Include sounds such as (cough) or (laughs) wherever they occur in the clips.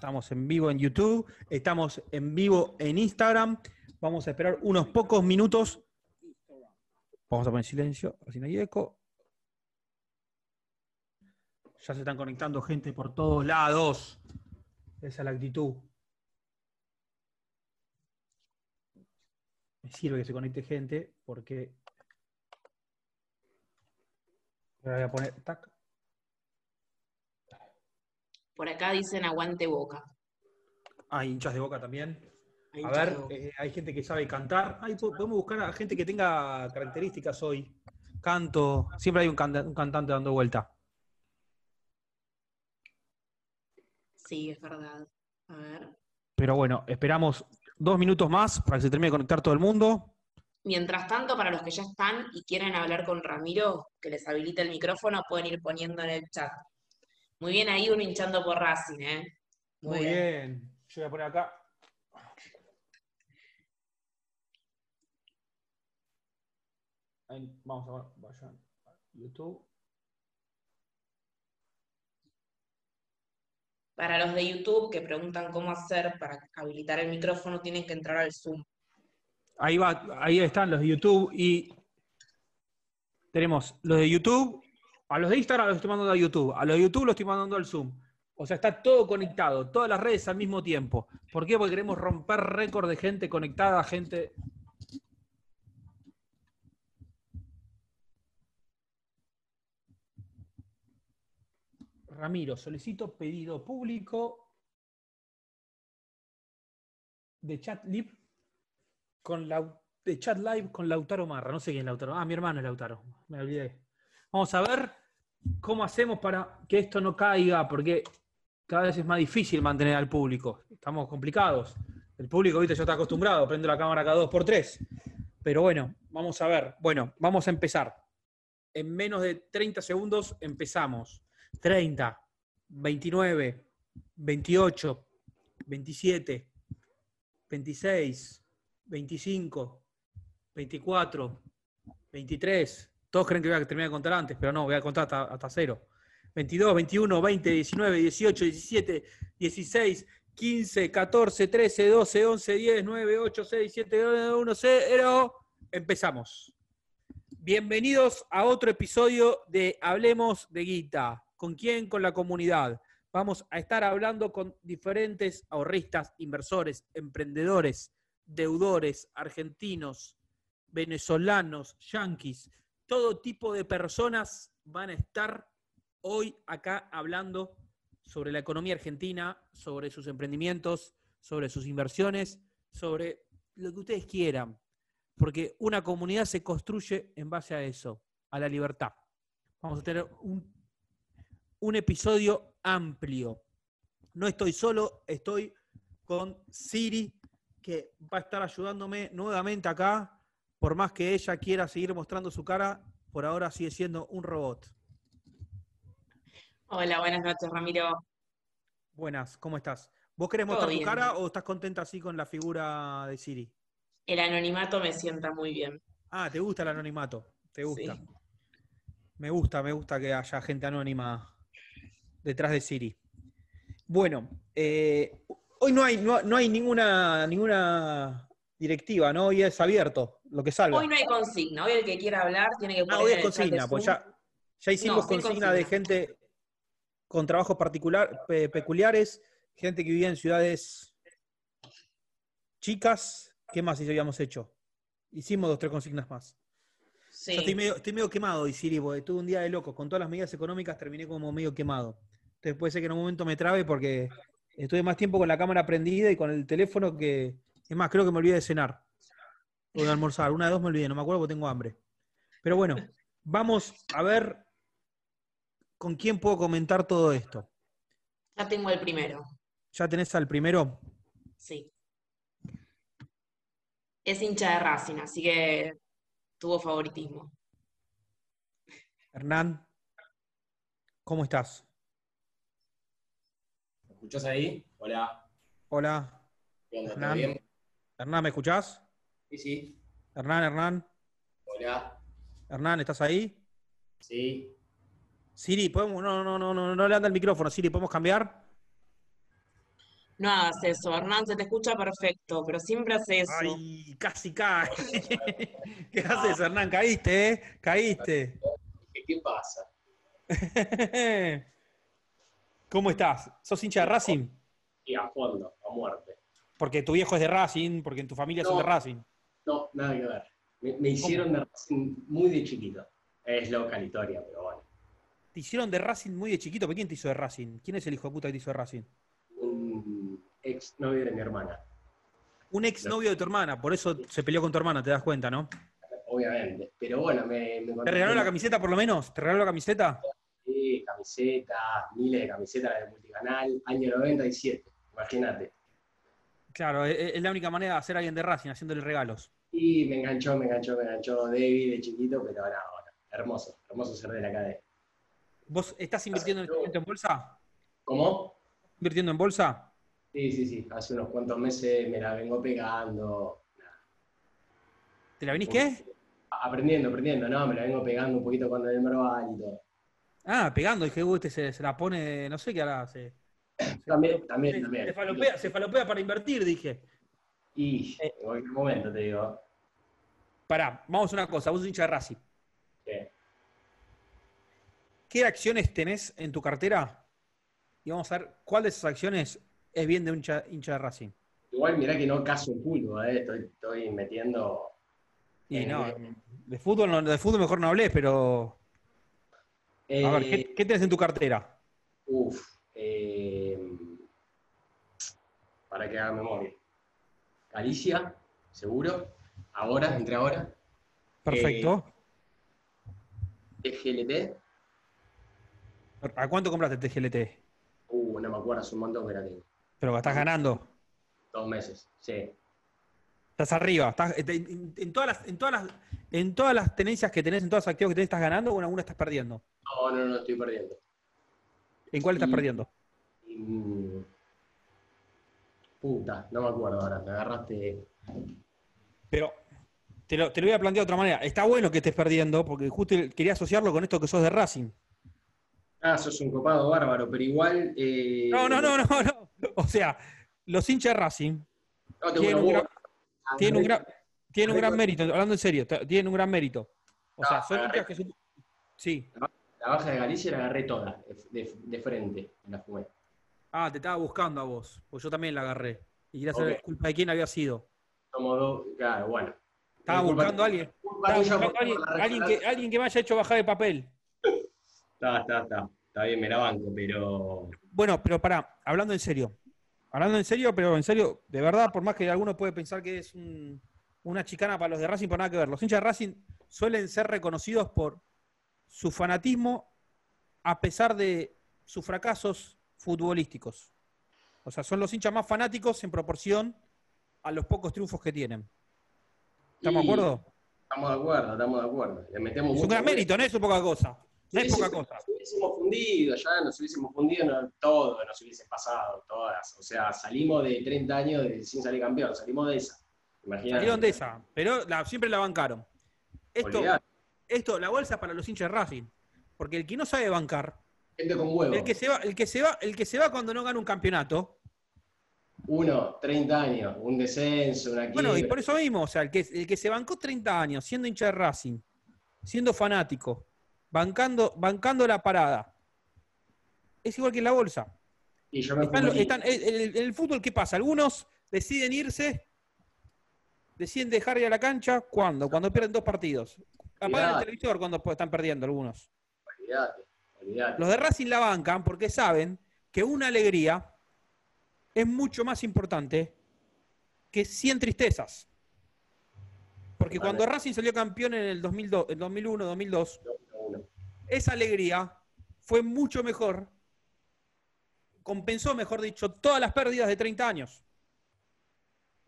Estamos en vivo en YouTube, estamos en vivo en Instagram. Vamos a esperar unos pocos minutos. Vamos a poner silencio, así no hay eco. Ya se están conectando gente por todos lados. Esa es la actitud. Me sirve que se conecte gente porque. Voy a poner. Tac. Por acá dicen aguante boca. Hay hinchas de boca también. Hay A ver, eh, hay gente que sabe cantar. Ay, po- podemos buscar a gente que tenga características hoy. Canto. Siempre hay un, canta- un cantante dando vuelta. Sí, es verdad. A ver. Pero bueno, esperamos dos minutos más para que se termine de conectar todo el mundo. Mientras tanto, para los que ya están y quieren hablar con Ramiro, que les habilite el micrófono, pueden ir poniendo en el chat. Muy bien ahí uno hinchando por Racing, ¿eh? Muy bien. Yo voy a poner acá. Ahí, vamos a ver, vayan a YouTube. Para los de YouTube que preguntan cómo hacer para habilitar el micrófono, tienen que entrar al Zoom. Ahí va, ahí están los de YouTube y tenemos los de YouTube, a los de Instagram los estoy mandando a YouTube, a los de YouTube los estoy mandando al Zoom. O sea, está todo conectado, todas las redes al mismo tiempo. ¿Por qué? Porque queremos romper récord de gente conectada, gente. Ramiro, solicito pedido público de chat live con Lau- de chat live con Lautaro Marra. No sé quién es Lautaro. Ah, mi hermano es Lautaro. Me olvidé. Vamos a ver cómo hacemos para que esto no caiga, porque cada vez es más difícil mantener al público. Estamos complicados. El público, viste, ya está acostumbrado. Prende la cámara cada dos por tres. Pero bueno, vamos a ver. Bueno, vamos a empezar. En menos de 30 segundos empezamos. 30, 29, 28, 27, 26, 25, 24, 23. Todos creen que voy a terminar de contar antes, pero no, voy a contar hasta, hasta cero. 22, 21, 20, 19, 18, 17, 16, 15, 14, 13, 12, 11, 10, 9, 8, 6, 7, 1, 0. Empezamos. Bienvenidos a otro episodio de Hablemos de Guita. ¿Con quién? Con la comunidad. Vamos a estar hablando con diferentes ahorristas, inversores, emprendedores, deudores, argentinos, venezolanos, yanquis, todo tipo de personas van a estar hoy acá hablando sobre la economía argentina, sobre sus emprendimientos, sobre sus inversiones, sobre lo que ustedes quieran. Porque una comunidad se construye en base a eso, a la libertad. Vamos a tener un, un episodio amplio. No estoy solo, estoy con Siri, que va a estar ayudándome nuevamente acá. Por más que ella quiera seguir mostrando su cara, por ahora sigue siendo un robot. Hola, buenas noches, Ramiro. Buenas, ¿cómo estás? ¿Vos querés mostrar tu cara o estás contenta así con la figura de Siri? El anonimato me sienta muy bien. Ah, ¿te gusta el anonimato? ¿Te gusta? Sí. Me gusta, me gusta que haya gente anónima detrás de Siri. Bueno, eh, hoy no hay, no, no hay ninguna, ninguna directiva, ¿no? Hoy es abierto, lo que salga. Hoy no hay consigna, hoy el que quiera hablar tiene que Ah, poner hoy en es consigna, pues ya, ya hicimos No, consigna de gente con trabajos particular, pe- peculiares, gente que vivía en ciudades chicas. ¿Qué más habíamos hecho? Hicimos dos, tres consignas más. Sí. Yo estoy medio, estoy medio quemado, y Siri, porque tuve un día de loco. Con todas las medidas económicas terminé como medio quemado. Entonces puede ser que en un momento me trabe porque estuve más tiempo con la cámara prendida y con el teléfono que. Es más, creo que me olvidé de cenar. O de almorzar. Una de dos me olvidé, no me acuerdo porque tengo hambre. Pero bueno, vamos a ver con quién puedo comentar todo esto. Ya tengo el primero. ¿Ya tenés al primero? Sí. Es hincha de Racing, así que tuvo favoritismo. Hernán, ¿cómo estás? ¿Me escuchás ahí? Hola. Hola, ¿Qué Hernán. bien? Hernán, ¿me escuchás? Sí, sí. Hernán, Hernán, Hola. Hernán, ¿estás ahí? Sí. Siri, podemos, no, no, no, no, no le anda el micrófono, Siri, ¿podemos cambiar? No hagas eso, Hernán, se te escucha perfecto, pero siempre hace eso. Ay, casi cae. (laughs) ¿Qué haces, Hernán? Caíste, ¿eh? Caíste. ¿Qué, pasa? (laughs) ¿Cómo estás? ¿Sos hincha de Racing? Y a fondo, a muerte. Porque tu viejo es de Racing, porque en tu familia son No. de Racing. No, nada que ver. Me, me hicieron de Racing muy de chiquito. Es local historia, pero bueno. Te hicieron de Racing muy de chiquito. ¿Pero quién te hizo de Racing? ¿Quién es el hijo de puta que te hizo de Racing? Un ex novio de mi hermana, Un ex novio de tu hermana, por eso se peleó con tu hermana, te das cuenta, ¿no? obviamente. Pero bueno, me, me ¿Te regaló la camiseta por lo menos? ¿Te regaló la camiseta? Sí, camisetas, miles de camisetas de multicanal, año 97, imagínate. Claro, e- e- es la única manera de hacer a alguien de Racing, haciéndole regalos. Y me enganchó, me enganchó, me enganchó David de chiquito, pero nada, bueno, hermoso, hermoso ser de la cadena. ¿Vos estás invirtiendo en este momento en bolsa? ¿Cómo? ¿Invirtiendo en bolsa? Sí, sí, sí, hace unos cuantos meses me la vengo pegando, ¿Te la venís qué? aprendiendo, aprendiendo, no, me la vengo pegando un poquito cuando el Merval y todo. Ah, pegando, dije, uy, este se, se la pone, no sé qué hará. Se, También, también, se- también. se falopea, se falopea para invertir, dije. Y en cualquier momento te digo, Pará, vamos a una cosa, vos sos hincha de Racing. que ¿Qué acciones tenés en tu cartera? Y vamos a ver cuál de esas acciones es bien de un hincha, hincha de Racing. igual mirá que no caso un pulpo, eh, estoy, estoy metiendo Y Eh, no, de fútbol, no- de fútbol mejor no hablé, pero. A ver, eh, ¿qué, qué tenés en tu cartera? Uf, eh, para que haga memoria. Galicia, seguro. Ahora, entre ahora. Perfecto. TGLT. ¿A cuánto compraste el TGLT? Uh, no me acuerdo, hace un montón que la tengo. Pero estás ganando. Dos meses, sí. Estás arriba. Estás, en, todas las, en, todas las, en todas las tenencias que tenés, en todas las activos que tenés, ¿estás ganando o en alguna estás perdiendo? No, no, no, estoy perdiendo. ¿En cuál estás Y- perdiendo? Y, mm, puta, no me acuerdo ahora, me agarraste. Pero te lo, te lo voy a plantear de otra manera. Está bueno que estés perdiendo, porque justo quería asociarlo con esto que sos de Racing. Ah, sos un copado bárbaro, pero igual. eh, No, no, no, no, no. O sea, los hinchas de Racing No, tienen un, gran, tienen un gran, tienen un gran Arreglo- mérito, hablando en serio, tienen un gran mérito. O sea, No, son agarré. hinchas que son- Sí. La baja de Galicia la agarré toda, de, de- frente, la fumé. Ah, te estaba buscando a vos, pues yo también la agarré. Y quería saber culpa de quién había sido. Tomo dos, claro, bueno. Estaba buscando a alguien. Estaba buscando a alguien, que, regalada. alguien que me haya hecho bajar de papel. Está, está, está. Está bien, me la banco, pero. Bueno, pero pará, hablando en serio. Hablando en serio, pero en serio, de verdad, por más que alguno puede pensar que es un- una chicana para los de Racing, por nada que ver. Los hinchas de Racing suelen ser reconocidos por su fanatismo a pesar de sus fracasos futbolísticos. O sea, son los hinchas más fanáticos en proporción a los pocos triunfos que tienen. ¿Estamos de acuerdo? Estamos de acuerdo, estamos de acuerdo. Le metemos Es un gran mérito, no es poca cosa. No es poca cosa. Nos hubiésemos fundido, ya nos hubiésemos fundido, no, todo nos hubiese pasado, todas. O sea, salimos de 30 años de- sin salir campeón, salimos de esa. Imagínate. Salieron de esa, pero la- siempre la bancaron. Esto, esto, la bolsa es para los hinchas de Racing. Porque el que no sabe bancar, Gente con huevo. el que se va, el que se va, el que se va cuando no gana un campeonato, Uno, 30 años, un descenso, una bueno, y por eso mismo, o sea, el que, el que se bancó 30 años siendo hincha de Racing, siendo fanático, bancando, bancando la parada, es igual que en la bolsa. Y yo me Están lo- fui están- en, el fútbol, ¿qué pasa? Algunos deciden irse, deciden dejar ir a la cancha, ¿cuándo? Cuando pierden dos partidos. Apagan el televisor cuando están perdiendo algunos. Los de Racing la bancan porque saben que una alegría es mucho más importante que 100 tristezas. Porque Vale. cuando Racing salió campeón en el 2002, en 2001, 2002, Uno. esa alegría fue mucho mejor, compensó, mejor dicho, todas las pérdidas de 30 años.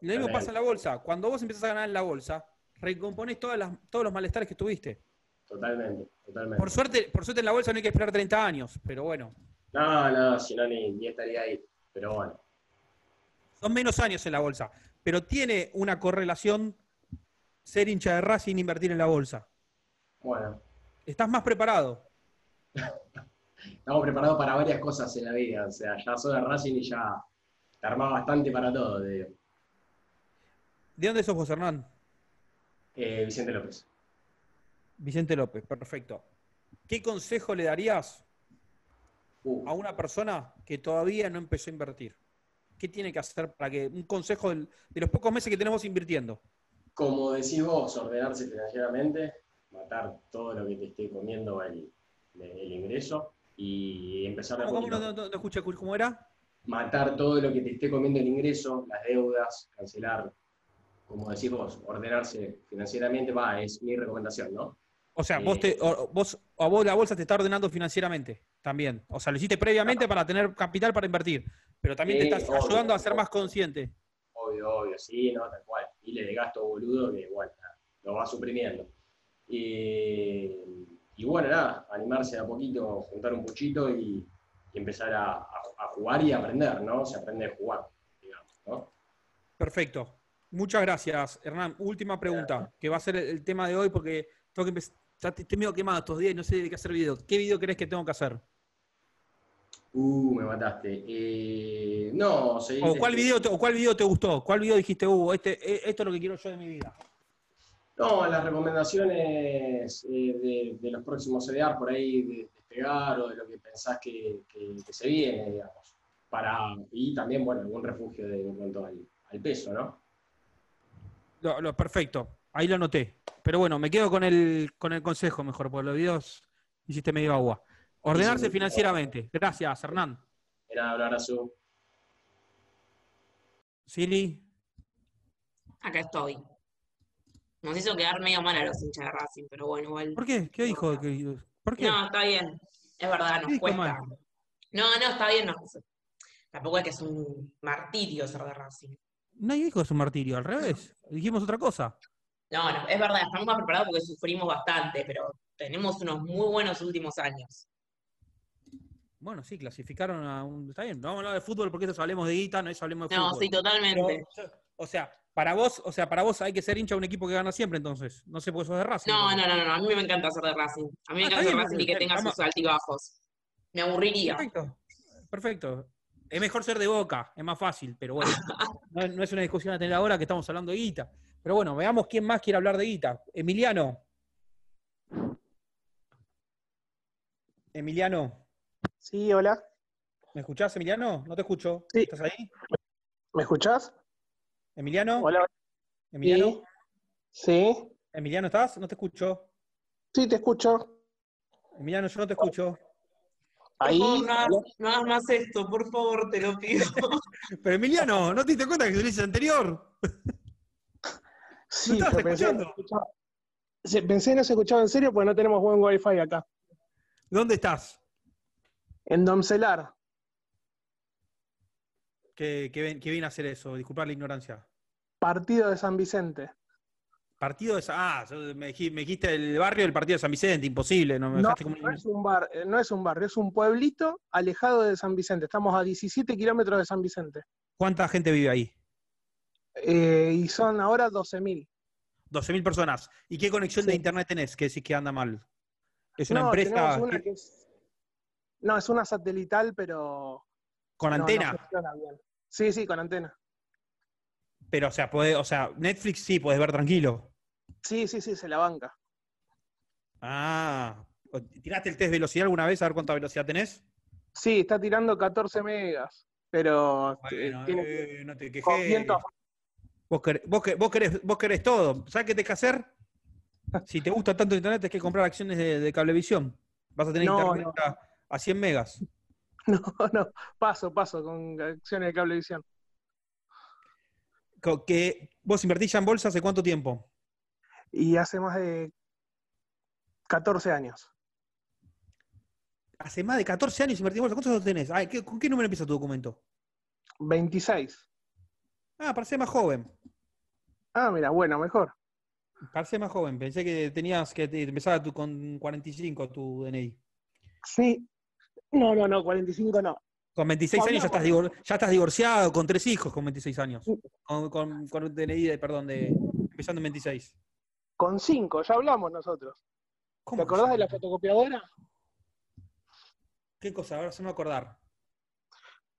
Lo mismo pasa en la bolsa. Cuando vos empezás a ganar en la bolsa, recomponés todas las- todos los malestares que tuviste. Totalmente, totalmente. Por suerte, por suerte en la bolsa no hay que esperar 30 años, pero bueno. No, no, si no ni, ni estaría ahí. Pero bueno. Son menos años en la bolsa, pero tiene una correlación ser hincha de Racing e invertir en la bolsa. Bueno. Estás más preparado. Estamos preparados para varias cosas en la vida. O sea, ya soy de Racing y ya te armás bastante para todo, te digo. ¿De dónde sos vos, Hernán? Eh, Vicente López. Vicente López, perfecto. ¿Qué consejo le darías Uh, a una persona que todavía no empezó a invertir? ¿Qué tiene que hacer para que, un consejo del- de los pocos meses que tenemos invirtiendo? como decís vos, ordenarse financieramente, matar todo lo que te esté comiendo el, el ingreso y empezar a ¿Cómo, cómo? No, no, no, no escuché cómo era? matar todo lo que te esté comiendo el ingreso, las deudas, cancelar, como decís vos, ordenarse financieramente, va, es mi recomendación, ¿no? O sea, Eh, vos, te, o- vos, a vos la bolsa te está ordenando financieramente también. O sea, lo hiciste previamente para tener capital para invertir, pero también te estás obvio, ayudando a ser obvio. más consciente. Obvio, obvio, sí, ¿no? Tal cual. Miles de gasto boludo que, bueno, nada, lo va suprimiendo. Y, y bueno, nada, animarse a poquito, juntar un puchito y, y empezar a, a- a jugar y aprender, ¿no? Se aprende a jugar, digamos, ¿no? Perfecto. Muchas gracias, Hernán. Última pregunta, que va a ser el, el tema de hoy porque tengo que empezar. Estoy medio quemado estos días y no sé de qué hacer video. ¿Qué video crees que tengo que hacer? Uh, me mataste. Eh, no, seguir ¿O cuál video te, o cuál video te gustó? ¿Cuál video dijiste, uh, este, eh, esto es lo que quiero yo de mi vida? No, las recomendaciones eh, de, de los próximos CDR por ahí de despegar o de lo que pensás que, que- que se viene, digamos. Para, y también, bueno, algún refugio de, en cuanto al, al peso, ¿no? Lo, lo- perfecto. Ahí lo anoté. Pero bueno, me quedo con el, con el consejo mejor, porque los videos hiciste medio agua. Ordenarse Sí, financieramente. Gracias, Hernán. Era un abrazo. Sili. Acá estoy. Nos hizo quedar medio mal a los hinchas de Racing, pero bueno, igual. ¿Por qué? ¿Qué dijo? ¿Qué- ¿Por qué? No, está bien. Es verdad, ¿Qué nos cuesta. mal? No, no, está bien. no. Tampoco es que es un martirio ser de Racing. Nadie dijo que es un martirio, al revés. Dijimos otra cosa. No, no, es verdad, estamos más preparados porque sufrimos bastante, pero tenemos unos muy buenos últimos años. Bueno, sí, clasificaron a un. Está bien, no vamos a hablar de fútbol porque eso hablemos de guita, no eso hablemos de No, fútbol. sí, totalmente. Pero, o sea, para vos, o sea, para vos hay que ser hincha de un equipo que gana siempre, entonces. No sé por qué sos de Racing. No, no, no, no, a mí me encanta ser de Racing. A mí me Ah, encanta ser Racing y que tenga sus altibajos. Me aburriría. Perfecto. Perfecto. Es mejor ser de boca, es más fácil, pero bueno. (laughs) No, no es una discusión a tener ahora que estamos hablando de guita. Pero bueno, veamos quién más quiere hablar de guita. Emiliano. Emiliano, Sí, hola. ¿me escuchás, Emiliano? No te escucho. Sí. ¿Estás ahí? ¿Me escuchás? Emiliano. Hola. Emiliano. Sí. Emiliano, ¿estás? No te escucho. Sí, te escucho. Emiliano, yo no te escucho. Ahí. Por favor, no, hagas- no hagas más esto, por favor, te lo pido. (laughs) Pero Emiliano, ¿no te diste cuenta que se lo hice anterior? Sí, estabas pensé, no escuchando? se escuchaba. Sí, pensé no se escuchaba en serio porque no tenemos buen wifi acá. ¿Dónde estás? En Domcelar. ¿Qué, qué qué viene a hacer eso? Disculpar la ignorancia. Partido de San Vicente. Partido de San... Ah, me, dij- me dijiste el barrio del partido de San Vicente, imposible. No me No, como no es un bar, eh, no es un barrio, es un pueblito alejado de San Vicente. Estamos a 17 kilómetros de San Vicente. ¿Cuánta gente vive ahí? Eh, y son ahora 12.000. 12.000 personas. ¿Y qué conexión de internet tenés que decís que anda mal? ¿Es una No, empresa tenemos una que- que es- No, es una satelital, pero. con no, antena? bien. Sí, sí, con antena. Pero, o sea, puede, o sea, Netflix sí, puedes ver tranquilo. Sí, sí, sí, se la banca. Ah, ¿tiraste el test de velocidad alguna vez a ver cuánta velocidad tenés? Sí, está tirando 14 megas, pero Bueno, eh, tiene eh, no te con quejes. Vos querés, vos, querés, vos querés- vos querés todo. ¿Sabes qué tenés que hacer? (laughs) Si te gusta tanto internet, tenés que comprar acciones de, de cablevisión. Vas a tener No, internet no. A, a 100 megas. (laughs) No, no, paso, paso con acciones de cablevisión. Que, ¿Vos invertís ya en bolsa hace cuánto tiempo? Y hace más de 14 años. Hace más de 14 años invertís en bolsa. ¿Cuántos años tenés? Ay, ¿qué- ¿Con qué número empieza tu documento? 26. Ah, parece más joven. Ah, mira, bueno, mejor. Parece más joven. Pensé que tenías que te- empezaba tu- con 45 tu DNI. Sí. No, no, no, 45 no. Con 26 años ya estás, divor- ya estás divorciado, con tres hijos con 26 años. Con, con, con un DNI, de, perdón, de, empezando en 26. Con 5, ya hablamos nosotros. ¿Te ¿Cómo que acordás de la fotocopiadora? ¿Qué cosa? Ahora se me va a acordar.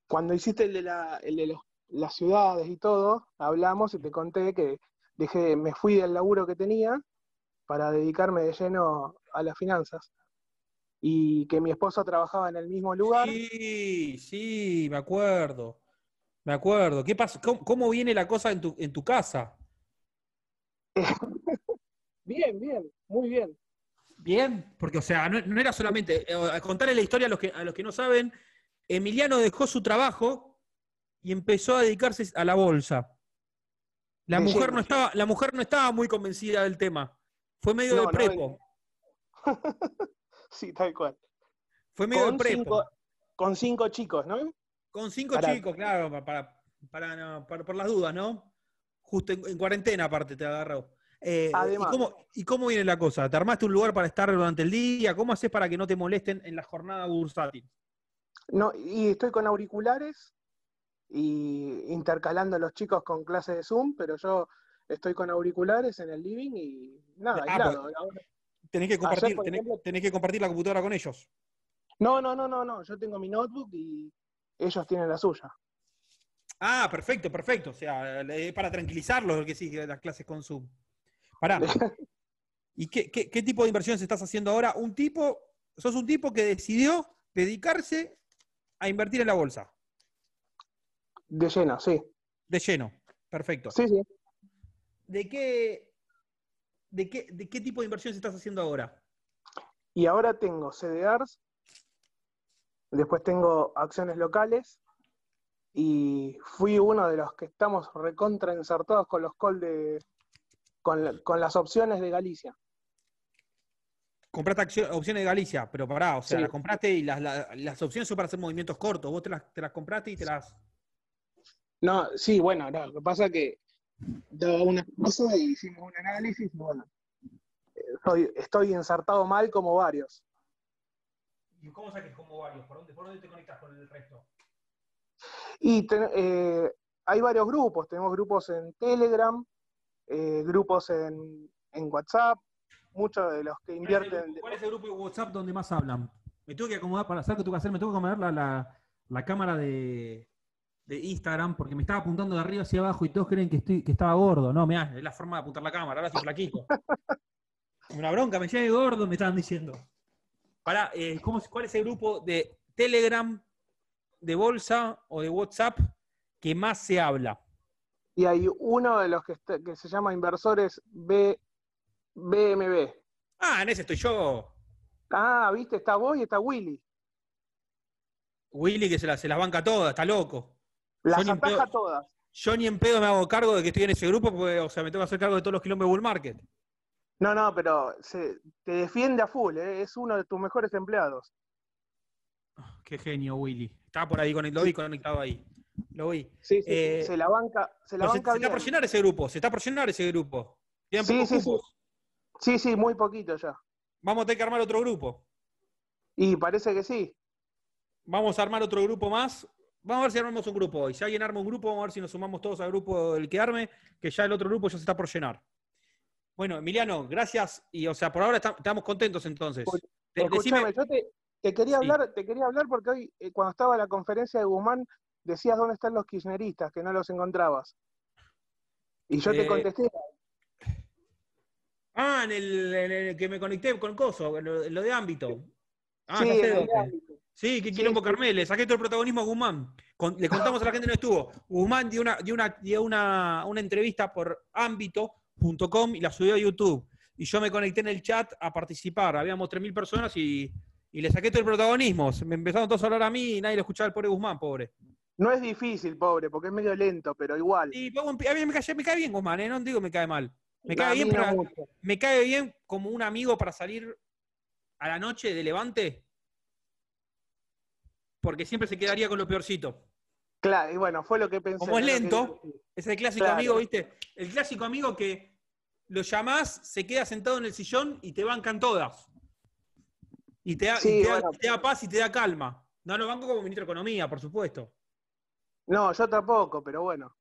Cuando hiciste el de, la, el de los las ciudades y todo, hablamos y te conté que dejé, me fui del laburo que tenía para dedicarme de lleno a las finanzas. Y que mi esposa trabajaba en el mismo lugar. Sí, sí, me acuerdo. Me acuerdo. ¿Qué pasa? ¿Cómo, cómo viene la cosa en tu, en tu casa? (laughs) Bien, bien, muy bien. Bien, porque, o sea, no, no era solamente. eh, a contarle la historia a los, que, a los que no saben. Emiliano dejó su trabajo y empezó a dedicarse a la bolsa. La De mujer, lleno. no estaba, la mujer no estaba muy convencida del tema. Fue medio No, de no, prepo. (laughs) Sí, tal cual. Fue medio de Con prepo. cinco, con cinco chicos, ¿no? Con cinco chicos, claro, pa- para, para, para- por las dudas, ¿no? Justo en, en cuarentena, aparte, te agarró. Eh, Además. ¿y, cómo, ¿Y cómo viene la cosa? ¿Te armaste un lugar para estar durante el día? ¿Cómo haces para que no te molesten en la jornada bursátil? No, y estoy con auriculares y intercalando a los chicos con clases de Zoom, pero yo estoy con auriculares en el living y nada, Ah, aislado. Ahora- Tenés que compartir, por tenés, ejemplo- tenés que compartir la computadora con ellos. No, no, no, no, no, yo tengo mi notebook y ellos tienen la suya. Ah, perfecto, perfecto. O sea, para tranquilizarlos, lo que sí, las clases con Zoom. Pará. (laughs) ¿Y qué, qué- qué tipo de inversiones estás haciendo ahora? Un tipo, sos un tipo que decidió dedicarse a invertir en la bolsa. De lleno, sí. De lleno. Perfecto. Sí, sí. ¿De qué, de qué, de qué tipo de inversiones estás haciendo ahora? Y ahora tengo CDRs, después tengo acciones locales y fui uno de los que estamos recontra insertados con los call de con, la- con las opciones de Galicia. Compraste opciones de Galicia, pero pará, o sea, Sí. las compraste y las, la- las opciones son para hacer movimientos cortos. Vos te las, te las compraste y te las. No, sí, bueno, no, lo que pasa es que daba una cosa y hicimos un análisis y bueno, soy- estoy insertado mal como varios. ¿Y cómo saques como varios? ¿Por dónde, por dónde te conectas con el resto? Y te- eh, hay varios grupos, tenemos grupos en Telegram, eh, grupos en, en WhatsApp, muchos de los que ¿Cuál es, el invierten... cuál es el grupo de WhatsApp donde más hablan? Me tuve que acomodar para hacer lo que tengo que hacer, me tengo que acomodar la, la, la cámara de, de Instagram porque me estaba apuntando de arriba hacia abajo y todos creen que estoy, que estaba gordo. No, mirá, es la forma de apuntar la cámara, ahora soy flaquito. (laughs) Una bronca, me llegué gordo, me estaban diciendo. Pará, eh, ¿cómo es- ¿cuál es el grupo de Telegram, de Bolsa o de WhatsApp que más se habla? Y hay uno de los que, está- que se llama Inversores B, BMB. Ah, en ese estoy yo. Ah, viste, está vos y está Willy. Willy que se las se las banca todas, está loco. Las ataja todas. Yo ni en pedo me hago cargo de que estoy en ese grupo, porque, o sea, me tengo que hacer cargo de todos los quilombos de Bull Market. No, no, pero se, te defiende a full, ¿eh? es uno de tus mejores empleados. Ah, Qué genio, Willy. Estaba por ahí, conect- lo vi conectado ahí. Lo vi. Sí, sí, Eh, se la banca, se la se, banca se está por llenar ese grupo, se está por llenar ese grupo. Tienen Sí, pocos sí, sí. Sí, sí, muy poquito ya. Vamos a tener que armar otro grupo. Y parece que sí. Vamos a armar otro grupo más. Vamos a ver si armamos un grupo hoy. Si alguien arma un grupo, vamos a ver si nos sumamos todos al grupo del que arme, que ya el otro grupo ya se está por llenar. Bueno, Emiliano, gracias. Y, o sea, por ahora está- estamos contentos entonces. Te- Escúchame, decime- yo te, te quería Sí. hablar, te quería hablar porque hoy, eh, cuando estaba en la conferencia de Guzmán, decías dónde están los kirchneristas, que no los encontrabas. Y yo Eh, te contesté, Ah, en el, en el que me conecté con Coso, en lo, lo de ámbito. Ah, sí, ya sé dónde. ámbito. Sí, que quilombo sí. Carmel, le saqué todo el protagonismo a Guzmán. Con- le contamos a la gente que no estuvo. Guzmán dio una, dio una, dio una, una entrevista por ámbito.com y la subió a YouTube. Y yo me conecté en el chat a participar. Habíamos 3.000 personas y, y le saqué todo el protagonismo. Me empezaron todos a hablar a mí y nadie lo escuchaba al pobre Guzmán, pobre. No es difícil, pobre, porque es medio lento, pero igual. Y a mí me cae, me cae bien Guzmán, ¿eh? no digo me cae mal. Me cae bien, no me cae bien como un amigo para salir a la noche de Levante. Porque siempre se quedaría con lo peorcito. Claro, y bueno, fue lo que pensé. Como es que lento, dije. Es el clásico Claro. amigo, ¿viste? El clásico amigo que lo llamás, se queda sentado en el sillón y te bancan todas. Y te da, Sí, y te da- bueno. y te da paz y te da calma. No lo banco como ministro de Economía, por supuesto. No, yo tampoco, pero bueno.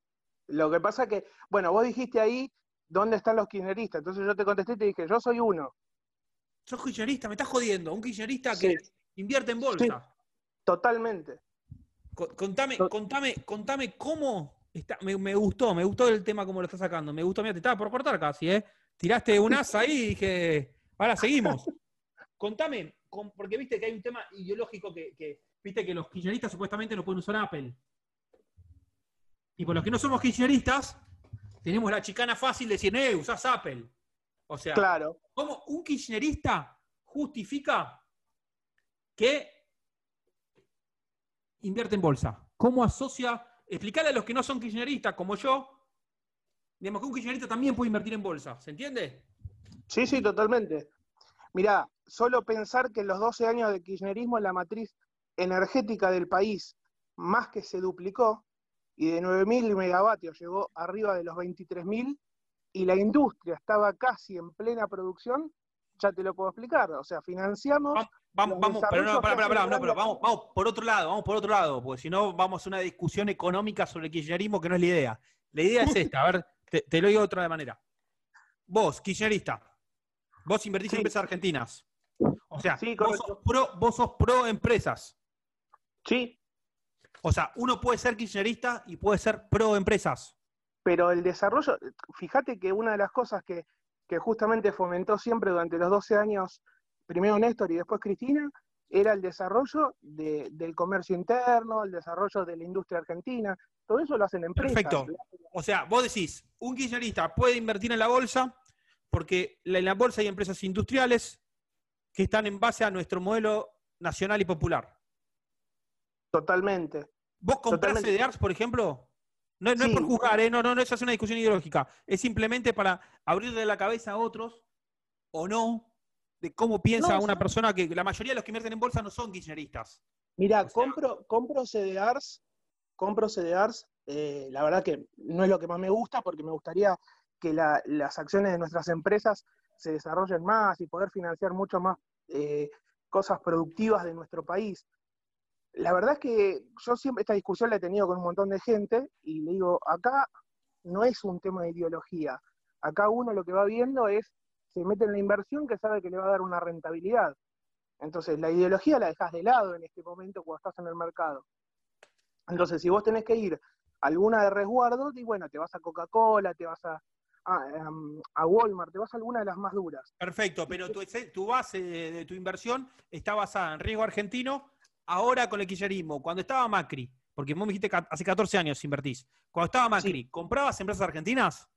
Lo que pasa que, bueno, vos dijiste ahí dónde están los kirchneristas, entonces yo te contesté y te dije, yo soy uno. Sos kirchnerista, me estás jodiendo. Un kirchnerista Sí. que invierte en bolsa. Totalmente. Co- Contame, contame, contame cómo, está- me, me gustó, me gustó el tema como lo está sacando. Me gustó, mira, te estaba por cortar casi, ¿eh? Tiraste un asa ahí y dije, ahora seguimos. (laughs) Contame, con- porque viste que hay un tema ideológico que, que- viste que los kirchneristas supuestamente no pueden usar Apple. Y por los que no somos kirchneristas, tenemos la chicana fácil de decir, eh, usás Apple. O sea, Claro. ¿Cómo un kirchnerista justifica que invierte en bolsa? ¿Cómo asocia? Explicarle a los que no son kirchneristas como yo, digamos que un kirchnerista también puede invertir en bolsa, ¿se entiende? Sí, sí, totalmente. Mirá, solo pensar que en los 12 años de kirchnerismo la matriz energética del país más que se duplicó y de 9.000 megavatios llegó arriba de los 23.000 y la industria estaba casi en plena producción, ya te lo puedo explicar. O sea, financiamos... Vamos, vamos, pero no, pará, hacen no, pero vamos, vamos por otro lado, vamos por otro lado, porque si no vamos a una discusión económica sobre el kirchnerismo que no es la idea. La idea es (laughs) esta, a ver, te, te lo digo de otra manera. Vos, kirchnerista, vos invertís Sí. en empresas argentinas. O sea, Sí, vos, correcto. sos pro, vos sos pro empresas. Sí, O sea, uno puede ser kirchnerista y puede ser pro empresas. pero el desarrollo, fíjate que una de las cosas que, que justamente fomentó siempre durante los 12 años, primero Néstor y después Cristina, era el desarrollo de- del comercio interno, el desarrollo de la industria argentina, todo eso lo hacen empresas. Perfecto. O sea, vos decís, un kirchnerista puede invertir en la bolsa porque en la bolsa hay empresas industriales que están en base a nuestro modelo nacional y popular. Totalmente. ¿Vos comprás Totalmente. CDRs, por ejemplo? No, no es por juzgar, ¿eh? no, no, no, eso es una discusión ideológica. Es simplemente para abrirle la cabeza a otros o no de cómo piensa No, una sí. persona que la mayoría de los que invierten en bolsa no son kirchneristas. Mira, O sea- compro, compro CDRs, compro CDRs, eh, la verdad que no es lo que más me gusta porque me gustaría que la- las acciones de nuestras empresas se desarrollen más y poder financiar mucho más eh, cosas productivas de nuestro país. La verdad es que yo siempre esta discusión la he tenido con un montón de gente y le digo, acá no es un tema de ideología, acá uno lo que va viendo es, se mete en la inversión que sabe que le va a dar una rentabilidad. Entonces, la ideología la dejas de lado en este momento cuando estás en el mercado. Entonces, si vos tenés que ir a alguna de resguardo, y bueno, te vas a Coca-Cola, te vas a, a, a Walmart, te vas a alguna de las más duras. Perfecto, pero tu, tu base de, de tu inversión está basada en riesgo argentino, ahora con el kirchnerismo. Cuando estaba Macri, porque vos me dijiste que hace 14 años invertís. Cuando estaba Macri, ¿comprabas empresas argentinas?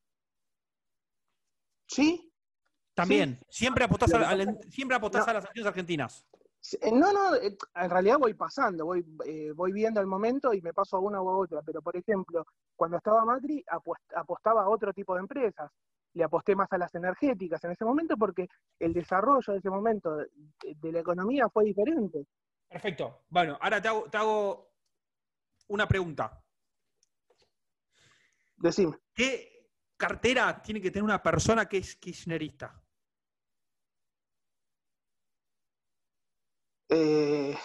¿Sí? También. Siempre apostás, Lo a, que al- siempre apostás no. a las acciones argentinas. Eh, No, no, eh, en realidad voy pasando, voy, eh, voy viendo el momento y me paso a una u a otra, pero por ejemplo, cuando estaba Macri apostaba a otro tipo de empresas, le aposté más a las energéticas en ese momento porque el desarrollo de ese momento de, de la economía fue diferente. Perfecto. Bueno, ahora te hago, te hago una pregunta. Decime, ¿Qué cartera tiene que tener una persona que es kirchnerista? eh,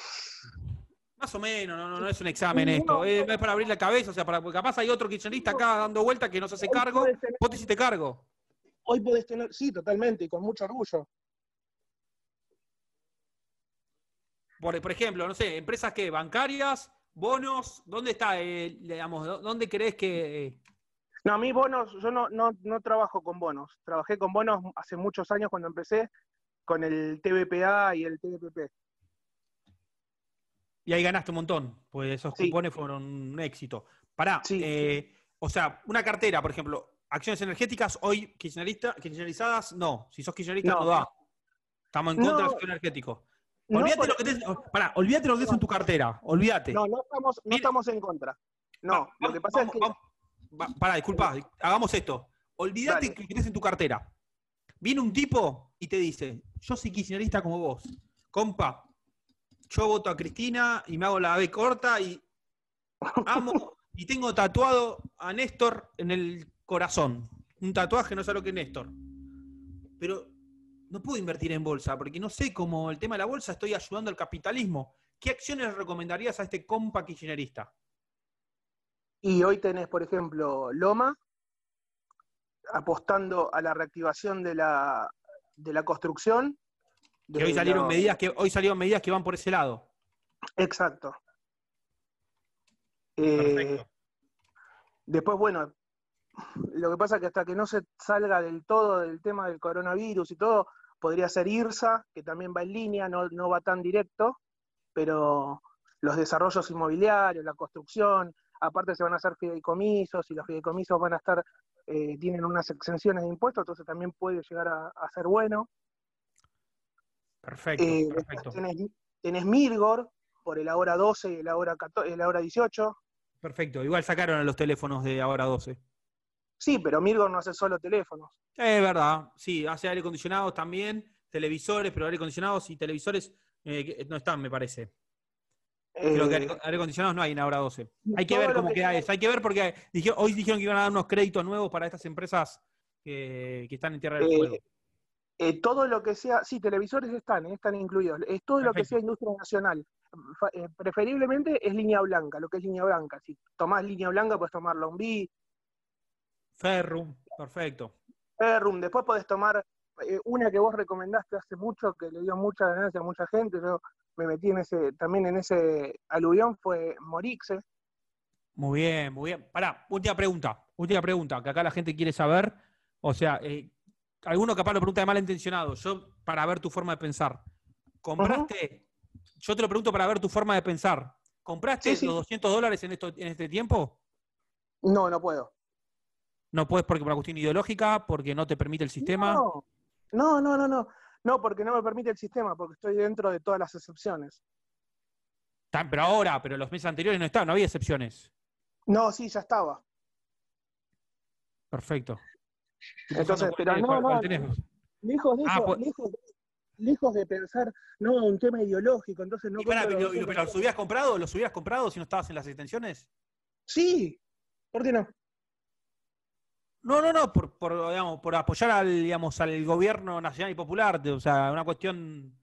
Más o menos, no, no, no es un examen No, esto. no. eh, es para abrir la cabeza, o sea, para, porque capaz hay otro kirchnerista acá dando vuelta que no se hace cargo. tener- Vos te hiciste cargo. hoy podés tener, sí, totalmente, y con mucho orgullo. Por, por ejemplo, no sé, empresas que bancarias, bonos, ¿dónde está, eh, digamos, dó- dónde crees que... eh, No, a mí bonos, yo no, no, no trabajo con bonos. Trabajé con bonos hace muchos años cuando empecé con el TBPA y el TBPP. y ahí ganaste un montón, pues esos Sí. cupones fueron un éxito. Pará, Sí. eh, o sea, una cartera, por ejemplo, acciones energéticas, hoy kirchnerista, kirchnerizadas, no. Si sos kirchnerista, no, No. da. Estamos en contra del No. sector energético. No, Olvídate por- lo que tenés, pará, olvídate lo que tenés en tu cartera, olvídate. no, no estamos, no Mira. estamos en contra. No, Va- lo que pasa vamos- es que vamos- pará, disculpa, hagamos esto. Olvídate Dale. que tenés en tu cartera. Viene un tipo y te dice, yo soy kirchnerista como vos. Compa, yo voto a Cristina y me hago la B corta y amo (laughs) y tengo tatuado a Néstor en el corazón. Un tatuaje, no sé lo que es Néstor. Pero no puedo invertir en bolsa porque no sé cómo el tema de la bolsa estoy ayudando al capitalismo. ¿Qué acciones recomendarías a este compa kirchnerista? Y hoy tenés, por ejemplo, Loma apostando a la reactivación de la, de la construcción. Que hoy salieron medidas que hoy salieron medidas que van por ese lado. Exacto. Eh. Después, bueno, lo que pasa es que hasta que no se salga del todo del tema del coronavirus y todo, podría ser IRSA, que también va en línea, no, no va tan directo, pero los desarrollos inmobiliarios, la construcción, aparte se van a hacer fideicomisos y los fideicomisos van a estar, eh, tienen unas exenciones de impuestos, entonces también puede llegar a, a ser bueno. Perfecto, Eh, perfecto. Tenés, por el ahora 12 y el ahora, 14, el ahora 18. Perfecto. Igual sacaron a los teléfonos de ahora 12. Sí, pero Mirgor no hace solo teléfonos. Es verdad, sí, hace aire acondicionados también, televisores, pero aire acondicionados y televisores eh, no están, me parece. Creo Eh, aire aire acondicionados no hay en ahora 12. Hay que ver cómo que queda eso. Hay que ver porque dije- hoy dijeron que iban a dar unos créditos nuevos para estas empresas que, que están en Tierra del Eh, Fuego. eh, todo lo que sea, sí, televisores están, están incluidos. Es todo lo que sea industria nacional. Preferiblemente es línea blanca, lo que es línea blanca. Si tomás línea blanca, puedes tomar Lombi, Ferrum, perfecto. Ferrum, después podés tomar eh, una que vos recomendaste hace mucho, que le dio mucha ganancia a mucha gente. Yo me metí en ese, también en ese aluvión, fue Morixe. Muy bien, muy bien. Pará, última pregunta. Última pregunta, que acá la gente quiere saber. O sea, eh, alguno capaz lo pregunta de malintencionado. Yo, para ver tu forma de pensar. ¿Compraste? Yo te lo pregunto para ver tu forma de pensar. ¿Compraste Sí, sí. los 200 dólares en, esto, en este tiempo? No, no puedo. No puedes porque por una cuestión ideológica, porque no te permite el sistema. No, no, no, no, no. No, porque no me permite el sistema, porque estoy dentro de todas las excepciones. Tan- Pero ahora, pero los meses anteriores no estaban, no había excepciones. No, sí, ya estaba. Perfecto. Entonces, pero no, no. Lejos de Ah, eso, pues- lejos, lejos de pensar, no, un tema ideológico, entonces no Y pero, los pero. ¿los hubieras comprado? ¿Los hubieras comprado si no estabas en las extensiones? Sí, ¿por qué no? No, no, no, por, por, digamos, por apoyar al, digamos, al gobierno nacional y popular, o sea, una cuestión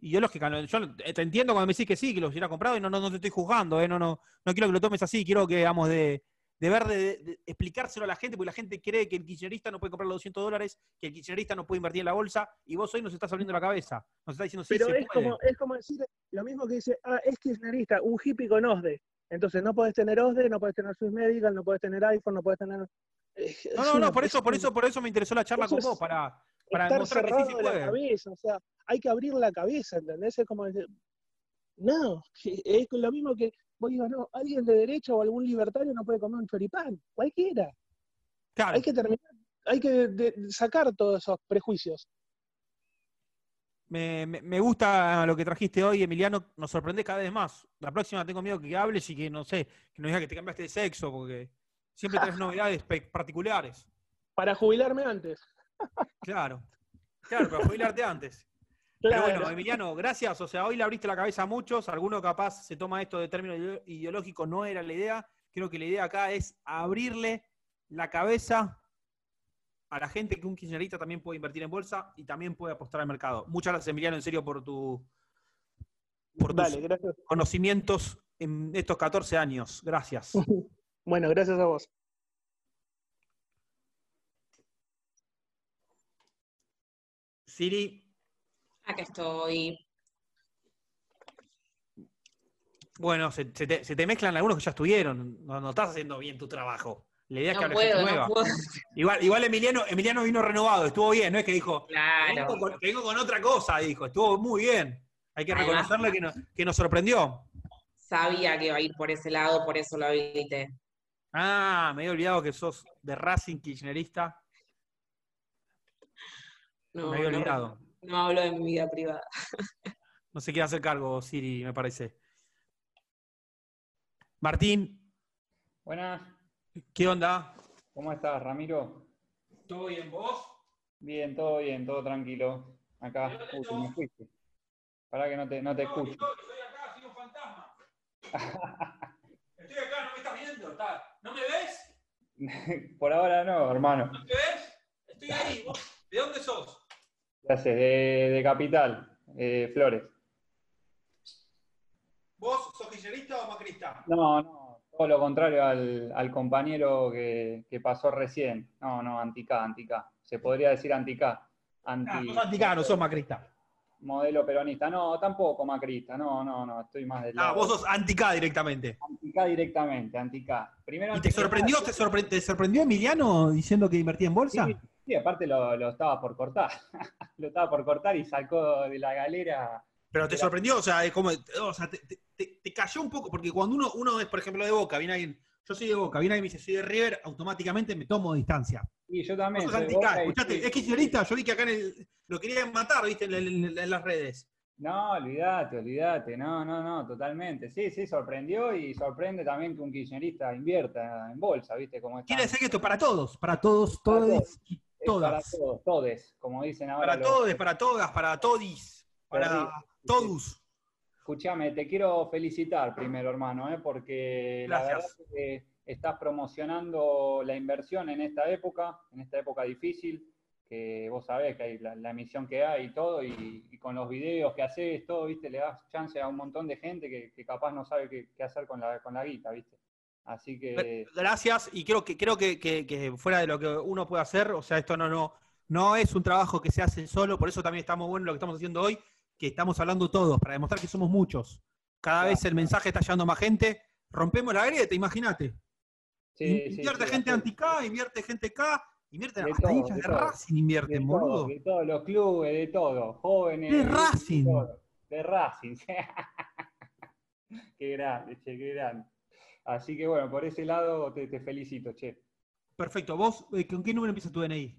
ideológica. Yo te entiendo cuando me decís que sí, que los hubiera comprado y no, no, no te estoy juzgando, ¿eh? no, no, no quiero que lo tomes así, quiero que, digamos, de, de ver, de, de explicárselo a la gente, porque la gente cree que el kirchnerista no puede comprar los 200 dólares, que el kirchnerista no puede invertir en la bolsa, y vos hoy nos estás abriendo la cabeza, nos estás diciendo sí, Pero se es puede. como, es como decir lo mismo que dice, ah, es kirchnerista, un hippie con OSDE. Entonces no podés tener OSDE, no podés tener Swiss Medical, no podés tener iPhone, no podés tener... No, no, no, por eso, es por eso, por eso me interesó la charla Eso con vos, para, para estar demostrar que sí se de la puede. cabeza, o sea, hay que abrir la cabeza, ¿entendés? Es como decir, no, (laughs) es lo mismo que vos digas, no, alguien de derecha o algún libertario no puede comer un choripán, cualquiera. Claro. Hay que terminar, hay que de- de sacar todos esos prejuicios. Me, me- me gusta lo que trajiste hoy, Emiliano. Nos sorprende cada vez más. La próxima tengo miedo que hables y que, no sé, que nos digas que te cambiaste de sexo, porque siempre traes novedades particulares. Para jubilarme antes. Claro. Claro, para jubilarte antes. Pero bueno, Emiliano, gracias. O sea, hoy le abriste la cabeza a muchos. Alguno capaz se toma esto de término ideo- ideológico, no era la idea. Creo que la idea acá es abrirle la cabeza a la gente que un kirchnerista también puede invertir en bolsa y también puede apostar al mercado. Muchas gracias, Emiliano, en serio, por tu por tus Dale, conocimientos en estos 14 años. Gracias. (laughs) Bueno, gracias a vos. Siri, Acá estoy. bueno, se, se te, se te mezclan algunos que ya estuvieron. No, no estás haciendo bien tu trabajo. La idea es que No hable gente puedo, nueva. no puedo. Igual, igual Emiliano, Emiliano vino renovado, estuvo bien, no es que dijo, Claro. vengo con, vengo con otra cosa, dijo, estuvo muy bien. Hay que Además- reconocerle que, nos- que nos sorprendió. Sabía que iba a ir por ese lado, por eso lo habilité. Ah, me había olvidado que sos de Racing Kirchnerista. No, me había olvidado. No, hablo de mi vida privada. No se quiere hacer cargo, Siri, me parece. Martín, Buenas, ¿qué onda? ¿cómo estás, Ramiro? ¿Todo bien vos? Bien, todo bien, todo tranquilo. Acá, ¿De dónde uy, me fuiste. Pará que no te, no te escucho. Soy acá, soy un fantasma. (laughs) Estoy acá, no me estás viendo. está- ¿No me ves? (laughs) Por ahora no, hermano. ¿No me ves? Estoy ahí. ¿Vos? ¿De dónde sos? ¿Qué haces? De, de Capital, eh, Flores. ¿Vos sos kirchnerista o macrista? No, no, todo lo contrario al, al compañero que, que pasó recién. No, no, anti-K, anti-K. Se podría decir anti-K. Anti... Ah, sos anticano, sos macrista. Modelo peronista. No, tampoco macrista. No, no, no. Estoy más del Ah, lado vos sos anti-K directamente. anti-K directamente, anti-K. Primero ¿Y te sorprendió, te, sorpre- te sorprendió Emiliano diciendo que invertía en bolsa? Sí, sí, aparte lo, lo estaba por cortar. (laughs) lo estaba por cortar y sacó de la galera. Pero te sorprendió, o sea, es como, o sea, te, te- te- te cayó un poco, porque cuando uno, uno es, por ejemplo, de Boca, viene alguien, yo soy de Boca, viene alguien y me dice, soy de River, automáticamente me tomo distancia. Y yo Vos también. sos soy de anti-K, Boca y- escuchate, es kirchnerista, yo vi que acá en el, lo querían matar, viste, en, en- en las redes. No, olvídate, olvídate. No, no, no, totalmente. Sí, sí, sorprendió y sorprende también que un kirchnerista invierta en bolsa, ¿viste? Como está. Quiere decir que esto es para todos, para todos, todos y Es para todas. todos, todes, como dicen ahora. Para todos, para todas, para todis, para todos. Escuchame, te quiero felicitar primero, hermano, ¿eh? porque la verdad Gracias. es que estás promocionando la inversión en esta época, en esta época difícil, que vos sabés que hay la, la emisión que hay y todo, y, y con los videos que haces, todo, viste, le das chance a un montón de gente que, que capaz no sabe qué, qué hacer con la, con la guita, viste. Así que Gracias, y creo que creo que, que- que fuera de lo que uno puede hacer, o sea, esto no, no, no es un trabajo que se hace solo, por eso también estamos bueno lo que estamos haciendo hoy, que estamos hablando todos, para demostrar que somos muchos. Cada vez el mensaje está llegando más gente, rompemos la grieta, imagínate. sí, invierte sí, gente anti-K, invierte gente K, invierte De hasta todo, hinchas de. Racing de invierten, todo, boludo. de todos los clubes, de todo, jóvenes. De Racing. todo, De Racing. (laughs) qué grande, che, qué grande. Así que bueno, por ese lado te, te felicito, che. Perfecto, vos, eh, ¿con qué número empieza tu DNI?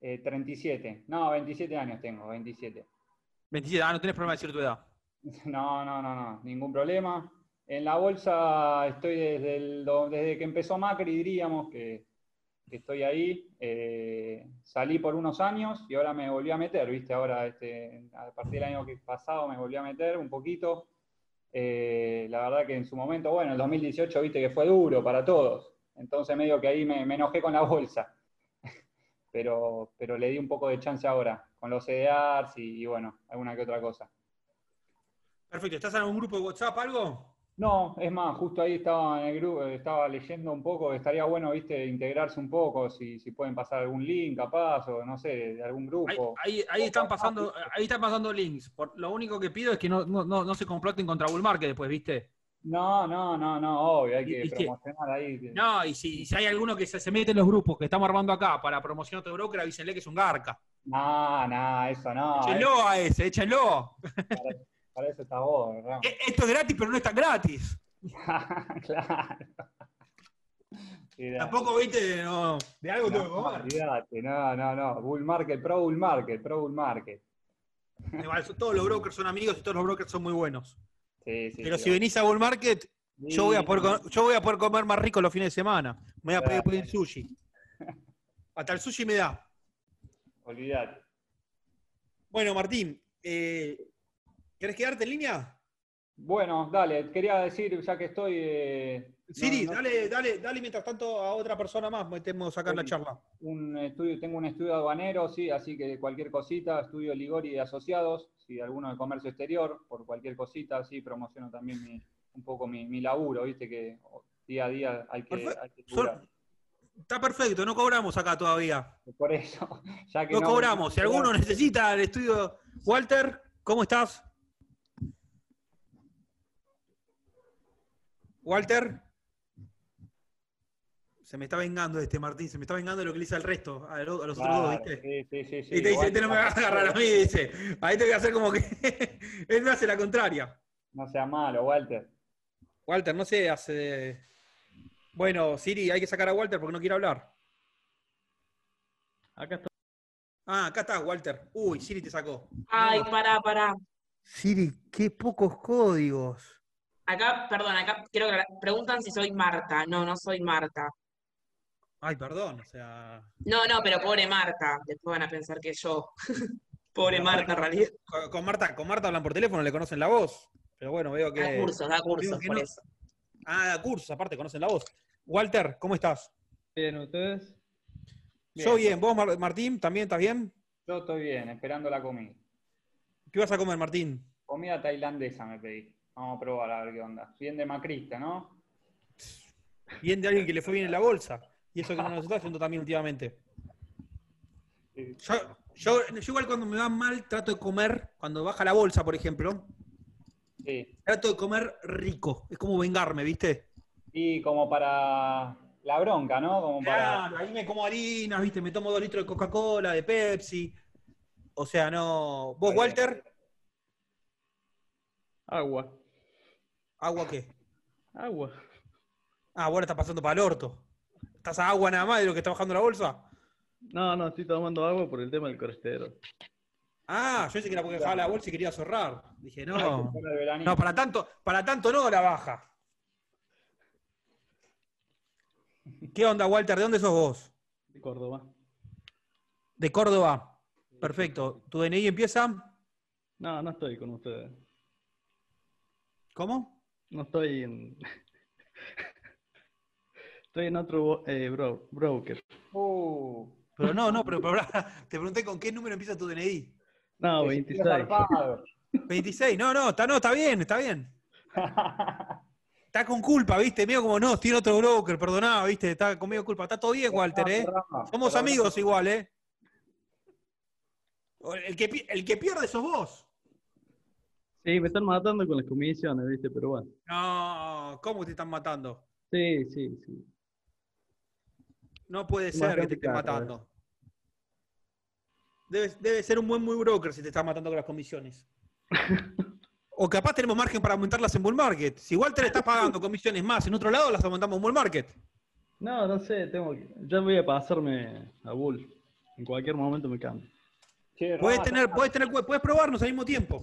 Eh, 37. No, 27 años tengo, 27. 27, ah, no tenés problema de decir tu edad. (laughs) No, no, no, no, ningún problema. En la bolsa estoy desde, el desde que empezó Macri, diríamos que, que estoy ahí. Eh, salí por unos años y ahora me volví a meter, ¿viste? Ahora, este, a partir del año que pasado me volví a meter un poquito. Eh, la verdad que en su momento, bueno, el 2018, viste que fue duro para todos. Entonces medio que ahí me, enojé con la bolsa. (laughs) Pero, pero le di un poco de chance ahora, con los CDRs y, y bueno, alguna que otra cosa. Perfecto, ¿estás en algún grupo de WhatsApp, algo? No, es más, justo ahí estaba en el grupo, estaba leyendo un poco, estaría bueno, viste, integrarse un poco, si, si pueden pasar algún link capaz, o no sé, de algún grupo. ahí- ahí están pasando, ahí están pasando links. Por- lo único que pido es que no, no, no, no se comploten contra Bull Market después, ¿viste? No, no, no, no, obvio, hay que promocionar ahí. No, y si, si hay alguno que se, se mete en los grupos que estamos armando acá para promocionar otro broker, avísenle que es un garca. No, no, eso no. échenlo a ese, échenlo. Para, eso está vos, ¿verdad? E- Esto es gratis, pero no es tan gratis. (laughs) claro. Tampoco, viste, no, de algo tengo que comer. no, no, no. Bull market, pro bull market, pro bull market. Todos los brokers son amigos y todos los brokers son muy buenos. Sí, sí, Pero sí, si venís a Bull Market, yo voy, a poder, yo voy a poder comer más rico los fines de semana. Me voy a poder pedir sushi. Hasta el sushi me da. Olvidate. Bueno, Martín, eh, ¿querés quedarte en línea? Bueno, dale, quería decir, ya que estoy. eh, Siri, no- dale, dale, dale mientras tanto a otra persona más, metemos acá en la charla. un estudio, tengo un estudio aduanero, sí, así que cualquier cosita, estudio Ligori y asociados, si alguno de comercio exterior, por cualquier cosita, sí, promociono también mi- un poco mi, mi laburo, viste que día a día hay que, hay que. Está perfecto, no cobramos acá todavía. Por eso, (laughs) ya que No cobramos. Si alguno necesita el estudio. Walter, ¿cómo estás? Walter. Se me está vengando este Martín, se me está vengando de lo que le hice al resto, a, lo- a los otros dos, ¿viste? Sí, sí, sí, sí, Y te dice, este no me vas a agarrar a mí, dice. Ahí te voy a hacer como que (laughs) él me hace la contraria. No sea malo, Walter. Walter, no sé, hace. Bueno, Siri, hay que sacar a Walter porque no quiere hablar. Acá estoy. Ah, acá está, Walter. Uy, Siri te sacó. Ay, pará, pará. Siri, qué pocos códigos. Acá, perdón, acá creo que preguntan si soy Marta. No, no soy Marta. Ay, perdón, o sea. No, no, pero pobre Marta. Después van a pensar que yo. (laughs) pobre Marta, en realidad. Con, con Marta, con Marta hablan por teléfono, le conocen la voz. Pero bueno, veo Da que. cursos, da cursos, por no. eso. Ah, da cursos, aparte, conocen la voz. Walter, ¿cómo estás? Bien, ¿ustedes? Yo bien, vos, Mar- Martín, ¿también estás bien? Yo estoy bien, esperando la comida. ¿Qué vas a comer, Martín? Comida tailandesa me pedí. Vamos a probar a ver qué onda. Bien de macrista, ¿no? Bien de alguien que le fue bien en la bolsa. Y eso que no nos está haciendo también últimamente. Sí. Yo, Yo, yo igual cuando me va mal trato de comer, cuando baja la bolsa, por ejemplo, Sí. trato de comer rico. Es como vengarme, ¿viste? Y como para la bronca, ¿no? Como para. Claro, ahí me como harinas, ¿viste? Me tomo dos litros de Coca-Cola, de Pepsi. O sea, no. ¿Vos, Walter? Agua. ¿Agua qué? Agua. Ah, bueno, está pasando para el orto. ¿Estás a agua nada más de lo que está bajando la bolsa? No, no, estoy tomando agua por el tema del colesterol. Ah, yo pensé que era porque dejaba la bolsa y quería zorrar. Dije, no. No, para tanto, para tanto no la baja. ¿Qué onda, Walter? ¿De dónde sos vos? De Córdoba. De Córdoba. Perfecto. ¿Tu DNI empieza? No, no estoy con ustedes. ¿Cómo? No estoy en. (laughs) estoy en otro eh, bro- broker. Uh, Pero no, no, pero, pero te pregunté con qué número empieza tu DNI. No, qué 26. zarpado. 26. No, no, está, no, está bien, está bien. (laughs) Está con culpa, ¿viste? Medio como no, tiene otro broker, perdoná, ¿viste? Está con medio culpa. Está todo bien, Walter, ¿eh? Somos amigos igual, ¿eh? El que, el que pierde sos vos. Sí, me están matando con las comisiones, ¿viste? Pero bueno. No, ¿cómo te están matando? Sí, sí, sí. No puede ser que te estén matando. Debe, debe ser un buen muy broker si te están matando con las comisiones. (laughs) O capaz tenemos margen para aumentarlas en Bull Market. Si Walter está pagando (laughs) comisiones más en otro lado, las aumentamos en Bull Market. No, no sé, tengo que. Ya voy a pasarme a Bull. En cualquier momento me cambio. Puedes tener, puedes tener, puedes probarnos al mismo tiempo.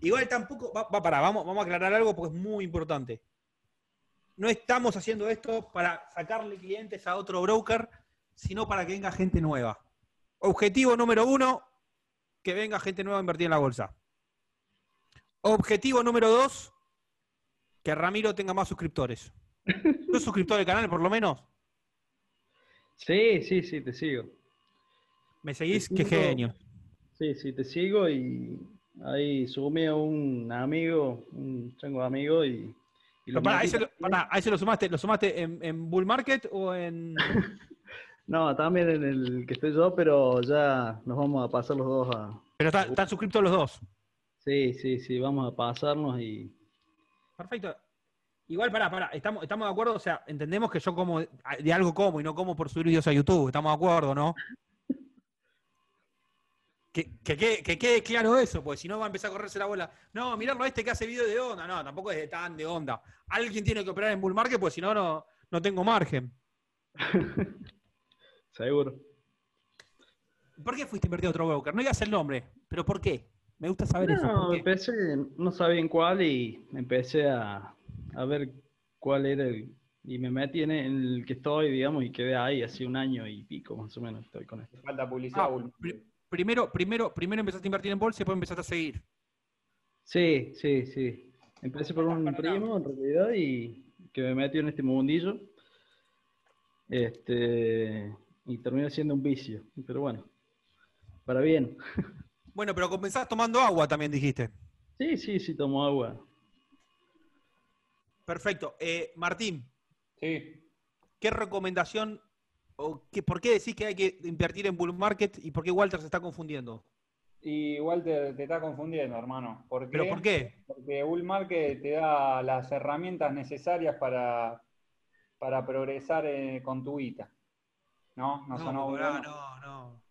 Igual tampoco, va, va, pará, vamos, vamos a aclarar algo porque es muy importante. No estamos haciendo esto para sacarle clientes a otro broker, sino para que venga gente nueva. Objetivo número uno, que venga gente nueva a invertir en la bolsa. Objetivo número dos, que Ramiro tenga más suscriptores. (laughs) ¿Sos suscriptor del canal por lo menos? Sí, sí, sí, te sigo. ¿Me seguís? Te Qué sigo. genio. Sí, sí, te sigo y ahí sumé a un amigo, un chango amigo y. y Pero pará, metí ¿a ese lo, también. pará, ¿a ese lo sumaste, lo sumaste en, en Bull Market o en.? (laughs) No, también en el que estoy yo, pero ya nos vamos a pasar los dos a. Pero está- están suscriptos los dos. Sí, sí, sí, vamos a pasarnos y. Perfecto. Igual, pará, pará, estamos, estamos de acuerdo, o sea, entendemos que yo como de algo como y no como por subir videos a YouTube, estamos de acuerdo, ¿no? Que, que, quede- que quede claro eso, porque si no va a empezar a correrse la bola. No, mirarlo a este que hace video de onda, no, tampoco es de tan de onda. Alguien tiene que operar en bull market, porque si no, no, no tengo margen. (laughs) Seguro. ¿Por qué fuiste a invertir a otro broker? No digas el nombre, pero ¿por qué? Me gusta saber eso. No, ¿por qué? empecé, no sabía en cuál y empecé a, a ver cuál era el. Y me metí en el que estoy, digamos, y quedé ahí hace un año y pico más o menos estoy con esto. Falta publicidad. Ah, primero, primero, primero empezaste a invertir en bolsa y después empezaste a seguir. Sí, sí, sí. Empecé por un primo en realidad y que me metió en este mundillo. Este, y terminó siendo un vicio. Pero bueno, para bien. (laughs) Bueno, pero comenzás tomando agua también, dijiste. Sí, sí, sí, tomo agua. Perfecto. Eh, Martín, Sí. ¿qué recomendación o qué, por qué decís que hay que invertir en bull market y por qué Walter se está confundiendo? Y Walter te está confundiendo, hermano. ¿Pero por qué? Porque Bull Market te da las herramientas necesarias para, para progresar eh, con tu guita. ¿No? No, sonó no, bueno. no, no.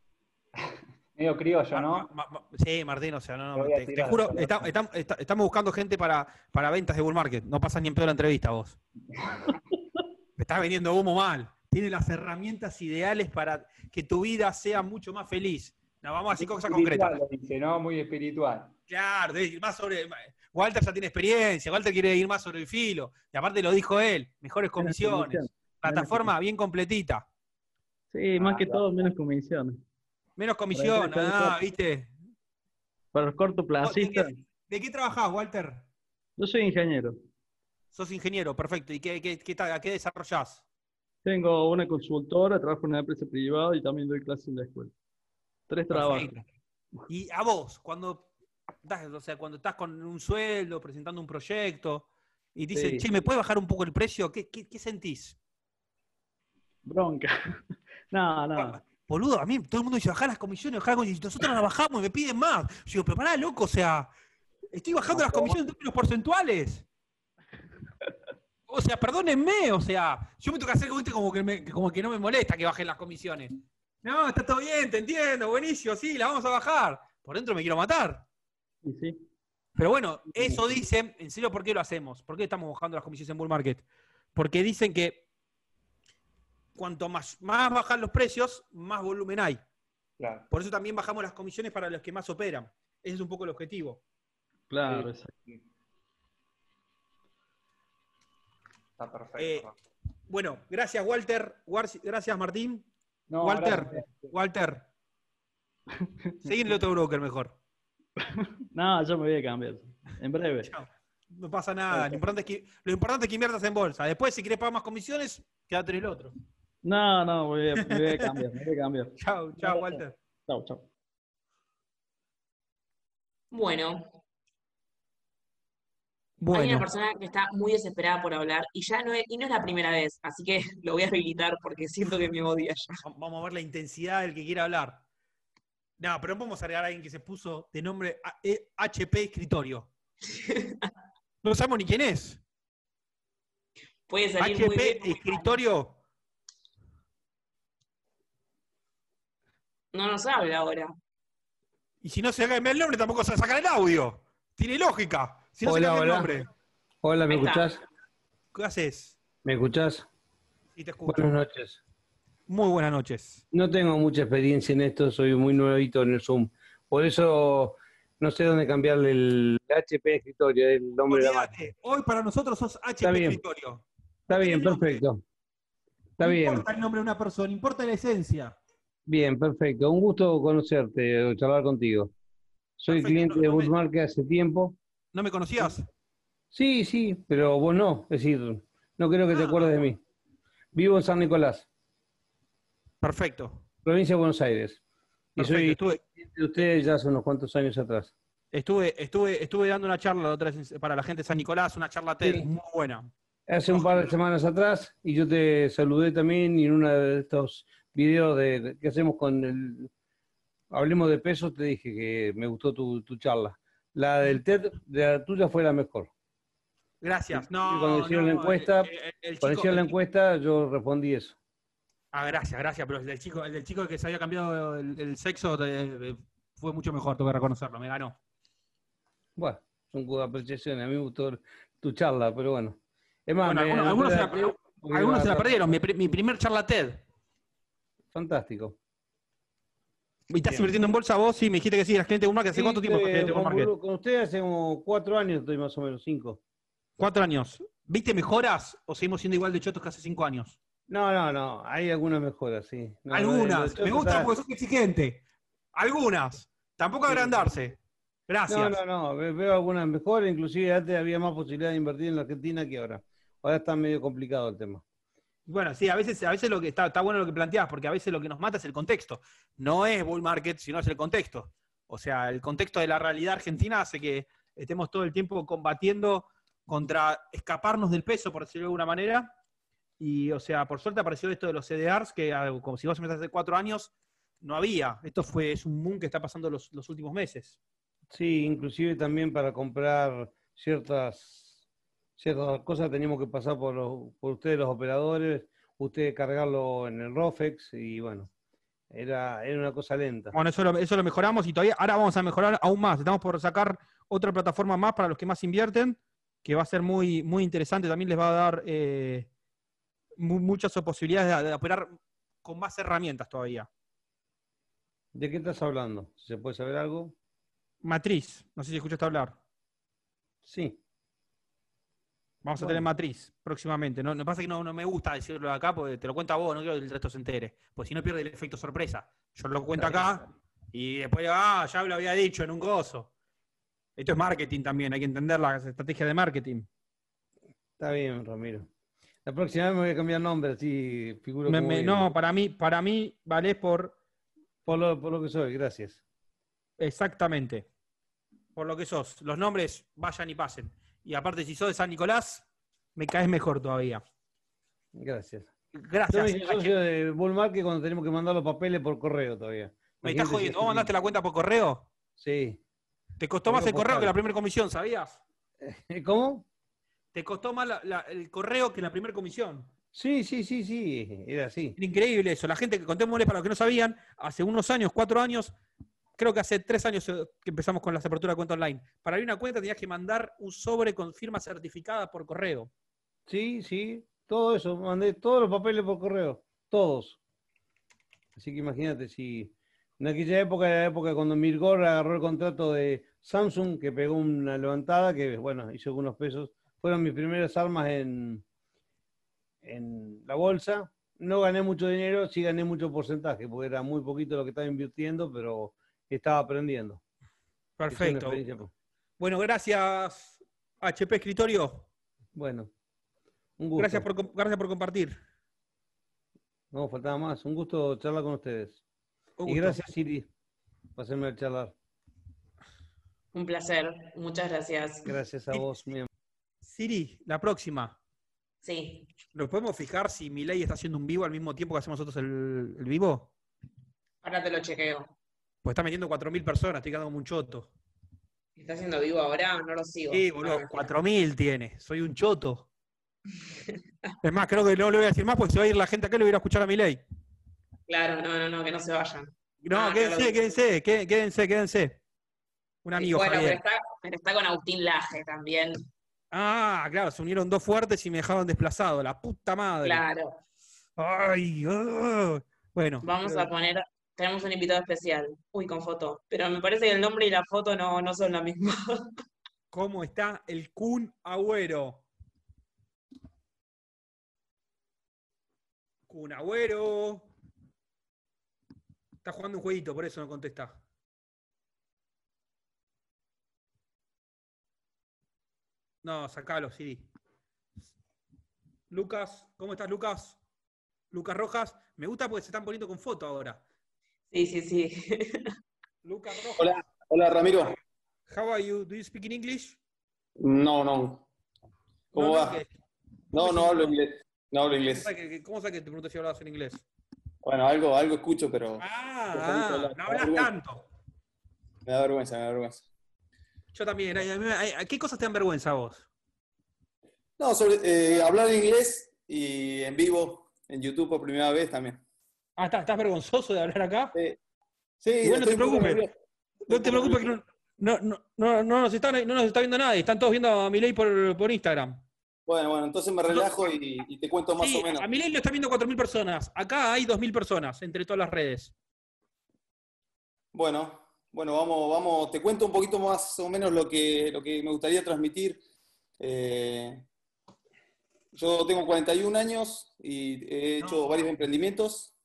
(laughs) Medio criollo, ¿no? Ma- ma- ma- sí, Martín, o sea, no, no. Te, juro, está- está- está- estamos buscando gente para, para ventas de bull market. No pasas ni en pedo la entrevista vos. Me (laughs) estás vendiendo humo mal. Tiene las herramientas ideales para que tu vida sea mucho más feliz. No, vamos a decir cosas concretas. lo dice, ¿no? Muy espiritual. Claro, más sobre. Walter ya tiene experiencia, Walter quiere ir más sobre el filo. Y aparte lo dijo él, mejores comisiones. Plataforma bien completita. Sí, más Ah, que claro. todo, menos comisiones. Menos comisión, el ah, ¿viste? Para los ¿De cortoplacistas, qué, de qué trabajás, Walter? yo soy ingeniero. Sos ingeniero, perfecto. ¿Y qué, qué, qué, tal- qué desarrollás? Tengo una consultora, trabajo en una empresa privada y también doy clases en la escuela. Tres trabajos. Y a vos, cuando estás, o sea, cuando estás con un sueldo, presentando un proyecto, y dicen, Sí. che, ¿me puede bajar un poco el precio? ¿Qué, qué, qué sentís? Bronca. (laughs) no, no. boludo, a mí todo el mundo dice bajar las comisiones, bajar las comisiones, y nosotros las bajamos y me piden más. Yo digo, pero pará, loco, o sea, estoy bajando las comisiones en términos porcentuales. O sea, perdónenme, o sea, yo me tengo que hacer como, como, que me- como que no me molesta que bajen las comisiones. No, está todo bien, te entiendo, buenísimo, sí, la vamos a bajar. Por dentro me quiero matar. Sí. Pero bueno, eso dicen, en serio, ¿por qué lo hacemos? ¿Por qué estamos bajando las comisiones en bull market? Porque dicen que cuanto más, más bajan los precios, más volumen hay. Claro. Por eso también bajamos las comisiones para los que más operan. Ese es un poco el objetivo. Claro, Sí. exacto. Está perfecto. Eh, Bueno, gracias Walter, gracias Martín. No, Walter, gracias. Walter. Seguí en el otro broker mejor. No, yo me voy a cambiar. En breve. (laughs) Chao. No pasa nada. Lo importante, es que, lo importante es que inviertas en bolsa. Después, si quieres pagar más comisiones, quédate en el otro. No, no, me voy a, me voy a cambiar, me voy a cambiar. (laughs) Chao, chao, Walter. Chao, chao. Bueno, hay Bueno, una persona que está muy desesperada por hablar y ya no es, y no es la primera vez, así que (laughs) lo voy a habilitar porque siento que me odia ya. vamos a ver la intensidad del que quiera hablar. No, pero vamos a agregar a alguien que se puso de nombre E- HP Escritorio. (laughs) No sabemos ni quién es. Puede salir muy bien. HP Escritorio. No nos habla ahora. Y si no se cambia el nombre, tampoco se va a sacar el audio. Tiene lógica. Si no se Hola, el hola. nombre. Hola, ¿me escuchás? ¿Qué haces? ¿Me escuchás? Sí, te escucho. Buenas noches. Muy buenas noches. No tengo mucha experiencia en esto, soy muy nuevito en el Zoom. Por eso no sé dónde cambiarle el HP de escritorio, el nombre de la hoy para nosotros sos HP Está bien. Escritorio. Está bien, perfecto. Está no bien, importa el nombre de una persona, importa la esencia. bien, perfecto. Un gusto conocerte charlar contigo. Soy Perfecto, cliente no- de no me- Bullmarket hace tiempo. ¿No me conocías? Sí, sí, pero vos no. Es decir, no creo que te Ah. acuerdes de mí. Vivo en San Nicolás, Perfecto. provincia de Buenos Aires. Y Perfecto. soy Estuve, de ustedes ya hace unos cuantos años atrás. estuve, estuve, estuve dando una charla la otra vez para la gente de San Nicolás, una charla TED Sí. muy buena. Hace un par de semanas atrás y yo te saludé también y en uno de estos videos de, de- que hacemos con el Hablemos de pesos te dije que me gustó tu, tu charla. La del TED, de la tuya fue la mejor. Gracias. Y cuando hicieron la encuesta, el- el- el Cuando hicieron la encuesta yo respondí eso. Ah, gracias, gracias, pero el del chico, el del chico que se había cambiado el, el sexo eh, fue mucho mejor, tengo que reconocerlo, me ganó. Bueno, son apreciaciones. A mí me gustó tu charla, pero bueno. Es más, Bueno, me algunos, algunos se la algunos se perdieron, mi primer charla TED. Fantástico. ¿Y estás Bien. invirtiendo en bolsa vos? Sí, me dijiste que sí, eras cliente de Market. ¿Hace Sí, cuánto tiempo eh, cliente de Bull con, Market? Bulu- con ustedes hace como cuatro años, estoy más o menos, cinco. Cuatro años. ¿Viste mejoras o seguimos siendo igual de chotos que hace cinco años? No, no, no, hay algunas mejoras, sí. No, Algunas. no, Me gusta porque sos exigente. Algunas. Tampoco agrandarse. Gracias. No, no, no, ve- veo algunas mejoras, inclusive antes había más posibilidad de invertir en la Argentina que ahora. Ahora está medio complicado el tema. Bueno, sí, a veces, a veces lo que está, está bueno lo que planteás, porque a veces lo que nos mata es el contexto. No es bull market, sino es el contexto. O sea, el contexto de la realidad argentina hace que estemos todo el tiempo combatiendo contra escaparnos del peso, por decirlo de alguna manera. Y, o sea, por suerte apareció esto de los CDRs, que como si vos empezás hace cuatro años, no había. Esto fue, es un boom que está pasando los últimos meses. Sí, inclusive también para comprar ciertas, ciertas cosas teníamos que pasar por, los- por ustedes los operadores, ustedes cargarlo en el ROFEX y bueno, era, era una cosa lenta. Bueno, eso lo, eso lo mejoramos y todavía ahora vamos a mejorar aún más. Estamos por sacar otra plataforma más para los que más invierten, que va a ser muy, muy interesante. También les va a dar eh, mu- muchas posibilidades de, de operar con más herramientas todavía. ¿De qué estás hablando? ¿Se puede saber algo? Matriz, no sé si escuchaste hablar. Sí. Vamos a tener matriz próximamente. No, no pasa que no, no me gusta decirlo acá porque te lo cuento a vos, no quiero que el resto se entere. Pues si no pierde el efecto sorpresa. Yo lo cuento acá y después, ah, ya lo había dicho en un gozo. Esto es marketing también, hay que entender las estrategias de marketing. Está bien, Ramiro. La próxima vez me voy a cambiar nombre, así figuro Me- como me- no, para mí, para mí vale por por, lo, por lo que soy, gracias. exactamente. Por lo que sos. Los nombres vayan y pasen. Y aparte, si sos de San Nicolás, me caes mejor todavía. Gracias. Yo Gracias. me hice socio de Bull Market cuando tenemos que mandar los papeles por correo todavía. Me estás jodiendo. ¿Vos mandaste la cuenta por correo? Sí. Te costó más el Correo que la primera comisión, ¿sabías? (laughs) ¿Cómo? Te costó más la- la- el correo que la primera comisión. Sí, sí, sí, sí, era así. Era increíble eso. La gente que contémosle para los que no sabían, hace unos años, cuatro años, creo que hace tres años eh, que empezamos con las aperturas de cuenta online. Para abrir una cuenta tenías que mandar un sobre con firma certificada por correo. Sí, sí, todo eso, mandé todos los papeles por correo, todos. Así que imagínate si en aquella época, era la época cuando Mirgor agarró el contrato de Samsung, que pegó una levantada, que bueno, hizo algunos pesos, fueron mis primeras armas en, en la bolsa. No gané mucho dinero, sí gané mucho porcentaje, porque era muy poquito lo que estaba invirtiendo, pero estaba aprendiendo. Perfecto. Bueno, gracias, HP Escritorio. Bueno, un gusto. Gracias por, gracias por compartir. No, faltaba más. Un gusto charlar con ustedes. Y gracias, Siri, por hacerme charlar. Un placer. Muchas gracias. Gracias a vos, mi Siri, la próxima. Sí. ¿Nos podemos fijar si Milei está haciendo un vivo al mismo tiempo que hacemos nosotros el, el vivo? Ahora te lo chequeo. Pues está metiendo 4.000 personas, estoy quedando como un choto. ¿Está haciendo vivo ahora? No lo sigo. Sí, boludo, Ah, 4.000 tiene. Soy un choto. Es más, creo que no le voy a decir más porque se va a ir la gente acá le voy a ir a escuchar a Milei. Claro, no, no, no, que no se vayan. No, Ah, quédense, claro. quédense, qué- quédense, quédense. Un amigo, bueno, pero está, pero está con Agustín Laje también. Ah, claro, se unieron dos fuertes y me dejaron desplazado. La puta madre. Claro. Ay, ah. Bueno. Vamos a poner. Tenemos un invitado especial. Uy, con foto. Pero me parece que el nombre y la foto no, no son la misma. (laughs) ¿Cómo está el Kun Agüero? Kun Agüero. Está jugando un jueguito, por eso no contesta. No, sacalo, Siri. Lucas, ¿cómo estás, Lucas? Lucas Rojas. Me gusta porque se están poniendo con foto ahora. Sí, sí, sí. Lucas Rojas. Hola, hola Ramiro. How are you? Do you speak in English? No, no. ¿Cómo No, va? no, No, no hablo inglés. No hablo ¿Cómo inglés. sabes que, que- cómo sabes que te pregunto si hablabas en inglés? Bueno, algo, algo escucho, pero Ah, ah, no hablas habla- tanto. me da vergüenza, me da vergüenza. Yo también. a ¿Qué cosas te dan vergüenza a vos? No, sobre eh, hablar inglés y en vivo en YouTube por primera vez también. Ah, ¿estás, estás vergonzoso de hablar acá? Sí, Igual no te preocupes. No te preocupes que no, no, no, no, no nos, está, no nos está viendo nadie. Están todos viendo a Milei por, por Instagram. Bueno, bueno, entonces me relajo y, y te cuento más Sí, o menos. a Milei lo están viendo 4.000 personas. Acá hay 2.000 personas entre todas las redes. Bueno, bueno, vamos, vamos, te cuento un poquito más o menos lo que, lo que me gustaría transmitir. Eh, yo tengo 41 años y he hecho varios emprendimientos.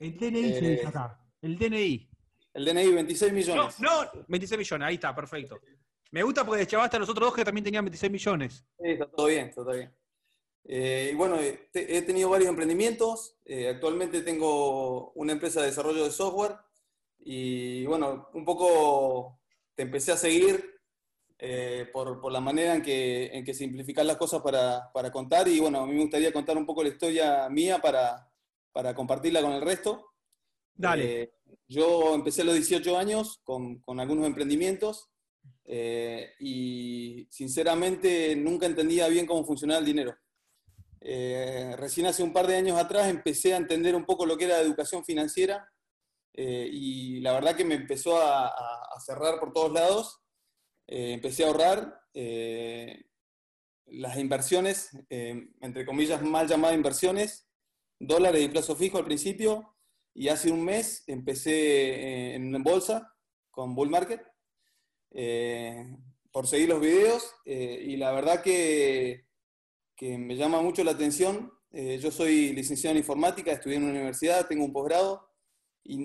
El DNI se dice acá. El DNI. El DNI 26 No, millones. no, 26 millones. Ahí está, perfecto. Me gusta porque chavaste a los otros dos que también tenían 26 millones. Sí, está todo bien, está todo bien. Eh, y bueno, eh, te- he tenido varios emprendimientos. Eh, actualmente tengo una empresa de desarrollo de software. Y bueno, un poco te empecé a seguir eh, por, por la manera en que, en que simplificar las cosas para, para contar. Y bueno, a mí me gustaría contar un poco la historia mía para, para compartirla con el resto. Dale. Eh, yo empecé a los 18 años con, con algunos emprendimientos eh, y sinceramente nunca entendía bien cómo funcionaba el dinero. Eh, recién hace un par de años atrás empecé a entender un poco lo que era educación financiera eh, y la verdad que me empezó a, a- cerrar por todos lados. Empecé a ahorrar. las inversiones, entre comillas, mal llamadas inversiones, dólares y plazo fijo al principio, y hace un mes empecé eh, en bolsa con Bull Market eh, por seguir los videos eh, y la verdad que, que me llama mucho la atención. Yo soy licenciado en informática, estudié en una universidad, tengo un posgrado y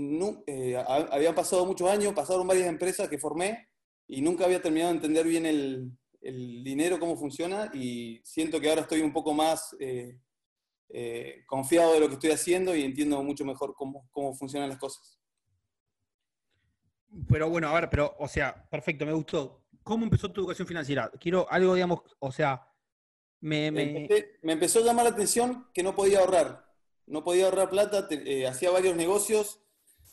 ha- habían pasado muchos años, pasaron varias empresas que formé y nunca había terminado de entender bien el, el dinero, cómo funciona y siento que ahora estoy un poco más eh, confiado de lo que estoy haciendo y entiendo mucho mejor cómo, cómo funcionan las cosas. Pero bueno, a ver, pero, o sea, perfecto, me gustó. ¿Cómo empezó tu educación financiera? Quiero algo, digamos, o sea, me, me- Empecé- me empezó a llamar la atención que no podía ahorrar. no podía ahorrar plata, te- eh, hacía varios negocios,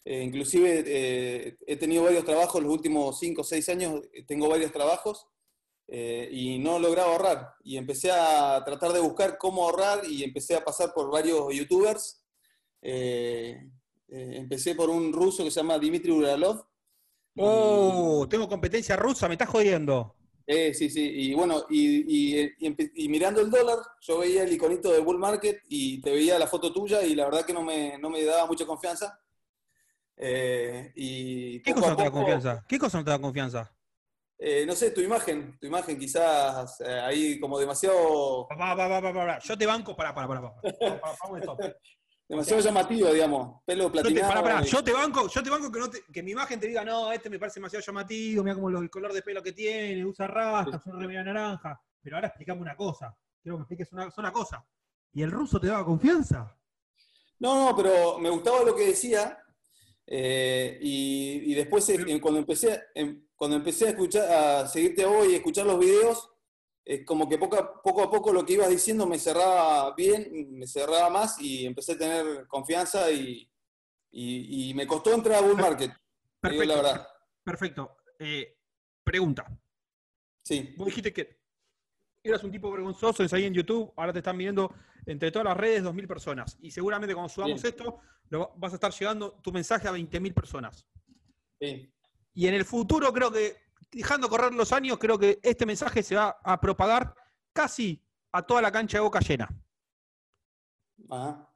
eh, inclusive he tenido varios trabajos, los últimos 5 o 6 años tengo varios trabajos eh, y no lograba ahorrar. Y empecé a tratar de buscar cómo ahorrar y empecé a pasar por varios youtubers. Eh, eh, empecé por un ruso que se llama Dimitri Uralov. Oh, tengo competencia rusa, me estás jodiendo. Eh, sí, sí, y bueno, y, y- y y mirando el dólar, yo veía el iconito de Bull Market y te veía la foto tuya y la verdad que no me, no me daba mucha confianza. Eh, y ¿Qué cosa no te da confianza? ¿Qué cosa no te da confianza? Eh, no sé, tu imagen, tu imagen quizás eh, ahí como demasiado, Va, va, va, va, va, va. Yo te banco, para, para, para, demasiado llamativo, digamos, pelo Yo te, platinado. pará, pará, y- yo te banco, yo te banco que, no te- que mi imagen te diga, no, este me parece demasiado llamativo, mira como el color de pelo que tiene, usa rastas, una remera naranja. Pero ahora explícame una cosa. Quiero que me expliques una, una cosa. ¿Y el ruso te daba confianza? No, no, pero me gustaba lo que decía. Eh, y, y después eh, cuando empecé, em, cuando empecé a escuchar, a seguirte vos y escuchar los videos, es como que poco a, poco a poco lo que ibas diciendo me cerraba bien, me cerraba más y empecé a tener confianza y, y- y me costó entrar a Bull Market, digo la verdad. Perfecto. Eh, pregunta. Sí, Vos dijiste que eras un tipo vergonzoso, es ahí en YouTube, ahora te están viendo entre todas las redes 2.000 personas. Y seguramente cuando subamos Bien. esto, lo, vas a estar llegando tu mensaje a 20.000 personas. sí, Y en el futuro creo que, dejando correr los años, creo que este mensaje se va a propagar casi a toda la cancha de boca llena. ajá.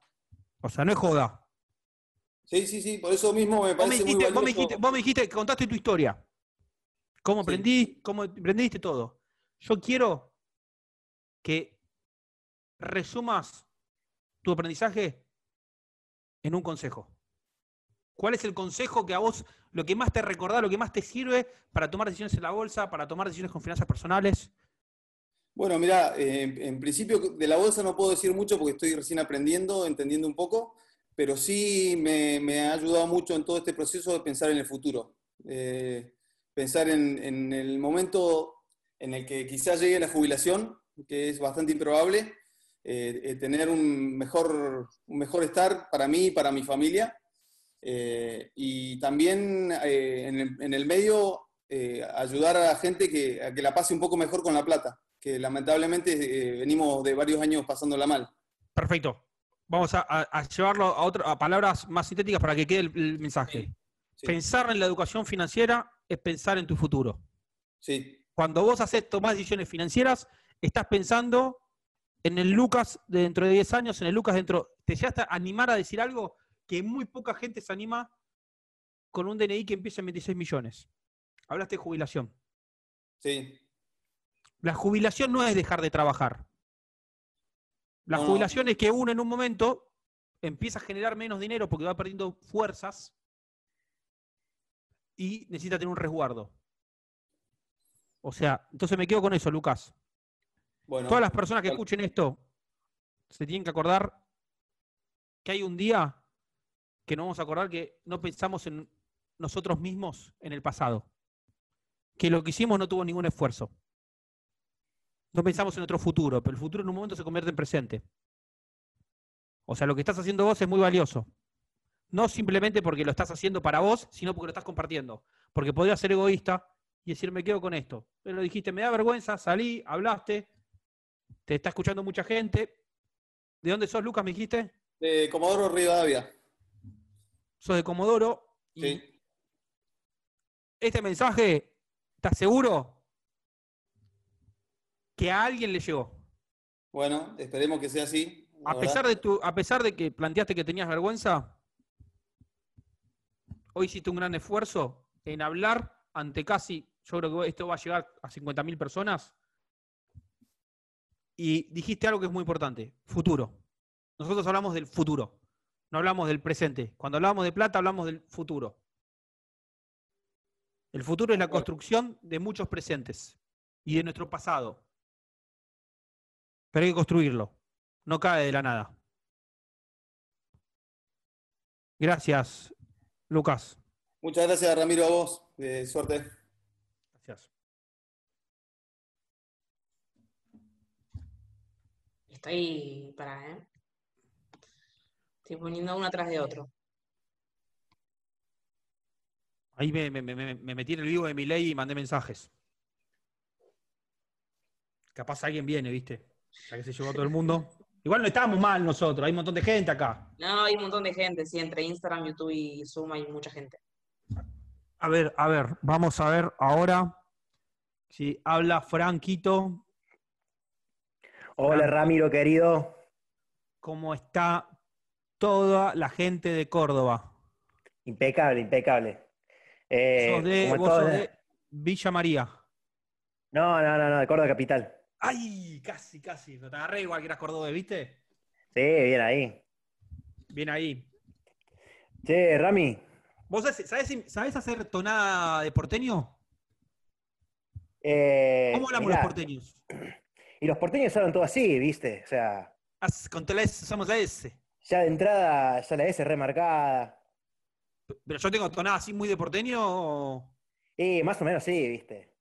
O sea, no es joda. Sí, sí, sí, por eso mismo me Vos me, parece muy dijiste, vos, me dijiste, vos me dijiste que contaste tu historia. Cómo Sí. aprendí, cómo aprendiste todo. Yo quiero que resumas tu aprendizaje en un consejo. ¿Cuál es el consejo que a vos, lo que más te recordá, lo que más te sirve para tomar decisiones en la bolsa, para tomar decisiones con finanzas personales? Bueno, mira, eh, en, principio de la bolsa no puedo decir mucho porque estoy recién aprendiendo, entendiendo un poco, pero sí me, me ha ayudado mucho en todo este proceso de pensar en el futuro. Eh, pensar en, en el momento en el que quizás llegue la jubilación, que es bastante improbable, eh, eh, tener un mejor, un mejor estar para mí y para mi familia. Eh, y también eh, en, el, en el medio ayudar a la gente que, a que la pase un poco mejor con la plata, que lamentablemente venimos de varios años pasándola mal. Perfecto. Vamos a, llevarlo a, otra- a palabras más sintéticas para que quede el, el mensaje. Sí. Pensar en la educación financiera es pensar en tu futuro. Sí, Cuando vos haces, tomás decisiones financieras, estás pensando en el Lucas de dentro de 10 años, en el Lucas dentro. Te llegaste a animar a decir algo que muy poca gente se anima con un DNI que empieza en 26 millones. Hablaste de jubilación. sí, La jubilación no es dejar de trabajar. La No, jubilación es que uno en un momento empieza a generar menos dinero porque va perdiendo fuerzas y necesita tener un resguardo. O sea, entonces me quedo con eso, Lucas. Bueno. Todas las personas que escuchen esto se tienen que acordar que hay un día que nos vamos a acordar que no pensamos en nosotros mismos en el pasado. Que lo que hicimos no tuvo ningún esfuerzo. No pensamos en nuestro futuro, pero el futuro en un momento se convierte en presente. O sea, lo que estás haciendo vos es muy valioso. No simplemente porque lo estás haciendo para vos, sino porque lo estás compartiendo. Porque podrías ser egoísta y decir, me quedo con esto. Pero dijiste, me da vergüenza, salí, hablaste, te está escuchando mucha gente. ¿De dónde sos, Lucas, me dijiste? De Comodoro Rivadavia. Sos de Comodoro. Y Sí. este mensaje, ¿estás seguro que a alguien le llegó? Bueno, esperemos que sea así. A verdad. pesar de tu, a pesar de que planteaste que tenías vergüenza, hoy hiciste un gran esfuerzo en hablar ante casi, yo creo que esto va a llegar a 50.000 personas. Y dijiste algo que es muy importante, futuro. Nosotros hablamos del futuro, no hablamos del presente. Cuando hablamos de plata, hablamos del futuro. El futuro es la construcción de muchos presentes y de nuestro pasado. Pero hay que construirlo. No cae de la nada. Gracias, Lucas. Muchas gracias, Ramiro, a vos. Eh, suerte. Gracias. Estoy para, ¿eh? Estoy poniendo uno atrás de otro. Ahí me, me- me- me- me metí en el vivo de mi ley y mandé mensajes. Capaz alguien viene, ¿viste? Ya que se llevó a todo el mundo. Igual no estábamos mal nosotros, hay un montón de gente acá. No, hay un montón de gente, sí, entre Instagram, YouTube y Zoom hay mucha gente. A ver, a ver, vamos a ver ahora si habla Franquito, Hola Ramiro, querido. cómo está toda la gente de Córdoba. Impecable, impecable. Eh, sos de, vos sos de Villa María. No, no, no, no, de Córdoba Capital. ¡Ay! Casi, casi. No te agarré igual que eras cordobés, ¿viste? Sí, bien ahí. Bien ahí. Che, Rami, ¿Vos sabés, sabés- sabés hacer tonada de porteño? eh, ¿Cómo hablamos mirá, los porteños? Y los porteños hablan todo así, ¿viste? O sea, Haz- Con la S, usamos la S. ya de entrada, ya la S remarcada. Pero yo tengo tonada así muy de porteño. o- Y más o menos sí, ¿viste?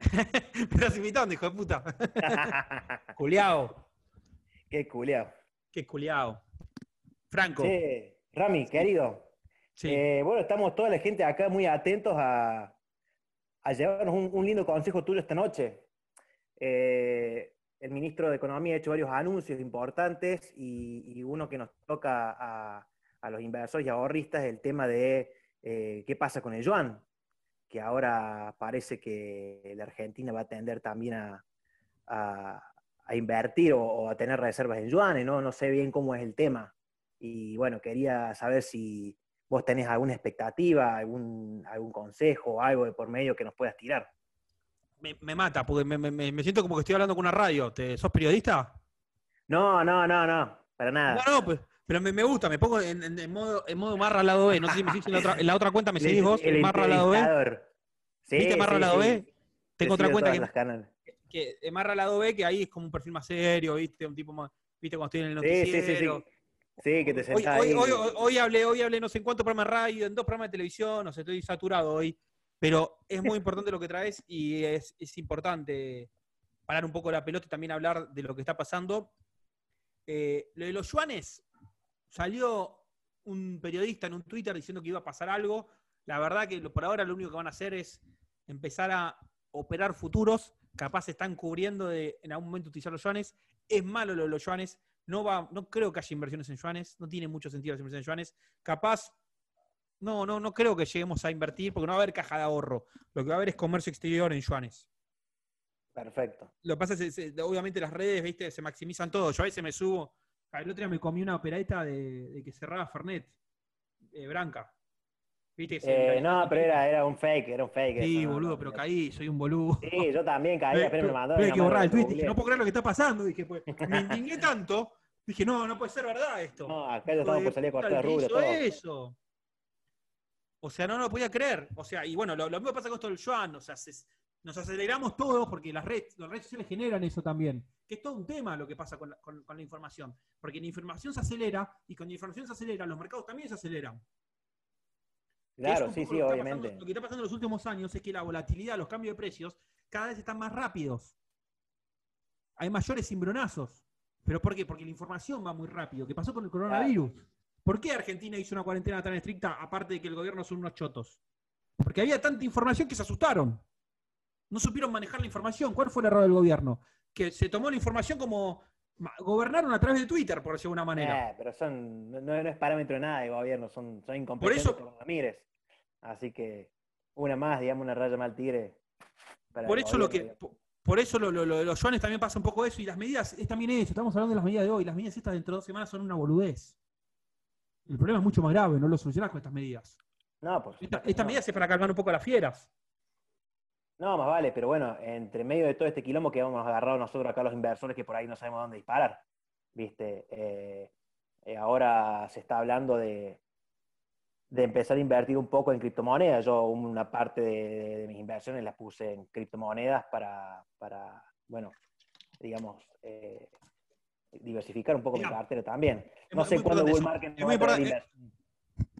(laughs) Me estás imitando, hijo de puta. (laughs) Culeado. Qué culiao. Qué culeado. Franco. Che, Rami, querido. Sí. Eh, bueno, estamos toda la gente acá muy atentos a, a llevarnos un, un lindo consejo tuyo esta noche. Eh, el ministro de Economía ha hecho varios anuncios importantes y, uno que nos toca a, los inversores y ahorristas es el tema de eh, qué pasa con el yuan, que ahora parece que la Argentina va a tender también a, invertir o, a tener reservas en yuanes, ¿no? No sé bien cómo es el tema. Y bueno, quería saber si vos tenés alguna expectativa, algún, algún consejo, algo de por medio que nos puedas tirar. Me, me mata, porque me, me- me- siento como que estoy hablando con una radio. ¿Te, ¿Sos periodista? No, no, no, no, para nada. No, no, pues, pero me, gusta, me pongo en, en- en modo, en modo marra al lado B. No sé si me seguís en la otra, en la otra cuenta, me seguís vos, El marra al lado B. Sí, ¿Viste marra al lado sí. B? Te Tengo otra cuenta que, que marra al lado B, que ahí es como un perfil más serio, ¿viste? Un tipo más, ¿viste? Cuando estoy en el Sí, sí, noticiero. sí, que te Hoy, sentás hoy, hoy, hoy- hoy hablé, hoy hablé no sé en cuántos programas de radio, en dos programas de televisión, no sé, estoy saturado hoy. Pero es muy importante lo que traes y es, importante parar un poco la pelota y también hablar de lo que está pasando. Eh, lo de los yuanes, salió un periodista en un Twitter diciendo que iba a pasar algo. La verdad que por ahora lo único que van a hacer es empezar a operar futuros. Capaz están cubriendo de en algún momento utilizar los yuanes. Es malo lo de los yuanes. No, va, no creo que haya inversiones en yuanes. No tiene mucho sentido las inversiones en yuanes. Capaz, no, no, no creo que lleguemos a invertir porque no va a haber caja de ahorro. Lo que va a haber es comercio exterior en yuanes. Perfecto. Lo que pasa es que obviamente las redes, viste, se maximizan todo. Yo a veces me subo. El otro día me comí una opereta de, de que cerraba Fernet, eh, Branca. ¿Viste? se Eh, no, pero era, era un fake, era un fake. Sí, eso, boludo, no, pero caí, soy un boludo. Sí, yo también caí, apenas me mandó. tuve que borrar el tweet. Dije, no puedo creer lo que está pasando. Dije, pues, (laughs) me indigné tanto. Dije, no, no puede ser verdad esto. No, acá ya estamos por salir a cortar rubro todo. eso. O sea, no, no lo podía creer. O sea, y bueno, lo, lo mismo pasa con esto del Yuan. O sea, se- nos aceleramos todos porque las redes, las redes sociales generan eso también. Que es todo un tema lo que pasa con la, con- con la información. Porque la información se acelera y cuando la información se acelera, los mercados también se aceleran. Claro, sí, sí, lo obviamente. pasando- lo que está pasando en los últimos años es que la volatilidad, los cambios de precios, cada vez están más rápidos. Hay mayores cimbronazos. ¿Pero por qué? Porque la información va muy rápido. ¿Qué pasó con el coronavirus? ¿Por qué Argentina hizo una cuarentena tan estricta, aparte de que el gobierno son unos chotos? Porque había tanta información que se asustaron. No supieron manejar la información. ¿Cuál fue el error del gobierno? Que se tomó la información como gobernaron a través de Twitter, por decirlo de alguna manera. Eh, pero son, no, no es parámetro de nada de gobierno, son, son incompetentes eso- como Ramírez. Así que una más, digamos, una raya mal tigre. para Por eso gobierno, que. po- Por eso lo, lo- lo de los yuanes también pasa un poco eso. Y las medidas es también eso. Estamos hablando de las medidas de hoy. Las medidas estas dentro de dos semanas son una boludez. El problema es mucho más grave, no lo solucionás con estas medidas. No, por Esta, supuesto esta no. medida es para calmar un poco a las fieras. No, más vale, pero bueno, entre medio de todo este quilombo que hemos agarrado nosotros acá los inversores que por ahí no sabemos dónde disparar, ¿viste? Eh, eh, ahora se está hablando de, de empezar a invertir un poco en criptomonedas. Yo una parte de, de- de mis inversiones las puse en criptomonedas para, para bueno, digamos, eh, diversificar un poco mi cartera también. No sé cuándo Bull. Market Es muy importante,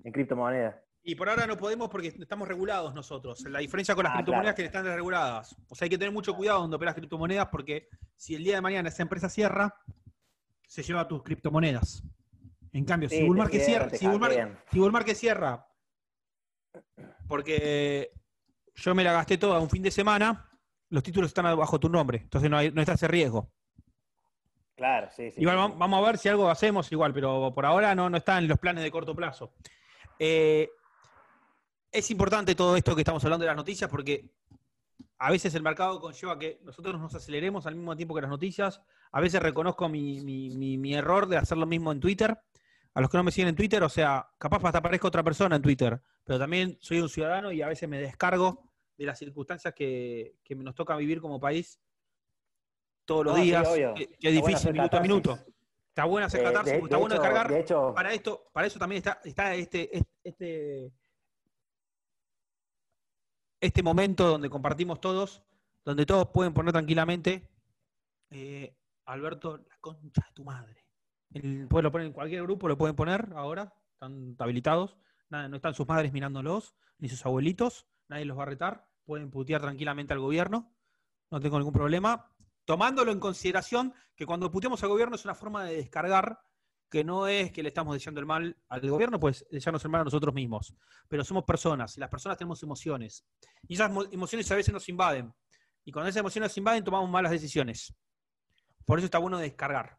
en criptomonedas. Y por ahora no podemos porque estamos regulados nosotros. La diferencia con las Ah, criptomonedas claro. que están desreguladas. O sea, hay que tener mucho cuidado donde operas criptomonedas porque si el día de mañana esa empresa cierra, se lleva tus criptomonedas. En cambio, Sí, si Bull Market cierra, si Bull Market- si Bull Market cierra, porque yo me la gasté toda un fin de semana, los títulos están bajo tu nombre, entonces no, hay, no está ese riesgo. Claro, sí, sí. Igual sí, vamos a ver si algo hacemos igual, pero por ahora no, no está en los planes de corto plazo. Eh, es importante todo esto que estamos hablando de las noticias porque a veces el mercado conlleva que nosotros nos aceleremos al mismo tiempo que las noticias. A veces reconozco mi, mi- mi- mi error de hacer lo mismo en Twitter. A los que no me siguen en Twitter, o sea, capaz hasta aparezca otra persona en Twitter, pero también soy un ciudadano y a veces me descargo de las circunstancias que, que nos toca vivir como país todos los No, días, que, que es difícil, minuto a minuto. Está bueno hacer Eh, catarsis, de- está de bueno hecho- descargar. de hecho- para esto, para eso también está, está este, este, este, este momento donde compartimos todos, donde todos pueden poner tranquilamente, eh, Alberto, la concha de tu madre. El, pues lo ponen en cualquier grupo, lo pueden poner ahora, están habilitados, nada, no están sus madres mirándolos, ni sus abuelitos, nadie los va a retar, pueden putear tranquilamente al gobierno, no tengo ningún problema, tomándolo en consideración que cuando puteamos al gobierno es una forma de descargar, que no es que le estamos deseando el mal al gobierno, pues desearnos el mal a nosotros mismos. Pero somos personas y las personas tenemos emociones. Y esas mo- emociones a veces nos invaden. Y cuando esas emociones nos invaden, tomamos malas decisiones. Por eso está bueno descargar.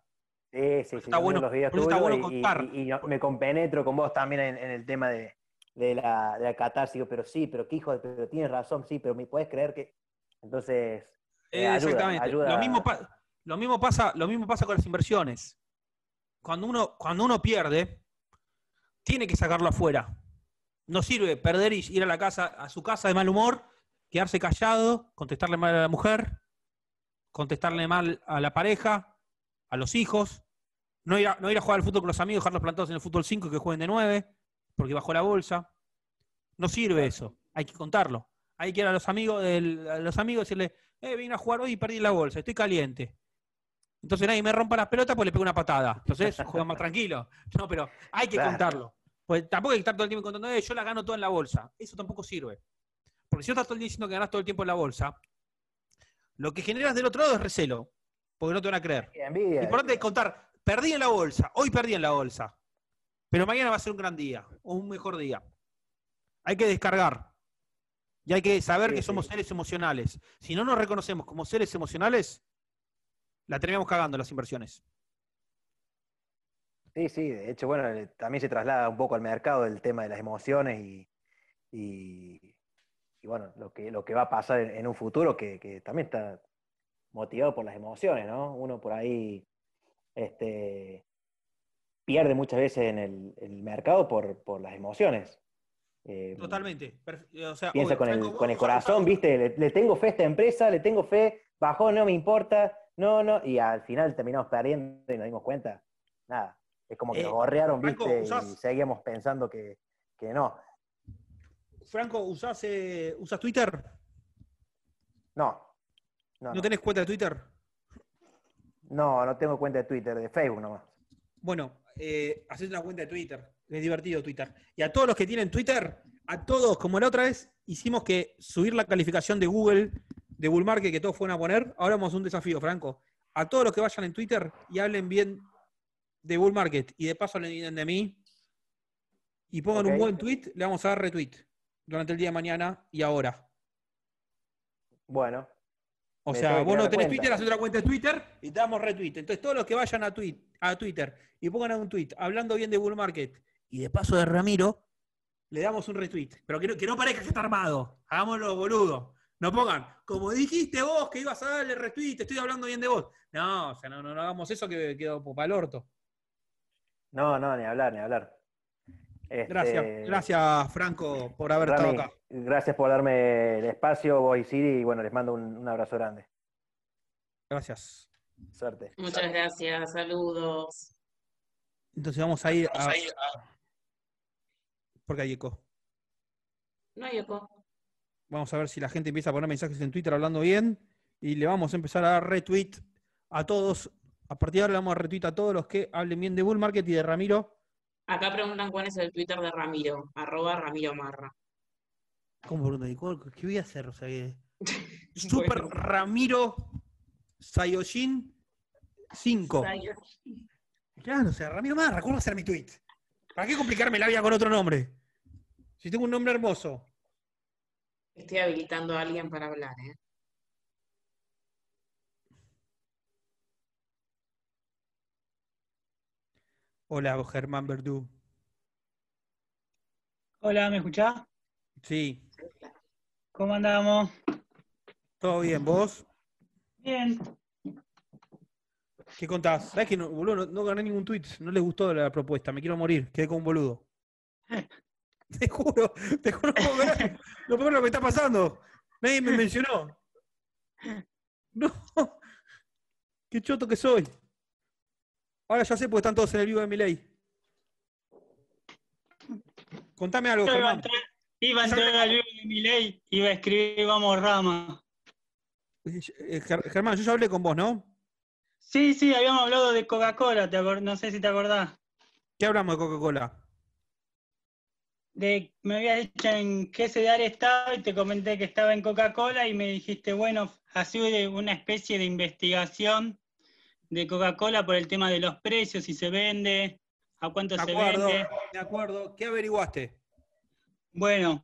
Sí, sí, sí. está bueno- miro los videos por eso está bueno y- contar. Y, me compenetro con vos también en, en el tema de, de la, de la catarsis. Pero sí, pero qué hijo de, pero tienes razón, sí, pero me puedes creer que. Entonces. Eh, ayuda, Exactamente. ayuda. Lo, mismo lo, mismo pasa, lo mismo pasa con las inversiones. Cuando uno, cuando uno pierde, tiene que sacarlo afuera. No sirve perder y ir a la casa, a su casa de mal humor, quedarse callado, contestarle mal a la mujer, contestarle mal a la pareja, a los hijos, no ir a, no ir a jugar al fútbol con los amigos, dejarlos plantados en el fútbol 5 y que jueguen de 9, porque bajó la bolsa. No sirve eso, hay que contarlo. Hay que ir a los amigos a los amigos y decirle, eh, vine a jugar hoy y perdí la bolsa, estoy caliente. Entonces nadie me rompa las pelotas pues le pego una patada. Entonces juega más (laughs) tranquilo. No, pero hay que Claro. contarlo. Pues tampoco hay que estar todo el tiempo contando, eh, yo la gano toda en la bolsa. Eso tampoco sirve. Porque si vos estás todo el día diciendo que ganás todo el tiempo en la bolsa, lo que generas del otro lado es recelo. Porque no te van a creer. Envidia. Lo importante es contar, perdí en la bolsa, hoy perdí en la bolsa. Pero mañana va a ser un gran día, o un mejor día. Hay que descargar. Y hay que saber Sí, que sí. somos seres emocionales. Si no nos reconocemos como seres emocionales, la terminamos cagando las inversiones. Sí, sí, de hecho, bueno, eh, también se traslada un poco al mercado el tema de las emociones y, y, y, bueno, lo que, lo que va a pasar en, en un futuro que, que también está motivado por las emociones, ¿no? Uno por ahí este, pierde muchas veces en el, el mercado por, por las emociones. Eh, Totalmente. O sea, Piensa obvio, con el, Franco, con el vos usás- corazón, ¿viste? Le, le tengo fe a esta empresa, le tengo fe, bajó, no me importa, no, no, y al final terminamos perdiendo y nos dimos cuenta, nada, es como que Eh, nos Franco, ¿viste? usás- Y seguíamos pensando que, que no. Franco, ¿usás, eh, ¿usás Twitter? No, no, ¿No tenés cuenta de Twitter? no, no tengo cuenta de Twitter, de Facebook nomás. Bueno, eh, haced una cuenta de Twitter. Es divertido Twitter. Y a todos los que tienen Twitter, a todos, como la otra vez, hicimos que subir la calificación de Google, de Bull Market, que todos fueron a poner. Ahora vamos a un desafío, Franco. A todos los que vayan en Twitter y hablen bien de Bull Market y de paso hablen bien de mí y pongan un buen tweet, le vamos a dar retweet durante el día de mañana y ahora. Bueno, O sea, vos no tenés cuenta. Twitter, haces otra cuenta de Twitter y te damos retweet. Entonces, todos los que vayan a, tweet, a Twitter y pongan un tweet hablando bien de Bull Market y de paso de Ramiro, le damos un retweet. Pero que no, que no parezca que está armado. Hagámoslo, boludo. No pongan, como dijiste vos que ibas a darle retweet, estoy hablando bien de vos. No, o sea, no, no, no hagamos eso que quedó para el orto. no, no, ni hablar, ni hablar. Este, Gracias, gracias Franco por haber Rami, estado acá. gracias por darme el espacio, vos y Siri, y bueno, les mando un, un abrazo grande. Gracias. Suerte. Muchas gracias, saludos. Entonces vamos a ir a... Porque hay eco. No hay eco. Vamos a ver si la gente empieza a poner mensajes en Twitter hablando bien. Y le vamos a empezar a dar retweet a todos. A partir de ahora le vamos a retweet a todos los que hablen bien de Bull Market y de Ramiro. Acá preguntan cuál es el Twitter de Ramiro, arroba Ramiro Marra. ¿Cómo preguntan? ¿Y cuál- ¿Qué voy a hacer? O sea, que- (laughs) Super Ramiro Sayoshin 5. Claro, o sea, Ramiro Marra, ¿cómo va a ser mi tweet? ¿Para qué complicarme la vida con otro nombre? Si tengo un nombre hermoso. Estoy habilitando a alguien para hablar, ¿eh? Hola, Germán Verdú. Hola, ¿me escuchás? Sí, ¿Cómo andamos? todo bien. ¿Vos? Bien. ¿Qué contás? ¿Sabés que no, boludo, no, no gané ningún tweet? No les gustó la propuesta. Me quiero morir. Quedé como un boludo. (laughs) (laughs) Te juro, te juro, no puedo creer. No puedo creer lo que está pasando. Nadie me mencionó. No. Qué choto que soy. Ahora ya sé porque están todos en el vivo de mi ley. Contame algo, Yo Germán. iba a entrar al vivo de mi ley, iba a escribir Vamos Rama. Eh, Ger- Germán, yo ya hablé con vos, ¿no? Sí, sí, habíamos hablado de Coca-Cola, no sé si te acordás. ¿Qué hablamos de Coca-Cola? De, me habías dicho en qué CDR estaba y te comenté que estaba en Coca-Cola y me dijiste, bueno, ha sido de una especie de investigación de Coca-Cola por el tema de los precios, si se vende, a cuánto Me se acuerdo, vende. me acuerdo. ¿Qué averiguaste? Bueno,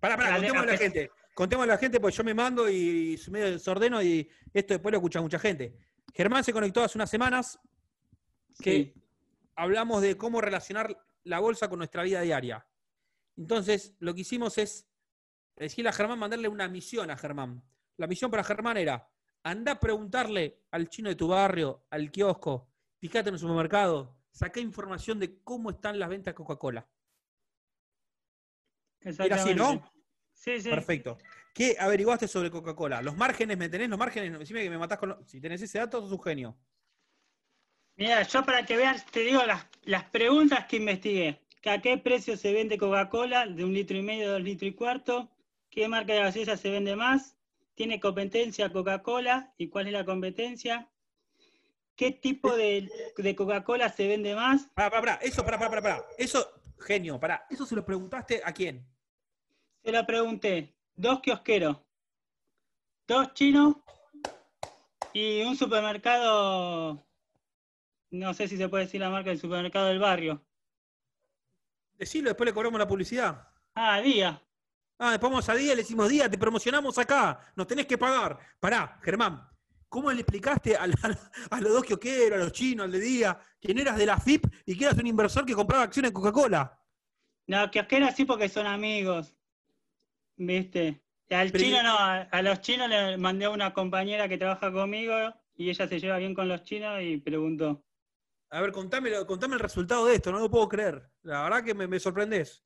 Pará, pará, La de- contémosle a la gente. Contémosle a la gente, porque yo me mando y medio desordeno y esto después lo escucha mucha gente. Germán se conectó hace unas semanas que sí, hablamos de cómo relacionar la bolsa con nuestra vida diaria. Entonces, lo que hicimos es decirle a Germán, mandarle una misión a Germán. La misión para Germán era, anda a preguntarle al chino de tu barrio, al kiosco, fíjate en el supermercado, saca información de cómo están las ventas de Coca-Cola. Era así, ¿no? Sí, sí. Perfecto. ¿Qué averiguaste sobre Coca-Cola? ¿Los márgenes? ¿Me tenés los márgenes? Decime que me matás con los... Si tenés ese dato, sos un genio. Mira, yo para que veas, te digo las, las preguntas que investigué. ¿Que ¿A qué precio se vende Coca-Cola? ¿De un litro y medio, dos litros y cuarto? ¿Qué marca de gaseosa se vende más? ¿Tiene competencia Coca-Cola? ¿Y cuál es la competencia? ¿Qué tipo de, de Coca-Cola se vende más? Pará, pará, pará. Eso, pará, pará, pará, pará. Eso, genio, pará. ¿Eso se lo preguntaste a quién? Se lo pregunté. Dos kiosqueros, dos chinos y un supermercado, no sé si se puede decir la marca del supermercado del barrio. Decilo, después le cobramos la publicidad. Ah, día. Ah, después vamos a Día y le decimos, Día, te promocionamos acá. Nos tenés que pagar. Pará, Germán. ¿Cómo le explicaste a, la- a los dos kiosqueros, a los chinos, al de Día, que no eras de la FIP y que eras un inversor que compraba acciones de Coca-Cola? No, kiosqueros sí porque son amigos. ¿Viste? Al Pero chino no, a, a los chinos le mandé a una compañera que trabaja conmigo y ella se lleva bien con los chinos y preguntó. A ver, contame, lo- contame el resultado de esto, no lo puedo creer. La verdad que me, me sorprendés.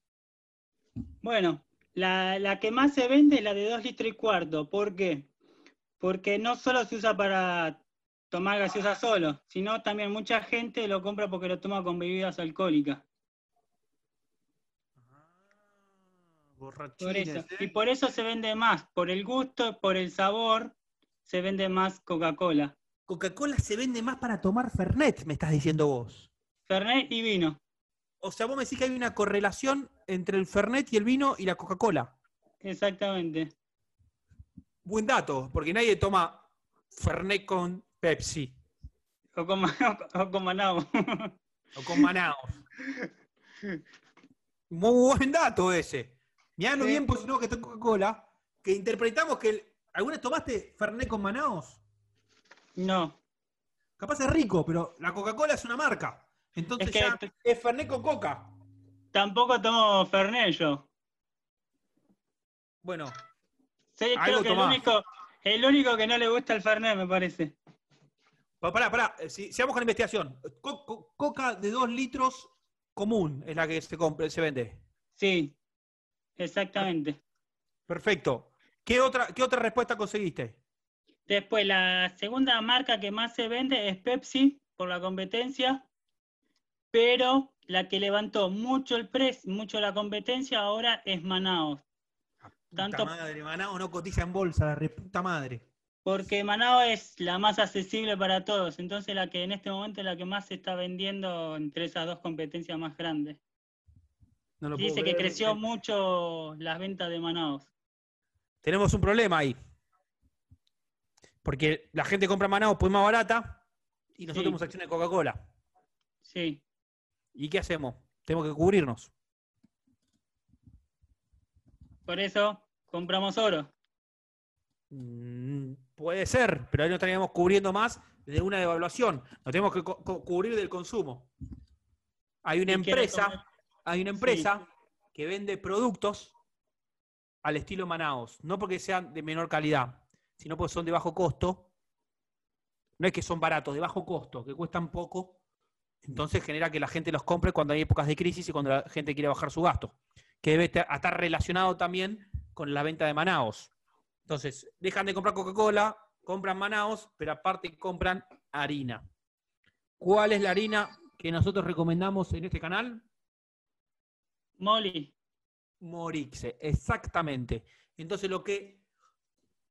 Bueno, la, la que más se vende es la de 2 litros y cuarto. ¿Por qué? Porque no solo se usa para tomar gaseosa solo, sino también mucha gente lo compra porque lo toma con bebidas alcohólicas. Por Borrachines, eso. ¿eh? Y por eso se vende más, por el gusto, por el sabor, se vende más Coca-Cola. Coca-Cola se vende más para tomar Fernet, me estás diciendo vos. Fernet y vino. O sea, vos me decís que hay una correlación entre el Fernet y el vino y la Coca-Cola. Exactamente. Buen dato, porque nadie toma Fernet con Pepsi O con, (laughs) o con Manao. (laughs) o con Manaos. Muy buen dato ese. Mirá lo Sí. bien posicionado que está en Coca-Cola, que interpretamos que... el- ¿Alguna vez tomaste Fernet con Manaos? No. Capaz es rico, pero la Coca-Cola es una marca. Entonces Es que ya t- es Fernet con Coca. Tampoco tomo Fernet yo. Bueno, Sí, creo que el único, el único que no le gusta el Fernet, me parece. pa- pará, pará. eh, Si, sigamos con la investigación. Co- co- coca de 2 litros común es la que se, compra, se vende. Sí, exactamente. Perfecto. ¿Qué otra, ¿Qué otra respuesta conseguiste? Después, la segunda marca que más se vende es Pepsi, por la competencia, pero la que levantó mucho el precio, mucho la competencia ahora es Manaos. Tanto- madre, Manao no cotiza en bolsa, la reputa madre. Porque Manao es la más accesible para todos, entonces la que en este momento es la que más se está vendiendo entre esas dos competencias más grandes. No Dice que creció mucho las ventas de Manaos. Tenemos un problema ahí. Porque la gente compra Manao pues más barata y nosotros Sí. tenemos acciones de Coca-Cola. Sí. ¿Y qué hacemos? Tenemos que cubrirnos. Por eso compramos oro. Mm, puede ser, pero ahí nos estaríamos cubriendo más de una devaluación. Nos tenemos que cubrir del consumo. Hay una ¿Y qué le empresa, hay una empresa que vende productos al estilo Manaos, no porque sean de menor calidad, sino porque son de bajo costo. No es que son baratos, de bajo costo, que cuestan poco. Entonces genera que la gente los compre cuando hay épocas de crisis y cuando la gente quiere bajar su gasto. Que debe estar relacionado también con la venta de Manaos. Entonces, dejan de comprar Coca-Cola, compran Manaos, pero aparte compran harina. ¿Cuál es la harina que nosotros recomendamos en este canal? Molly. Morixe, exactamente. Entonces, lo que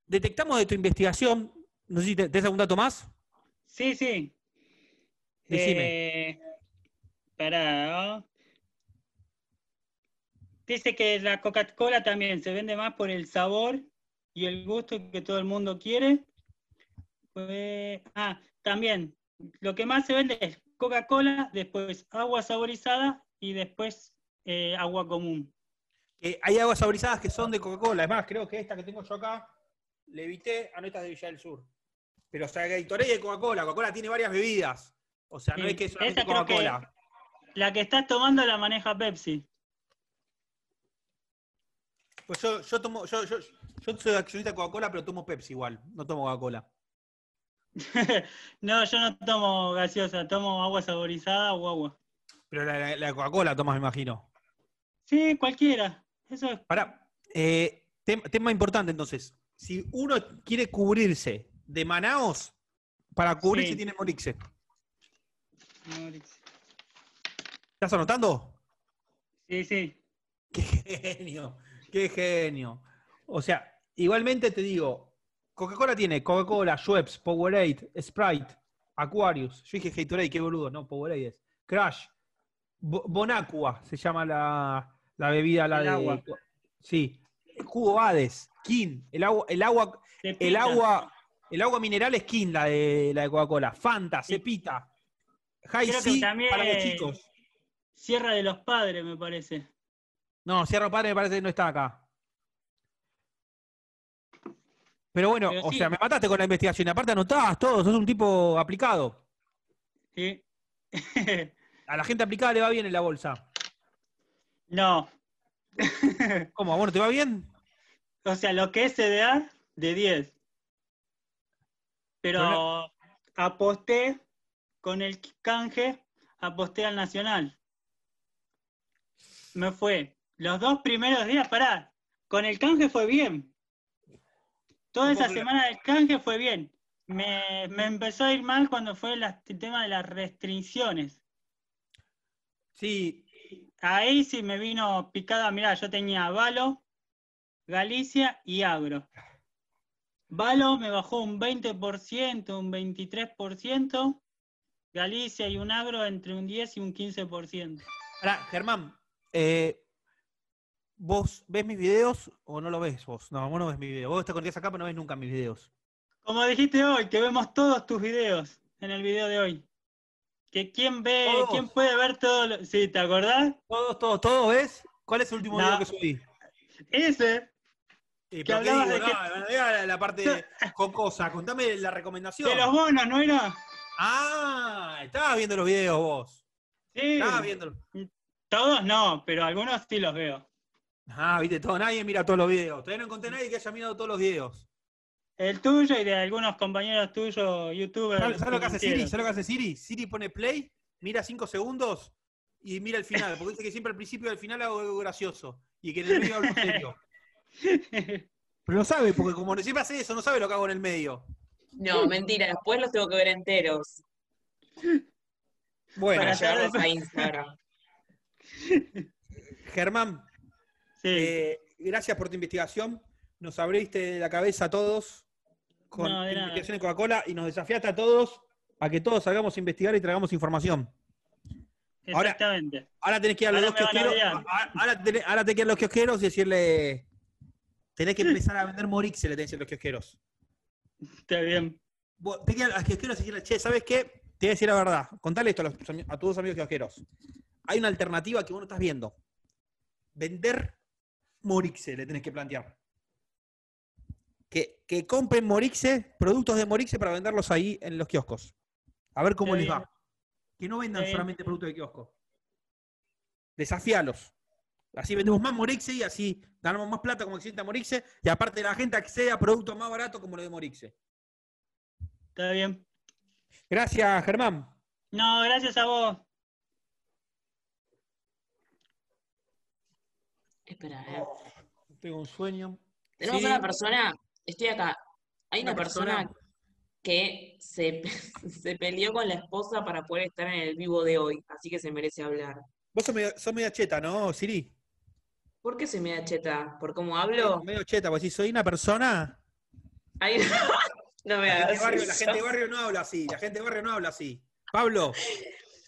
detectamos de tu investigación, no sé si te- tenés algún dato más. Sí, sí. Decime. Eh, pará, ¿no? Dice que la Coca-Cola también se vende más por el sabor y el gusto que todo el mundo quiere. Pues, ah, también, lo que más se vende es Coca-Cola, después agua saborizada y después eh, agua común. Eh, hay aguas saborizadas que son de Coca-Cola. Es más, creo que esta que tengo yo acá, le evité a nuestras de Villa del Sur. Pero, o sea, Gatorade de Coca-Cola. Coca-Cola tiene varias bebidas. O sea, no Sí, es que es solamente Coca-Cola. La que estás tomando la maneja Pepsi. Pues yo, yo tomo, yo, yo, yo soy accionista de Coca-Cola, pero tomo Pepsi igual, no tomo Coca-Cola. (laughs) no, yo no tomo gaseosa, tomo agua saborizada o agua. Pero la, la- Coca-Cola tomas, me imagino. Sí, cualquiera. Eso es. Para, tema importante entonces. Si uno quiere cubrirse de Manaos, para cubrirse Sí. tiene Morixe. Mauricio. ¿Estás anotando? Sí, sí. Qué genio, qué genio. O sea, igualmente te digo, Coca-Cola tiene Coca-Cola, Schweppes, Powerade, Sprite, Aquarius. Yo dije Gatorade, qué boludo, no, Powerade es. Crash, Bo- Bonacqua se llama la, la bebida, la El de. agua. Sí. Jugo Hades, King, el agua, el agua, el agua, el agua mineral es King, la de la de Coca-Cola. Fanta, Cepita, High Creo que C también para los chicos. Sierra de los Padres, me parece. No, Sierra Padre me parece que no está acá. Pero bueno, Pero o sí. sea, me mataste con la investigación. Aparte anotás todo, sos un tipo aplicado. Sí. (laughs) A la gente aplicada le va bien en la bolsa. no. (laughs) ¿Cómo? ¿A vos no te va bien? O sea, lo que es CDA, de 10. Pero aposté con el canje, aposté al Nacional. Me fue. Los dos primeros días, pará. Con el canje fue bien. Toda esa semana del canje fue bien. Me, me empezó a ir mal cuando fue la- el tema de las restricciones. Sí, Ahí sí me vino picada. Mirá, yo tenía Valo, Galicia y Agro. Valo me bajó un 20%, un 23%. Galicia y un Agro entre un 10 y un 15%. Ahora, Germán, eh, ¿vos ves mis videos o no lo ves vos? No, vos no ves mis videos. Vos te conectás acá, pero no ves nunca mis videos. Como dijiste hoy, que vemos todos tus videos en el video de hoy. Que quién ve, Todos. quién puede ver todo lo... Sí, ¿te acordás? ¿Todos, todos, todos ves? ¿Cuál es el último No. video que subí? Ese, Eh, Que pero ¿qué hablabas digo? de que- No, la, la parte jocosa. Contame la recomendación. de los bonos, ¿no era? Ah, estabas viendo los videos vos. Sí. Estabas viendo. Todos no, pero algunos sí los veo. Ah, viste, todo, nadie mira todos los videos. Todavía no encontré a nadie que haya mirado todos los videos. El tuyo y de algunos compañeros tuyos, youtubers. ¿Sabes sabes lo que hace Siri? ¿Sabes lo que hace Siri? Siri pone play, mira cinco segundos y mira el final. Porque dice que siempre al principio y al final hago algo gracioso. Y que en el medio hablo serio. (laughs) Pero lo sabe, porque como siempre hace eso, no sabe lo que hago en el medio. No, mentira, después los tengo que ver enteros Bueno, para llevarlos a Instagram. (laughs) Germán, Sí. eh, gracias por tu investigación. Nos abriste la cabeza a todos con No, de investigación en Coca-Cola y nos desafiaste a todos a que todos salgamos a investigar y traigamos información. ahora- Exactamente. Ahora tenés que ir a los Ahora kiosqueros. odiar. a- Ahora tenés, ahora tenés que ir a los kiosqueros y decirle. Tenés que empezar a vender Morix, le tenés a los kiosqueros. Está bien. Vos tenés que ir a los kiosqueros y decirle, che, ¿sabes qué? te voy a decir la verdad. Contale esto a, los a tus amigos kiosqueros. Hay una alternativa que vos no estás viendo. Vender Morixe, le tenés que plantear. Que, que compren Morixe, productos de Morixe para venderlos ahí en los kioscos. A ver cómo Está les bien. va. Que no vendan Está bien. solamente productos de kiosco. Desafíalos. Así vendemos más Morixe y así ganamos más plata como existe Morixe. Y aparte la gente accede a productos más baratos como los de Morixe. Está bien. Gracias, Germán. No, gracias a vos. Espera, eh. Tengo un sueño. Tenemos Sí. una persona, estoy acá. Hay Una una, persona, persona. que se, (laughs) se peleó con la esposa para poder estar en el vivo de hoy, así que se merece hablar. Vos sos medio, sos media cheta, ¿no, Siri? ¿Por qué se me da cheta? ¿Por cómo hablo? Medio cheta, pues si soy una persona. Ay, (laughs) no me La gente, barrio, la gente de barrio no habla así. La gente de barrio no habla así. Pablo,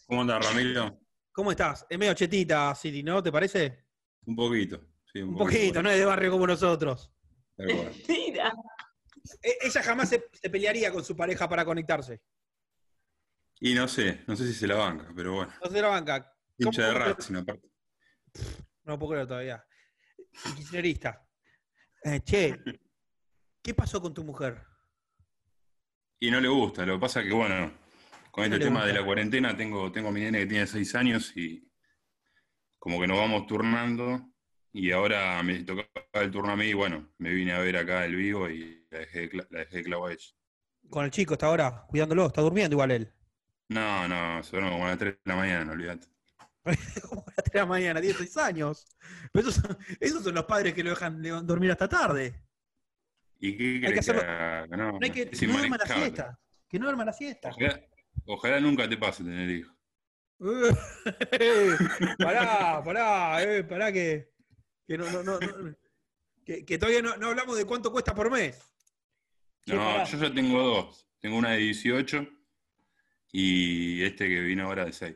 ¿Cómo anda, Ramiro? ¿cómo estás? Es medio chetita, Siri, ¿no? ¿Te parece? Un poquito. Sí, Un poquito, no es de barrio como nosotros. Tal cual. (laughs) Mentira. E- Ella jamás se, se pelearía con su pareja para conectarse. Y no sé, no sé si se la banca, pero bueno. No se la banca. Hincha de Racing, aparte. No puedo creerlo todavía. Kirchnerista. Eh, che, ¿qué pasó con tu mujer? Y no le gusta, lo que pasa que, bueno, con ¿Qué no este tema de la cuarentena, tengo, tengo a mi nene que tiene seis años y como que nos vamos turnando y ahora me tocaba el turno a mí y bueno, me vine a ver acá el vivo y la dejé, la dejé de clavo a ella. Con el chico está ahora, cuidándolo, está durmiendo igual él. No, no, se duerme como a las 3 de la mañana, olvídate. (laughs) Como a las 3 de la mañana, tiene 6 años. Pero esos, son, esos son los padres que lo dejan dormir hasta tarde. ¿Y qué que crees que, hacerlo- haga? No, No hay que, que no duerma la siesta. Que no duerma la siesta. Ojalá, ojalá nunca te pase tener hijos. (laughs) pará, pará, eh, pará que, que, no, no, no, no- que, que todavía no, no hablamos de cuánto cuesta por mes. No, yo ya tengo dos. Tengo una de 18 y este que vino ahora de 6.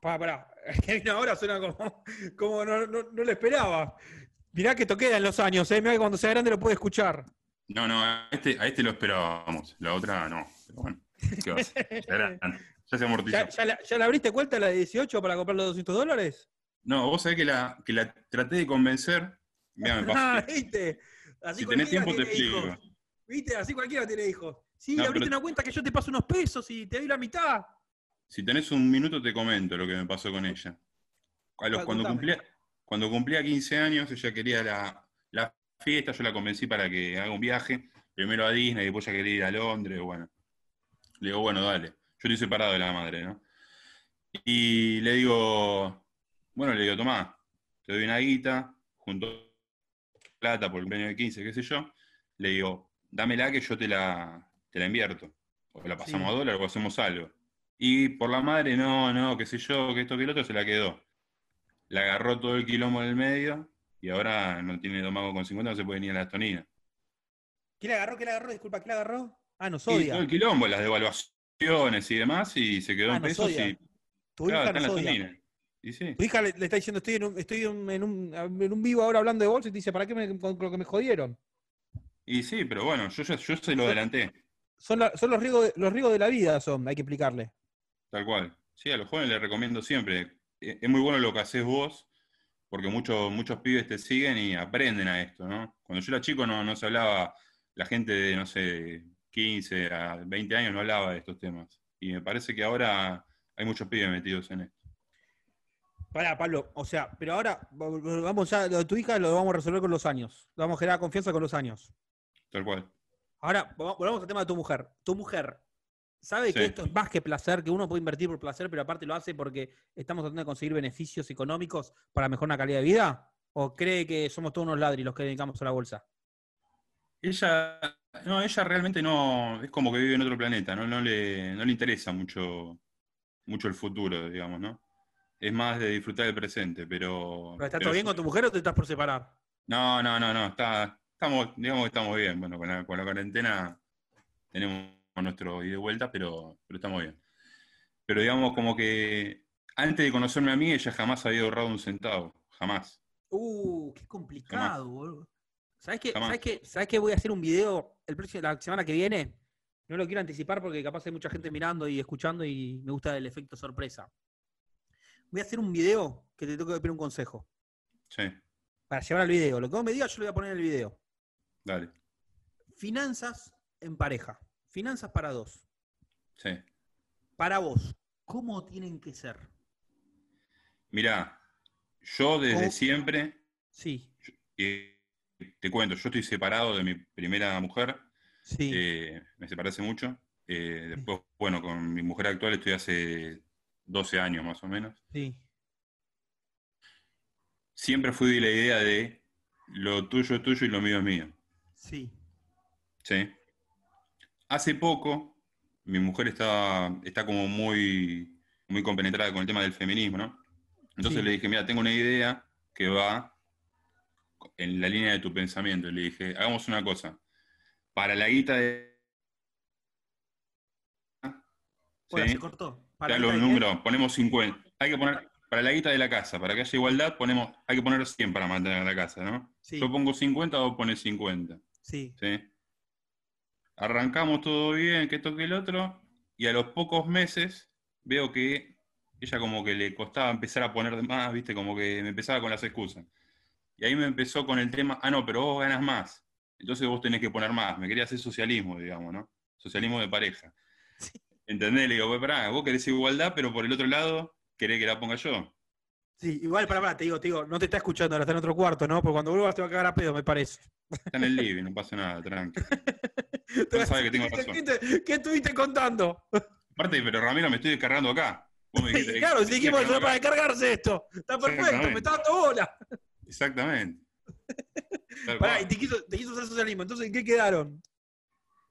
Pará, (laughs) pará. Es que vino ahora suena como, como no, no, no lo esperaba. Mirá que esto queda en los años, ¿eh? Mirá que cuando sea grande lo puede escuchar. No, no, a este, a este lo esperábamos. La otra no. Pero bueno, ¿qué va a hacer? (laughs) Ya, era- ya se amortizó. ¿Ya, ya, la, ya la abriste cuenta la de 18 para comprar los 200 dólares? No, vos sabés que la, que la traté de convencer. Mira, me Ah. (laughs) ¿viste? Así Si tenés cualquiera tiempo te explico. hijos. ¿Viste? Así cualquiera tiene hijos. Sí, No, abriste una cuenta que yo te paso unos pesos y te doy la mitad. Si tenés un minuto te comento lo que me pasó con ella. A los- Ah, cuando, cumplía, cuando cumplía 15 años, ella quería la, la fiesta, yo la convencí para que haga un viaje, primero a Disney, después ella quería ir a Londres, bueno. Le digo, bueno, dale. Yo estoy separado de la madre, ¿no? Y le digo, bueno, le digo, tomá, te doy una guita, junto plata por el cumpleaños de 15, qué sé yo. Le digo, dámela que yo te la, te la invierto. O la pasamos Sí. a dólar o hacemos algo. Y por la madre, no, no, qué sé yo, que esto, que el otro, se la quedó. Le agarró todo el quilombo en el medio y ahora no tiene domago con 50, no se puede ni a la Astonina. ¿Quién la agarró? ¿Quién la agarró? Disculpa, ¿quién la agarró? Ah, no Y todo el quilombo, las devaluaciones y demás, y se quedó Ah, en pesos Sodia. y claro, está en la Sodia. Y sí. Tu hija le, le está diciendo, estoy, en un, estoy en, un, en un vivo ahora hablando de bolsa y te dice, ¿para qué me, con lo que me jodieron? Y sí, pero bueno, yo, ya- yo se lo adelanté, Son, la- son los, riesgos de, los riesgos de la vida, son, hay que explicarle. tal cual. Sí, a los jóvenes les recomiendo siempre. Eh, Es muy bueno lo que haces vos, porque muchos, muchos pibes te siguen y aprenden a esto, ¿no? Cuando yo era chico no, no se hablaba, la gente de, no sé, 15 a 20 años no hablaba de estos temas. Y me parece que ahora hay muchos pibes metidos en esto. Pará, Pablo, o sea, pero ahora vamos ya, lo de tu hija lo vamos a resolver con los años. Lo vamos a generar confianza con los años. Tal cual. Ahora, vol- volvamos al tema de tu mujer. Tu mujer, ¿sabe que esto es más que placer, que uno puede invertir por placer, pero aparte lo hace porque estamos tratando de conseguir beneficios económicos para mejorar la calidad de vida? ¿O cree que somos todos unos ladris los que dedicamos a la bolsa? Ella, no, ella realmente no, es como que vive en otro planeta, ¿no? No le, no le interesa mucho, mucho el futuro, digamos, ¿no? Es más de disfrutar del presente, pero... ¿Pero ¿Está pero todo bien sí- con tu mujer o te estás por separar? No, no, no, no, está, estamos, digamos que estamos bien. Bueno, con la, con la cuarentena tenemos nuestro ida y vuelta, pero, pero estamos bien. Pero digamos como que antes de conocerme a mí, ella jamás había ahorrado un centavo, jamás. Uh, qué complicado, boludo. ¿Sabes qué? ¿Sabes qué? ¿Sabes qué? Voy a hacer un video el próximo, la semana que viene No lo quiero anticipar porque capaz hay mucha gente mirando y escuchando y me gusta el efecto sorpresa. Voy a hacer un video que te tengo que pedir un consejo. Sí, Para llevar al video. Lo que vos me digas, yo lo voy a poner en el video. dale. Finanzas en pareja. Finanzas para dos. Sí. Para vos, ¿cómo tienen que ser? Mirá, yo desde ¿Cómo? siempre, Sí, te cuento, yo estoy separado de mi primera mujer, sí. eh, me separé hace mucho. eh, después, bueno, con mi mujer actual estoy hace 12 años más o menos. sí. Siempre fui de la idea de lo tuyo es tuyo y lo mío es mío. Sí. Sí. Hace poco, mi mujer está, está como muy, muy compenetrada con el tema del feminismo, ¿no? Entonces Sí. le dije, mira, tengo una idea que va en la línea de tu pensamiento. Y le dije, hagamos una cosa. Para la guita de... ¿sí? se cortó. Para los ¿eh? números, ponemos 50. Hay que poner, para la guita de la casa, para que haya igualdad, ponemos, hay que poner 100 para mantener la casa, ¿no? Sí. Yo pongo 50, vos pones 50. Sí. ¿sí? Arrancamos todo bien, que esto que el otro, y a los pocos meses veo que ella como que le costaba empezar a poner más, ¿viste? Como que me empezaba con las excusas. Y ahí me empezó con el tema, ah, no, pero vos ganas más, entonces vos tenés que poner más. Me quería hacer socialismo, digamos, ¿no? Socialismo de pareja. ¿Entendés? Le digo, "Pues, pará, vos querés igualdad, pero por el otro lado querés que la ponga yo. Sí, igual, para, para, te digo, te digo, no te está escuchando, ahora está en otro cuarto, ¿no? Porque cuando vuelvas te va a cagar a pedo, me parece. Está en el living, no pasa nada, tranqui. (laughs) No sabe que tengo ¿Qué, razón. te- qué estuviste contando? Aparte, pero Ramiro, me estoy descargando acá. Vos me dijiste, (laughs) claro, si dijimos para acá. descargarse esto. Está perfecto, me está dando bola. Exactamente. (laughs) Pará, y te quiso, te quiso hacer socialismo. Entonces, ¿en qué quedaron?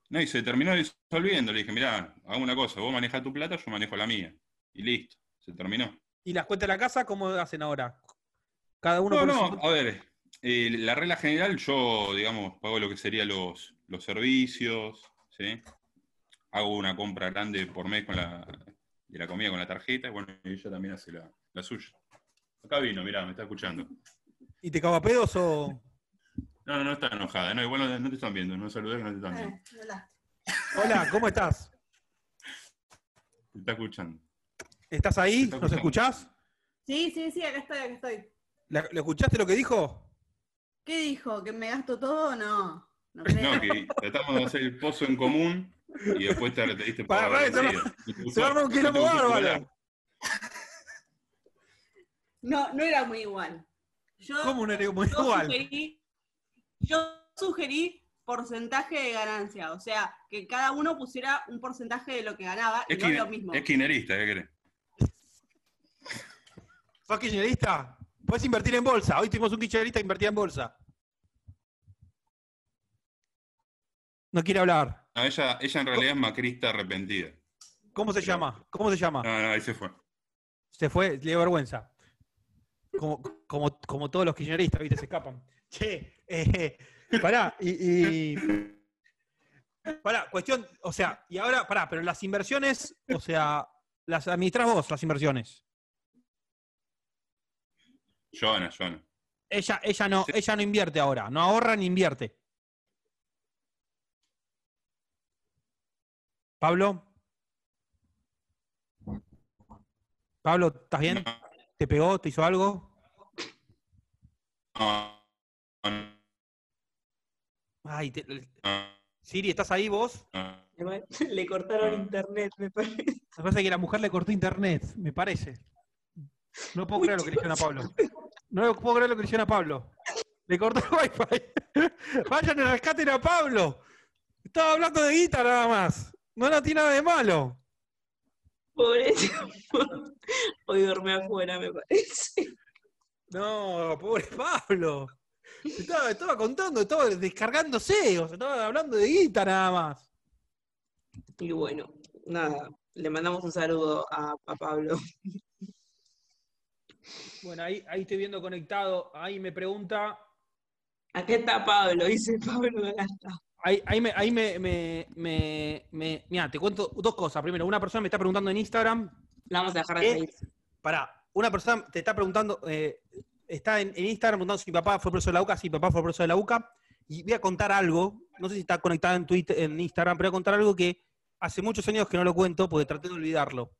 No, y se terminó disolviendo. Le dije, mirá, hagamos una cosa, vos manejás tu plata, yo manejo la mía. Y listo, se terminó. ¿Y las cuentas de la casa cómo hacen ahora? Cada uno No, no, su- a ver, eh, la regla general, yo, digamos, pago lo que serían los, los servicios, ¿sí? Hago una compra grande por mes con la, de la comida con la tarjeta, y bueno, ella también hace la, la suya. Acá vino, mirá, me está escuchando. ¿Y te cago a pedos o.? No, no está enojada, no, igual no, no te están viendo, no saludé que no te están viendo. Hola, ¿cómo estás? Te está escuchando. ¿Estás ahí? Está ¿Nos escuchás? Sí, sí, sí, acá estoy, acá estoy. ¿La- ¿Lo escuchaste lo que dijo? ¿Qué dijo? ¿Que me gasto todo o no? No creo. No, que tratamos de hacer el pozo en común y después te, te diste Pará, por pará, se te se gustó- arma un no te quilombo gustó tu bárbaro. palabra. No, no era muy igual. Yo, ¿Cómo no era muy yo igual? Sugerí, yo sugerí porcentaje de ganancia, o sea, que cada uno pusiera un porcentaje de lo que ganaba y Es, no es lo mismo. es kirchnerista, ¿qué querés? ¿Sos kirchnerista? Puedes invertir en bolsa. Hoy tuvimos un kirchnerista que invertía en bolsa. No quiere hablar. No, ella, ella en realidad es macrista arrepentida. ¿Cómo se llama? ¿Cómo se llama? No, no, ahí se fue. Se fue, le dio vergüenza. Como, como, como todos los kirchneristas, ¿viste? Se escapan. Che, eh, pará, y, y- Pará, cuestión, o sea, y ahora, pará, pero las inversiones, o sea, las administrás vos, las inversiones. Joana, Joana. Ella, ella no, ella no invierte ahora, no ahorra ni invierte. Pablo. Pablo, ¿estás bien? ¿Te pegó? ¿Te hizo algo? Ay, te- Siri, ¿estás ahí vos? Le cortaron internet, me parece. Me parece que la mujer le cortó internet, me parece. No puedo creer lo que le hicieron a Pablo. No puedo creer lo que le hicieron a Pablo. Le cortó el wifi. (laughs) Vayan y rescaten a Pablo. Estaba hablando de guita nada más. No, no tiene nada de malo. Pobrecito. Hoy duerme afuera, me parece. No, pobre Pablo. Estaba, estaba contando, estaba descargándose, o sea, estaba hablando de guita nada más. Y bueno, nada, le mandamos un saludo a, a Pablo. Bueno, ahí, ahí estoy viendo conectado. Ahí me pregunta. Acá está Pablo, dice Pablo, está. Ahí, ahí me, ahí me, me, me, me- Mira, te cuento dos cosas. Primero, una persona me está preguntando en Instagram. La vamos a dejar de ¿Qué? seguir. Pará, una persona te está preguntando, eh, está en, en Instagram preguntando si mi papá fue profesor de la UCA, si mi papá fue profesor de la UCA, Y voy a contar algo, no sé si está conectada en Twitter, en Instagram, pero voy a contar algo que hace muchos años que no lo cuento porque traté de olvidarlo.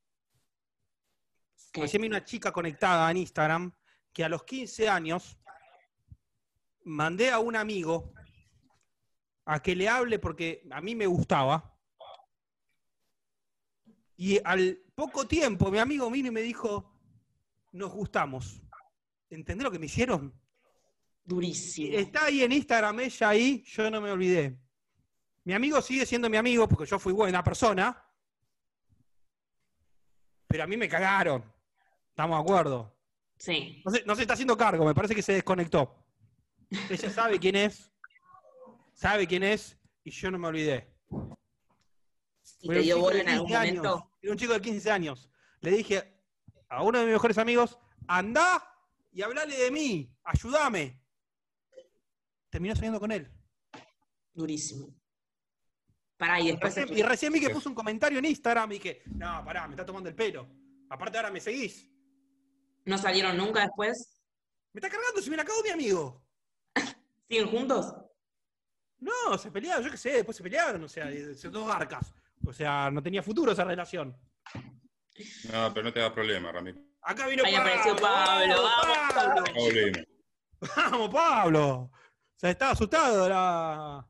Recién vi una chica conectada en Instagram que a los 15 años mandé a un amigo a que le hable porque a mí me gustaba. Y al poco tiempo mi amigo vino y me dijo, nos gustamos. ¿Entendés lo que me hicieron? Durísimo. Está ahí en Instagram ella ahí, yo no me olvidé. Mi amigo sigue siendo mi amigo porque yo fui buena persona. Pero a mí me cagaron. ¿Estamos de acuerdo? Sí. No se, no se está haciendo cargo, me parece que se desconectó. Ella sabe quién es, sabe quién es, y yo no me olvidé. ¿Y te un dio chico bola de en algún 15 años, momento? Era un chico de 15 años. Le dije a uno de mis mejores amigos, anda y hablale de mí, ayúdame. Terminó saliendo con él. Durísimo. Pará, y después. Recién- y recién vi que puso un comentario en Instagram y dije, no, pará, me está tomando el pelo. Aparte ahora me seguís. ¿No salieron nunca después? Me está cargando, si me la acabó mi amigo. (laughs) ¿Siguen juntos? No, se pelearon, yo qué sé, después se pelearon, o sea, y- se dos garcas. O sea, no tenía futuro esa relación. No, pero no te da problema, Ramiro. Acá vino Ahí Pablo. apareció Pablo, ¡Vamos, Pablo! No volvemos. ¡Vamos, Pablo! O sea, estaba asustado la,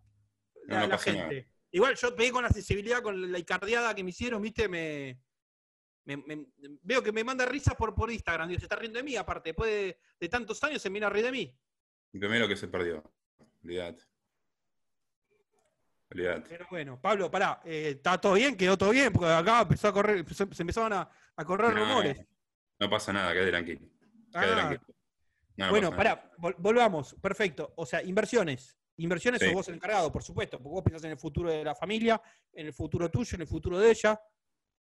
No, la, no la pasa gente. Igual yo pegué con la sensibilidad, con la icardiada que me hicieron, ¿viste? Me, me- me- veo que me manda risas por, por Instagram. Digo, se está riendo de mí, aparte. Después de, de tantos años se viene a reír de mí. El primero que se perdió. Olvídate. Pero bueno, Pablo, pará, eh, ¿está todo bien? ¿Quedó todo bien? Porque acá empezó a correr, se empezaban a, a correr No, rumores. No pasa nada, quédate tranquilo. Quédate Ah, tranquilo. No, no bueno, pará, vol- volvamos. Perfecto. O sea, inversiones. Inversiones Sí. sos vos el encargado, por supuesto, porque vos pensás en el futuro de la familia, en el futuro tuyo, en el futuro de ella.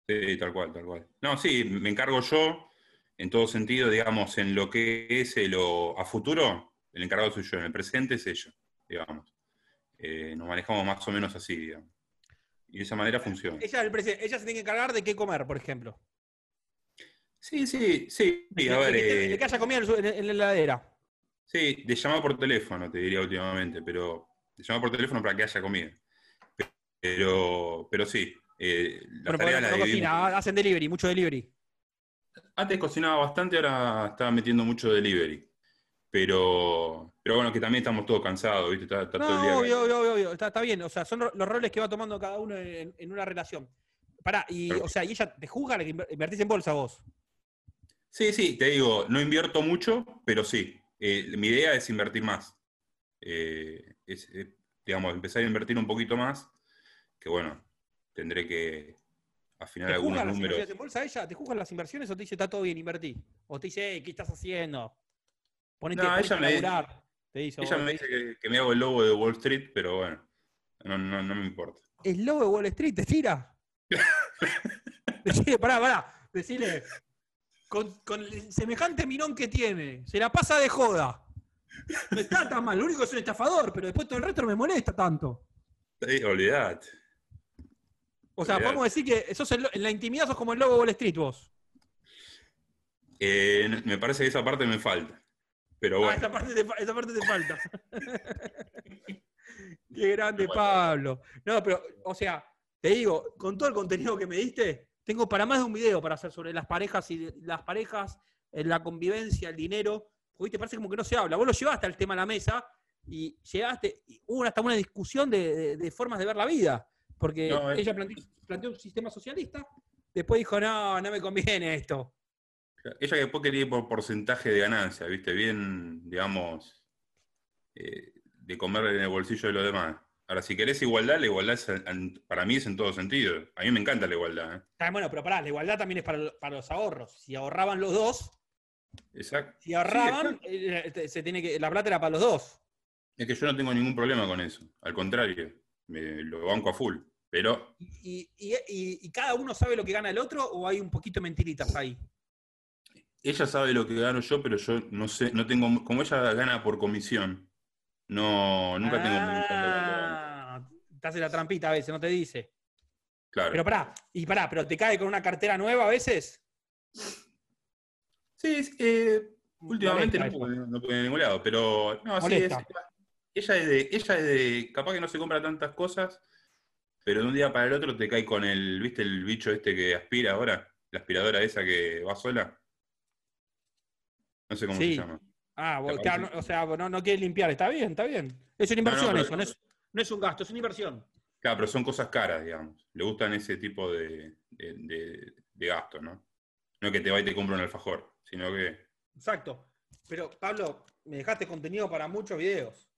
Sí, tal cual, tal cual. No, sí, me encargo yo, en todo sentido, digamos, en lo que es lo, a futuro, el encargado soy yo, en el presente es ella, digamos. Eh, nos manejamos más o menos así, digamos. Y de esa manera funciona. Ella, el ella se tiene que encargar de qué comer, por ejemplo. Sí, sí, sí. De, a que- ver, de que- eh, que haya comida en, la heladera. Sí, de llamar por teléfono, te diría últimamente, pero de llamar por teléfono para que haya comida. Pero, pero sí, eh, la Bueno, tarea porque la no dividimos. cocina, hacen delivery, mucho delivery. Antes cocinaba bastante, ahora estaba metiendo mucho delivery. Pero, pero bueno, que también estamos todos cansados, ¿viste? Está, está todo el día. No, obvio, obvio, obvio, obvio. Está, está bien. O sea, son los roles que va tomando cada uno en, en una relación. Pará, y, o sea, y ella te juzga que inver- invertís en bolsa vos. Sí, sí, te digo, no invierto mucho, pero sí. Eh, mi idea es invertir más. Eh, es, eh, digamos, empezar a invertir un poquito más, que bueno, tendré que afinar ¿Te algunos las números. inversiones en bolsa ella? ¿Te juzgan las inversiones o te dice está todo bien, invertí? O te dice, "Ey, ¿qué estás haciendo? Ponete, No, ponete ella a me- laburar", Te dice, Ella "Oh, me dice que, que me hago el lobo de Wall Street, pero bueno, no, no, no me importa. El lobo de Wall Street te tira. (laughs) Decile, pará, pará. Decile. Con, con el semejante mirón que tiene, se la pasa de joda. No está tan mal, lo único que es un estafador, pero después todo el resto no me molesta tanto. Sí, olvidate. O sea, Olvidate. podemos decir que sos el en la intimidad sos como el lobo de Wall Street vos. Eh, me parece que esa parte me falta. Pero Ah, bueno, esa parte te, fa- esa parte te falta. (laughs) Qué grande, Pablo. No, pero, o sea, te digo, con todo el contenido que me diste, tengo para más de un video para hacer sobre las parejas y las parejas, eh, la convivencia, el dinero. Porque te parece como que no se habla. Vos lo llevaste al tema a la mesa y llegaste, y hubo hasta una discusión de, de- de formas de ver la vida. Porque No, eh. ella planteó, planteó un sistema socialista, después dijo, no, no me conviene esto. Ella después quería ir por porcentaje de ganancia, ¿viste? Bien, digamos, eh, de comer en el bolsillo de los demás. Ahora, si querés igualdad, la igualdad es para mí es en todo sentido. A mí me encanta la igualdad. ¿eh? Ah, bueno, pero pará, la igualdad también es para, para los ahorros. Si ahorraban los dos, Exacto. si ahorraban, eh, se tiene que, la plata era para los dos. Es que yo no tengo ningún problema con eso. Al contrario, me, lo banco a full. Pero Y, y- y- y cada uno sabe lo que gana el otro o hay un poquito de mentiritas ahí? Ella sabe lo que gano yo, pero yo no sé, no tengo, como ella gana por comisión, no, nunca tengo. Ah, te hace la trampita a veces, no te dice. Claro. Pero pará, y pará, pero te cae con una cartera nueva a veces. Sí, es- eh, últimamente no, Molesta no puedo ir a ningún lado, pero no, sí, es, ella es de, ella es de, capaz que no se compra tantas cosas, pero de un día para el otro te cae con el, ¿viste el bicho este que aspira ahora? La aspiradora esa que va sola. No sé cómo Sí. se llama. Ah, vos- claro, no- o sea, no, no quiere limpiar, está bien, está bien. Es una No, no, inversión pero- eso, no es, no es un gasto, es una inversión. Claro, pero son cosas caras, digamos. Le gustan ese tipo de, de, de- de gastos, ¿no? No que te va y te compra un alfajor, sino que. Exacto. Pero, Pablo, me dejaste contenido para muchos videos.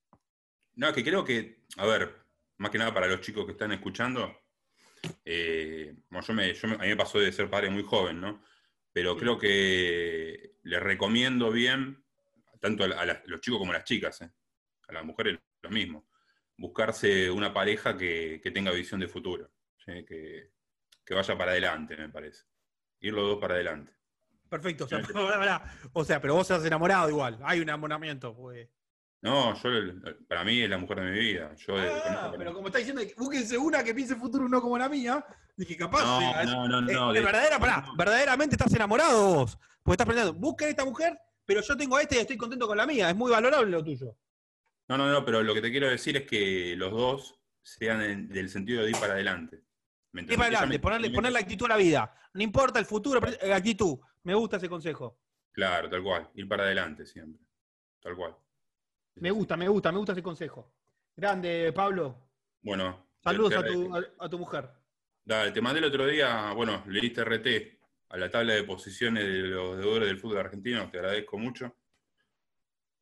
No, que creo que, a ver, más que nada para los chicos que están escuchando, eh, bueno, yo me, yo me- a mí me pasó de ser padre muy joven, ¿no? Pero creo que les recomiendo bien, tanto a, la- a las- los chicos como a las chicas, ¿eh? a las mujeres lo mismo, buscarse una pareja que, que tenga visión de futuro, ¿sí? que, que vaya para adelante, me parece. Ir los dos para adelante. Perfecto. O sea. (laughs) O sea, pero vos estás enamorado igual. Hay un enamoramiento. Pues. No, yo, para mí es la mujer de mi vida. Yo Ah, pero como está diciendo, búsquense una que piense futuro no como la mía. Dije, capaz. No, eh, no, no, eh, no, de- verdadera, pará, verdaderamente estás enamorado vos. Porque estás pensando, busquen esta mujer, pero yo tengo a esta y estoy contento con la mía. Es muy valorable lo tuyo. No, no, no, pero lo que te quiero decir es que los dos sean en- del sentido de ir para adelante. ¿Me Ir para adelante, ponerle, me- ponerle actitud a la vida. No importa el futuro, pero, eh, actitud. Me gusta ese consejo. Claro, tal cual. Ir para adelante siempre. Tal cual. Me gusta, me gusta, me gusta ese consejo. Grande, Pablo. Bueno. Saludos a tu, a, tu mujer. Dale, te mandé el otro día, bueno, le diste RT a la tabla de posiciones de los deudores del fútbol argentino, te agradezco mucho.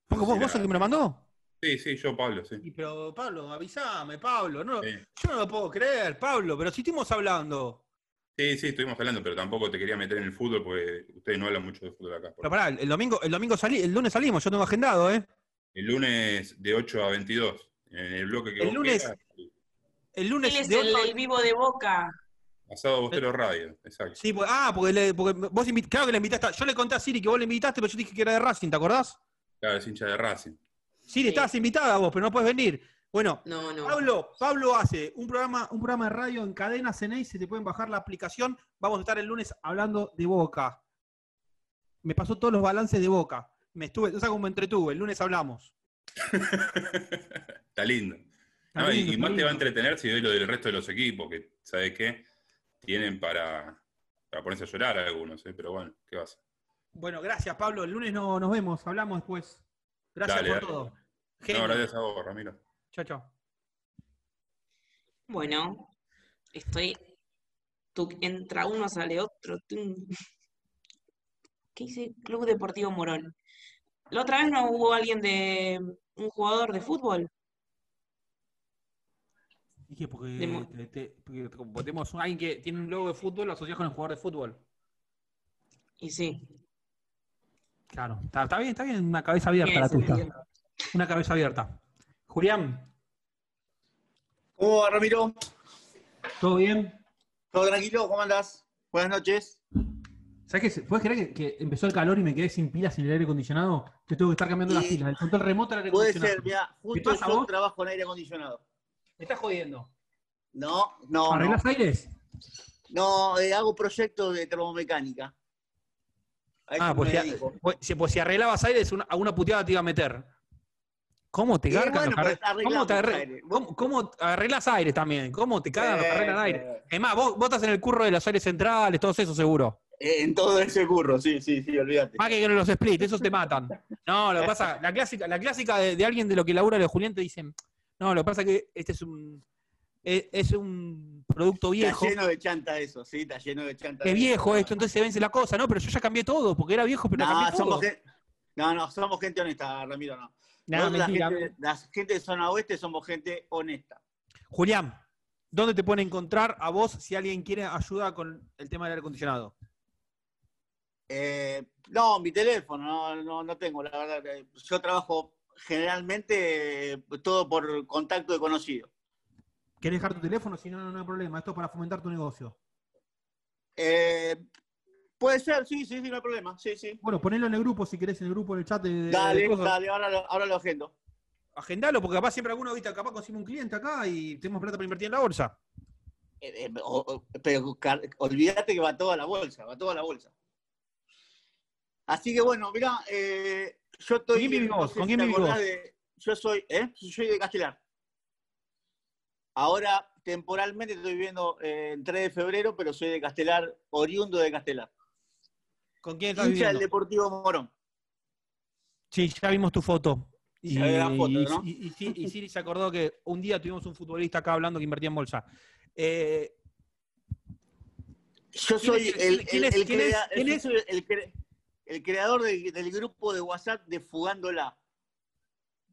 ¿Vos, vos, vos el que me lo mandó? Sí, sí, yo, Pablo, sí. Pero, Pablo, avísame, Pablo. No, Sí. Yo no lo puedo creer, Pablo, pero si estuvimos hablando. Sí, sí, estuvimos hablando, pero tampoco te quería meter en el fútbol porque ustedes no hablan mucho de fútbol acá. Pero pará, el domingo, el domingo salí, el lunes salimos, yo tengo agendado, ¿eh? El lunes de 8 a 22, en el bloque que El vos lunes- quieras, El Él lunes es de el, 8 a- el vivo de Boca. Asado Bostero Radio, exacto. Sí, pues- ah, porque, le- porque vos invit- claro que le invitaste. a- Yo le conté a Siri que vos le invitaste, pero yo dije que era de Racing, ¿te acordás? Claro, es hincha de Racing. Siri, estabas invitada vos, pero no puedes venir. Bueno, No, no. Pablo, Pablo hace un programa, un programa de radio en cadena CNI, se te pueden bajar la aplicación. Vamos a estar el lunes hablando de Boca. Me pasó todos los balances de Boca. Me estuve, no sé cómo me entretuve, el lunes hablamos. (laughs) Está lindo. Está No, y- lindo, y, está más te va a entretener si ves lo del resto de los equipos, que, ¿sabes qué? Tienen para, para ponerse a llorar algunos, ¿eh? pero bueno, ¿qué vas? Bueno, gracias, Pablo. El lunes no, nos vemos, hablamos después. Gracias Dale, por dale. todo. No, gracias a vos, Ramiro. Chao, chao. Bueno, estoy. Tú, entra uno, sale otro. ¿Qué dice? Club Deportivo Morón. La otra vez no hubo alguien de. un jugador de fútbol. Dije, porque, De mo- te- te- porque tenemos a alguien que tiene un logo de fútbol, lo asocias con el jugador de fútbol. Y sí. Claro, está, está bien, está bien, una cabeza abierta la tuya. Una cabeza abierta. Julián, ¿Cómo va, Ramiro? ¿todo bien? ¿Todo tranquilo? ¿Cómo andás? Buenas noches. ¿Sabes qué? ¿Puedes creer que, que empezó el calor y me quedé sin pilas en el aire acondicionado? Te tengo que estar cambiando las pilas. El control remoto al aire Puede acondicionado. ser, mira, ¿Qué justo yo vos? trabajo en aire acondicionado. ¿Me estás jodiendo? No, no, no. ¿Arreglás aires? No, eh, hago proyectos de termomecánica. Ah, pues si, pues, si- pues si arreglabas aires, una, alguna puteada te iba a meter. ¿Cómo te Y garcan bueno, los pues ¿Cómo te arre- aire. ¿Cómo, cómo arreglas aires también? ¿Cómo te cagan los que arreglan aire? Eh, Es más, vos, vos estás en el curro de los aires centrales, todo eso seguro. Eh, en todo ese curro, sí, sí, sí, olvídate. Más que en los split, esos te matan. No, lo que pasa, la clásica, la clásica de, de alguien de lo que labura los Julián te dicen, no, lo que pasa es que este es un es, es un producto viejo. Está lleno de chanta eso, sí, está lleno de chanta. Es viejo esto, entonces se vence la cosa, ¿no? Pero yo ya cambié todo, porque era viejo, pero No, cambié todo. somos no, no, somos gente honesta, Ramiro, no. No, gente, la gente de zona oeste somos gente honesta. Julián, ¿dónde te pueden encontrar a vos si alguien quiere ayuda con el tema del aire acondicionado? Eh, no, mi teléfono, no, no, no tengo, la verdad. Yo trabajo generalmente eh, todo por contacto de conocido. ¿Querés dejar tu teléfono? Si no, no, no hay problema. Esto es para fomentar tu negocio. Eh, puede ser, sí, sí, sí, no hay problema. Sí, sí. Bueno, ponelo en el grupo si querés, en el grupo, en el chat de, de- de Dale, cosas. dale, ahora lo, ahora lo agendo. Agendalo, porque capaz siempre alguno, viste, capaz consigue un cliente acá y tenemos plata para invertir en la bolsa. Eh, eh, o- o- pero olvídate que va toda la bolsa, va toda la bolsa. Así que bueno, mirá, eh, yo estoy. ¿Con quién vivís no vos? sé ¿Con si quién te vivís acordás vos? de- yo soy, ¿eh? Yo soy de Castelar. Ahora, temporalmente estoy viviendo eh, en 3 de febrero, pero soy de Castelar, oriundo de Castelar. ¿Con quién estás Hincha del viviendo? Deportivo Morón. Sí, ya vimos tu foto. Y, foto, ¿no? y- y y Siri se acordó que un día tuvimos un futbolista acá hablando que invertía en bolsa. Eh, Yo ¿Quién soy el, quién el- es- el el el creador de- del grupo de WhatsApp de Fugándola,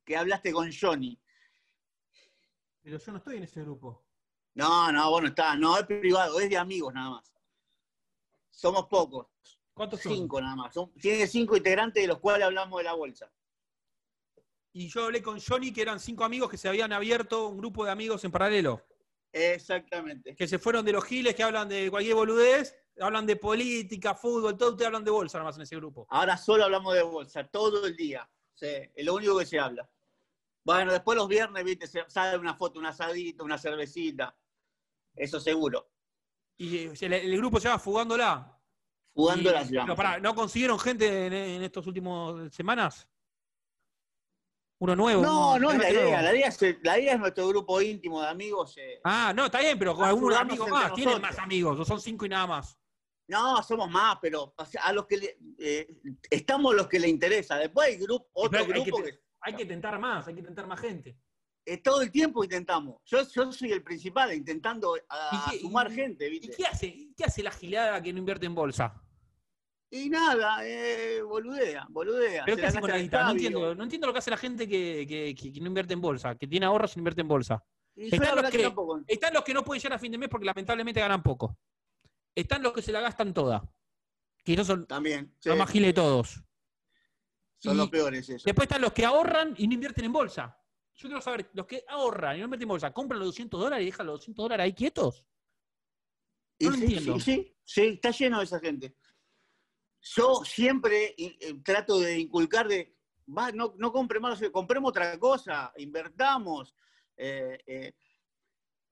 que hablaste con Johnny. pero yo no estoy en ese grupo. No, no, bueno, está, no es privado, es de amigos nada más. Somos pocos. ¿Cuántos son? Cinco nada más. Son- tiene cinco integrantes de los cuales hablamos de la bolsa. Y yo hablé con Johnny, que eran cinco amigos que se habían abierto un grupo de amigos en paralelo. Exactamente. Que se fueron de los giles, que hablan de cualquier boludez, hablan de política, fútbol, todo, ustedes hablan de bolsa nada más en ese grupo. Ahora solo hablamos de bolsa, todo el día. Sí, es lo único que se habla. Bueno, después los viernes, viste, se sale una foto, un asadito, una cervecita. Eso seguro. Y eh, el, el grupo se llama Fugándola. Fugándola se llama. pará, ¿no consiguieron gente en, en estos últimos semanas? Uno nuevo. No, no es la idea. La idea, es, la idea es nuestro grupo íntimo de amigos. eh. Ah, no, está bien, pero con algún Ayudamos amigo entre más. Tienen nosotros. más amigos, o son cinco y nada más. No, somos más, pero o sea, a los que le- eh, estamos los que le interesa. Después hay grupo, otro hay, grupo que, que, hay que tentar más, hay que tentar más gente. eh, todo el tiempo intentamos. Yo, yo soy el principal, intentando a, ¿Y qué- sumar y- gente, ¿Y qué hace, qué hace la gilada que no invierte en bolsa? Y nada, eh, boludea, boludea. No entiendo, no entiendo lo que hace la gente que, que- que- que no invierte en bolsa, que tiene ahorros y no invierte en bolsa. Están los, que están los que no pueden llegar a fin de mes porque lamentablemente ganan poco. Están los que se la gastan toda. Que esos son También. los sí, más giles de todos. son y- los peores eso. Después están los que ahorran y no invierten en bolsa. Yo quiero saber, los que ahorran y no invierten en bolsa, ¿compran los 200 dólares y dejan los 200 dólares ahí quietos? No sí, entiendo. sí, sí, sí, está lleno de esa gente. Yo siempre eh, eh, trato de inculcar de, va, no, no compre más, compremos otra cosa, invertamos. Eh, eh,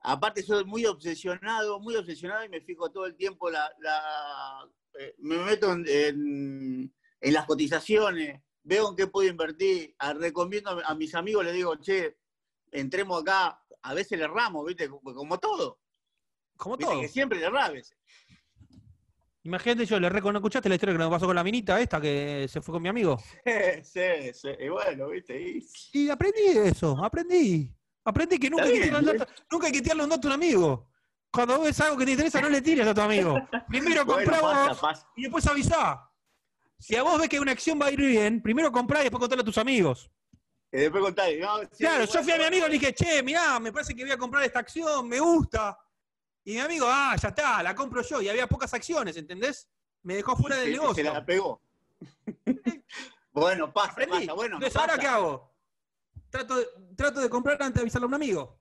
aparte soy muy obsesionado, muy obsesionado y me fijo todo el tiempo, la, la- eh, me meto en, en- en las cotizaciones, veo en qué puedo invertir, a- recomiendo a, a mis amigos, les digo, che, entremos acá, a veces le erramos, ¿viste? Como, todo. Como ¿Viste? todo. Que siempre le erra a veces. Imagínate yo, le reco- ¿no escuchaste la historia que nos pasó con la minita esta que se fue con mi amigo? (laughs) sí, sí, y bueno, viste. Y... Y aprendí eso, aprendí. Aprendí que nunca hay, que tirarle un dato, nunca hay que tirarle un dato a un amigo. Cuando ves algo que te interesa, no le tires a tu amigo. (laughs) Primero Bueno, y después avisá. Si a vos ves que una acción va a ir bien, primero comprá y después contale a tus amigos. Y después contar, no, Claro, yo fui a mi amigo y le dije, che, mirá, me parece que voy a comprar esta acción, me gusta. Y mi amigo, ah, ya está, la compro yo. Y había pocas acciones, ¿entendés? Me dejó fuera Y del se- negocio. Se la pegó. (laughs) bueno, pasa, Aprendí. pasa. Bueno, Entonces, pasa. ¿ahora qué hago? Trato de, trato de comprar antes de avisarle a un amigo.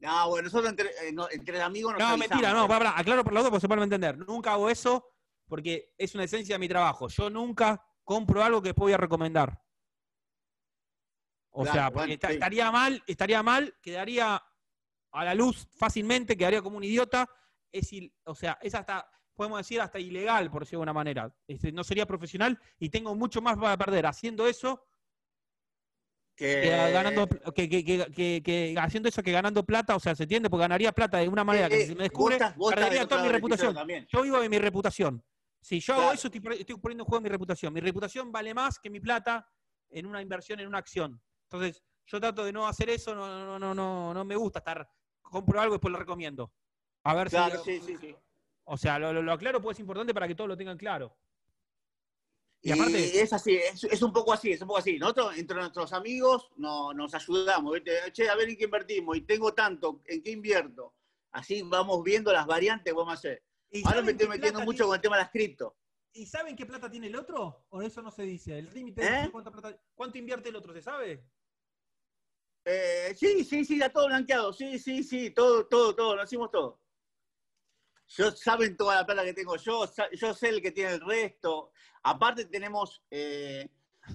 No, bueno, nosotros entre, eh, no, entre amigos nos No, avisamos. mentira, no, para, aclaro por la duda porque se puede entender. Nunca hago eso porque es una esencia de mi trabajo. Yo nunca compro algo que voy a recomendar. O Claro, sea, porque sí. estaría mal, estaría mal, quedaría a la luz fácilmente, quedaría como un idiota. Es, il- o sea, es hasta, podemos decir, hasta ilegal, por decirlo de alguna manera. Este, no sería profesional y tengo mucho más para perder haciendo eso Que- que ganando que, que- que- que- que haciendo eso que ganando plata, o sea, se entiende, porque ganaría plata de una manera que Eh, si me vos descubre, estás- vos estás perdería toda mi reputación. también. Yo vivo de mi reputación. Si yo hago eso, estoy, estoy poniendo en juego mi reputación. Mi reputación vale más que mi plata en una inversión, en una acción. Entonces, yo trato de no hacer eso, no, no, no, no, no me gusta estar, compro algo y después lo recomiendo. A ver Claro, si. sí, sí, sí. O sea, lo, lo- lo aclaro porque es importante para que todos lo tengan claro. Y Y, aparte- es así, es, es un poco así, es un poco así. Nosotros, entre nuestros amigos, no, nos ayudamos, ¿viste? Che, a ver en qué invertimos, y tengo tanto, ¿en qué invierto? Así vamos viendo las variantes que vamos a hacer. ¿Y Ahora me estoy metiendo plata mucho con el tema de las cripto. ¿Y saben qué plata tiene el otro? ¿O eso no se dice? ¿El límite ¿Eh? de cuánta plata- cuánto invierte el otro? ¿Se sabe? Eh, sí, sí, sí, está todo blanqueado. Sí, sí, sí, todo, todo, todo, lo hicimos todo. Yo saben toda la plata que tengo yo, yo sé el que tiene el resto. Aparte tenemos, eh,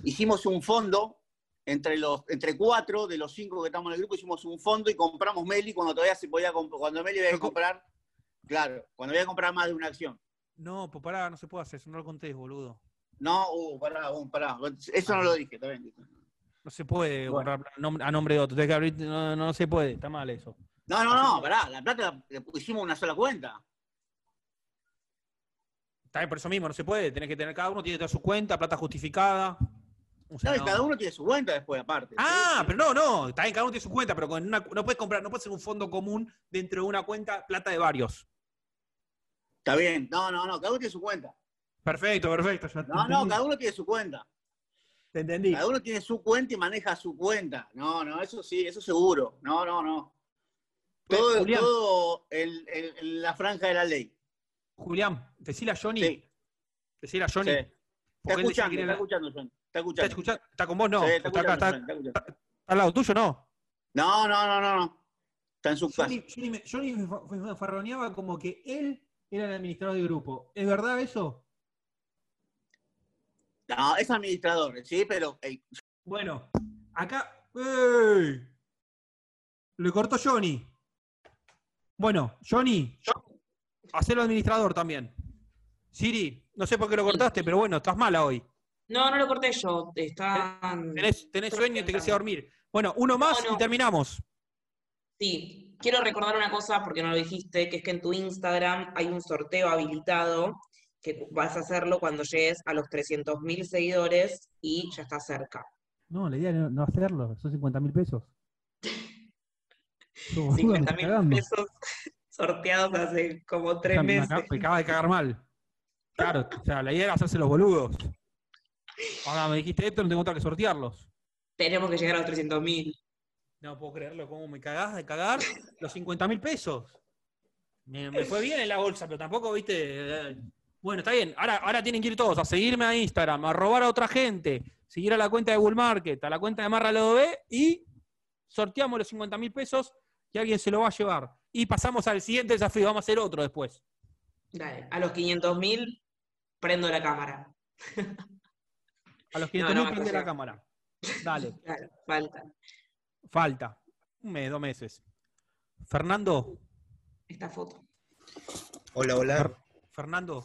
hicimos un fondo entre los, entre cuatro de los cinco que estamos en el grupo, hicimos un fondo y compramos Meli cuando todavía se podía cuando Meli había que comprar, claro, cuando había que comprar más de una acción. No, pues pará, no se puede hacer eso, no lo contés, boludo. No, uh, pará, uh, pará. Eso no lo dije, está bien. No se puede Bueno. comprar a nombre, a de otro. Tenés que abrir- no, no se puede, está mal eso. No, no, no, pará, la plata la- pusimos una sola cuenta. También por eso mismo, no se puede. Tenés que tener, cada uno tiene toda su cuenta, plata justificada. O sea, No, y no. cada uno tiene su cuenta después, aparte. Ah, pero no, no, está bien, cada uno tiene su cuenta, pero con una, no puedes comprar, no puedes ser un fondo común dentro de una cuenta plata de varios. Está bien, no, no, no, cada uno tiene su cuenta. Perfecto, perfecto. ya No, no, cada uno tiene su cuenta. Te entendí. Cada uno tiene su cuenta y maneja su cuenta. No, no, eso sí, eso seguro. No, no, no. Todo, todo en la franja de la ley. Julián, decile a Johnny. Sí. Decile a Johnny. Sí. Está escuchando, está escuchando, John. Está ¿Está escuchando. escuchando? ¿Está con vos? No. Sí, está, está acá, escuchando, está, John, está escuchando. está al lado tuyo, ¿no? No, no, no, no, no. Está en su casa. Johnny, me, Johnny me fa- me farroneaba como que él era el administrador del grupo. ¿Es verdad eso? No, es administrador, sí, pero Bueno, acá. ¡Ey! Le cortó Johnny. Bueno, Johnny, hacelo administrador también. Siri, no sé por qué lo cortaste, pero bueno, estás mala hoy. No, no lo corté yo. Están. Tenés, tenés sueño y te querés dormir. Bueno, uno más No, no. y terminamos. Sí, quiero recordar una cosa porque no lo dijiste, que es que en tu Instagram hay un sorteo habilitado que vas a hacerlo cuando llegues a los 300.000 seguidores y ya está cerca. No, la idea es no hacerlo, son 50 mil pesos. (laughs) (laughs) 50.000 pesos sorteados hace como tres me, meses. me acaba de cagar mal. Claro, o sea, la idea era hacerse los boludos. Ahora me dijiste esto, no tengo otra que sortearlos. Tenemos que llegar a los 300.000. No puedo creerlo, ¿cómo me cagás de cagar los 50 mil pesos? Me, me fue bien en la bolsa, pero tampoco, viste. eh, Bueno, está bien. Ahora, ahora tienen que ir todos a seguirme a Instagram, a robar a otra gente, seguir a la cuenta de Bull Market, a la cuenta de Marra Lodo B y sorteamos los 50 mil pesos que alguien se lo va a llevar. Y pasamos al siguiente desafío, vamos a hacer otro después. Dale, a los 500.000 prendo la cámara. A los (laughs) No, 500 no, mil prende la cámara. Dale, (laughs) Claro, falta. falta. Un mes, dos meses. Fernando, Esta foto. Hola, hola. Fer- Fernando,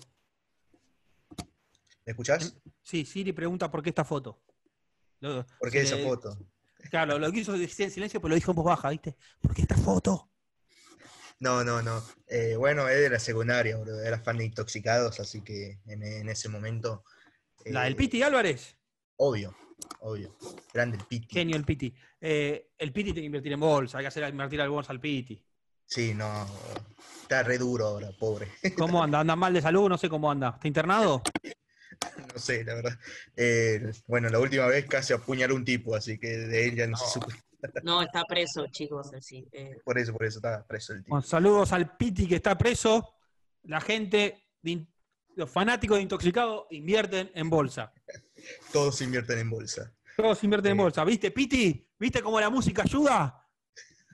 ¿Me escuchás? sí, Siri pregunta por qué esta foto. Lo- ¿Por qué esa le- foto? Claro, lo quiso decir en silencio, pero lo dijo en voz baja, ¿viste? ¿Por qué esta foto? No, no, no. Eh, bueno, es de la secundaria, bro. Era fan de Intoxicados, así que en, en ese momento. ¿La del eh, Piti Álvarez? Obvio, obvio. Grande el Piti. Genio el Piti. Eh, el Piti tiene que invertir en bolsa, hay que hacer invertir al bolsa al Piti. Sí, no. Está re duro ahora, pobre. (laughs) ¿Cómo anda? ¿Anda mal de salud? No sé cómo anda. ¿Está internado? No sé, la verdad. Eh, bueno, la última vez casi apuñaló un tipo, así que de él ya no, se supo. No, está preso, chicos. sí, eh. Por eso, por eso estaba preso el tipo. Bueno, saludos al Piti que está preso. La gente, de los fanáticos de Intoxicado invierten en bolsa. (laughs) Todos invierten en bolsa. Todos invierten en bolsa. ¿Viste, Piti? ¿Viste cómo la música ayuda?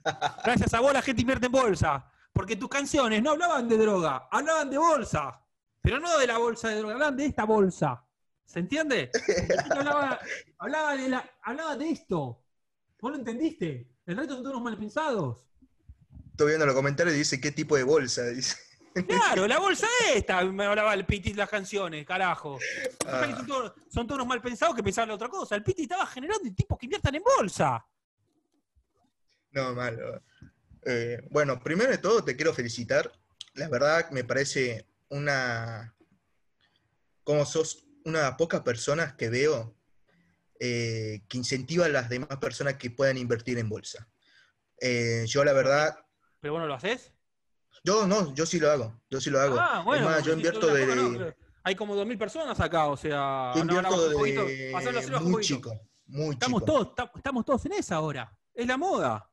(laughs) Gracias a vos la gente invierte en bolsa. Porque tus canciones no hablaban de droga, hablaban de bolsa. Pero no de la bolsa de droga, hablaban de esta bolsa. ¿Se entiende? (laughs) La gente hablaba, hablaba de la- hablaba de esto. ¿Vos lo entendiste? El resto son todos mal pensados. Estoy viendo los comentarios y dice qué tipo de bolsa. (laughs) Dice. Claro, la bolsa esta, me hablaba el Piti las canciones, carajo. Ah. Son, todos, son todos mal pensados que pensaban en otra cosa. El Piti estaba generando tipos que inviertan en bolsa. No, malo. Eh, bueno, primero de todo te quiero felicitar. La verdad me parece una... Como sos una de las pocas personas que veo eh, que incentiva a las demás personas que puedan invertir en bolsa. Eh, yo la verdad, ¿Pero vos no lo haces? yo no, yo sí lo hago, yo sí lo hago. Ah, bueno. es más, yo si invierto de, no, hay como 2.000 personas acá, o sea... yo no, no, invierto poquito, de muy chico, muy Estamos chico. todos, ta- estamos todos en esa ahora. Es la moda.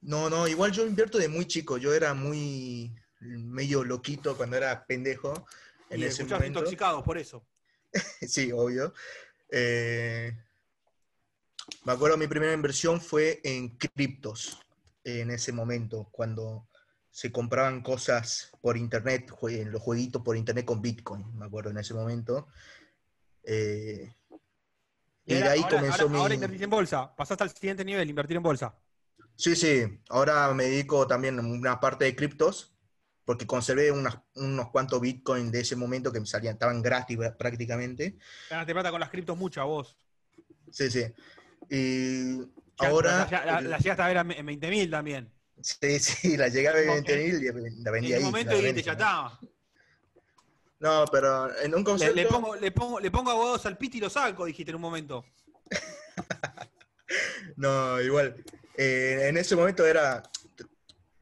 No, no, igual yo invierto de muy chico. Yo era muy medio loquito cuando era pendejo en y ese momento. intoxicados, por eso. (laughs) Sí, obvio. Eh, me acuerdo mi primera inversión fue en criptos en ese momento, cuando se compraban cosas por internet, los jueguitos por internet con Bitcoin, me acuerdo en ese momento. Eh, y de ahí ahora, comenzó ahora- mi... ahora invertís en bolsa. Pasaste al siguiente nivel, invertir en bolsa. Sí, sí, ahora me dedico también a una parte de criptos, porque conservé unas- unos cuantos Bitcoin de ese momento que me salían, estaban gratis prácticamente. Ganaste plata con las criptos mucha, vos. Sí, sí. Y ahora. La, la- llegaste a ver en 20.000 también. Sí, (laughs) sí, la llegué a ver en Ok. 20.000 y la vendí en ahí. un momento dijiste, ya está. No, pero en un Le, concepto. le pongo, le, pongo, le pongo abogados al piti y lo saco, dijiste en un momento. (laughs) No, igual. Eh, en ese momento era.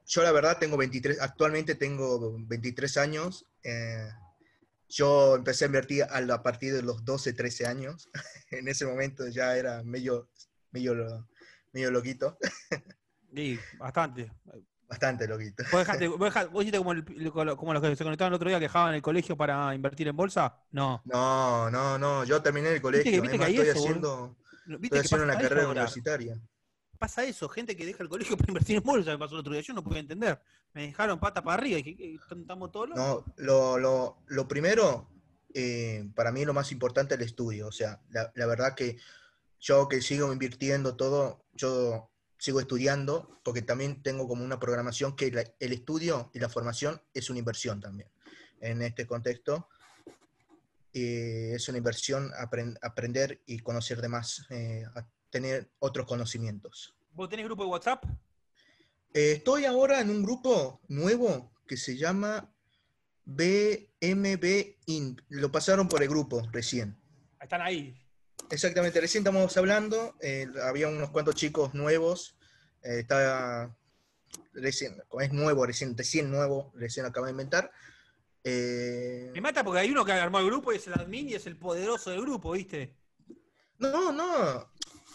Yo, la verdad, tengo 23. Actualmente tengo 23 años. eh, yo empecé a invertir a partir de los 12, 13 años. (laughs) en ese momento ya era medio, medio, medio loquito. (laughs) Sí, bastante. Bastante loquito. ¿Vos, dejaste, (laughs) vos, dejaste- vos hiciste como, el- como los que se conectaron el otro día que dejaban el colegio para invertir en bolsa? No. No, no, no. Yo terminé el Viste colegio. que- viste además que hay estoy eso, haciendo. ¿Viste estoy que haciendo una carrera universitaria. Pasa eso, gente que deja el colegio (laughs) para invertir en bolsa, me pasó el otro día. Yo no pude entender. Me dejaron pata para arriba y dije. ¿estamos todos locos? No, lo, lo, lo primero, eh, para mí lo más importante es el estudio. O sea, la, la verdad que yo que sigo invirtiendo todo, yo sigo estudiando, porque también tengo como una programación que la- el estudio y la formación es una inversión también. En este contexto, eh, es una inversión apren- aprender y conocer de más, eh, a tener otros conocimientos. ¿Vos tenés grupo de WhatsApp? Eh, estoy ahora en un grupo nuevo que se llama BMB Inc. Lo pasaron por el grupo recién. Están ahí. Exactamente, recién estamos hablando. eh, había unos cuantos chicos nuevos. eh, está recién, es nuevo, recién, recién nuevo, recién acaba de inventar. Eh, Me mata porque hay uno que armó el grupo y es el admin y es el poderoso del grupo, ¿viste? no, no.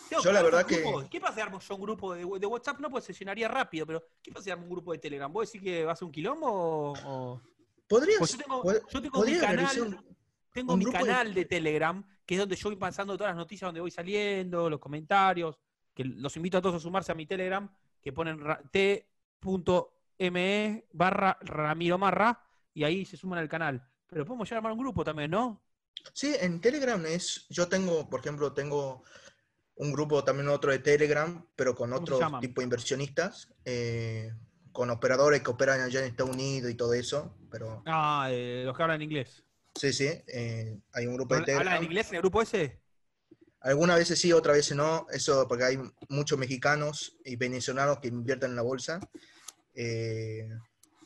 Tengo Yo la verdad que- grupo. ¿Qué pasa si armo yo un grupo de, de WhatsApp? No, pues se llenaría rápido, pero ¿qué pasa si armo un grupo de Telegram? ¿Vos decís que va a un quilombo o...? ¿Podrías, Pues yo tengo, pod- yo tengo mi canal, un- tengo un mi de- canal de... Telegram, que es donde yo voy pasando todas las noticias donde voy saliendo, los comentarios, que los invito a todos a sumarse a mi Telegram, que ponen t.me barra Ramiro Marra, y ahí se suman al canal. Pero podemos ya armar un grupo también, ¿no? Sí, en Telegram es, yo tengo, por ejemplo, tengo un grupo también otro de Telegram, pero con ¿Cómo se otro tipo de inversionistas, eh, con operadores que operan allá en Estados Unidos y todo eso, pero Ah, eh, los que hablan inglés. sí, sí, eh, hay un grupo de ¿Hablan Telegram. en inglés en el grupo ese? Algunas veces sí, otras veces no, eso porque hay muchos mexicanos y venezolanos que invierten en la bolsa. Eh,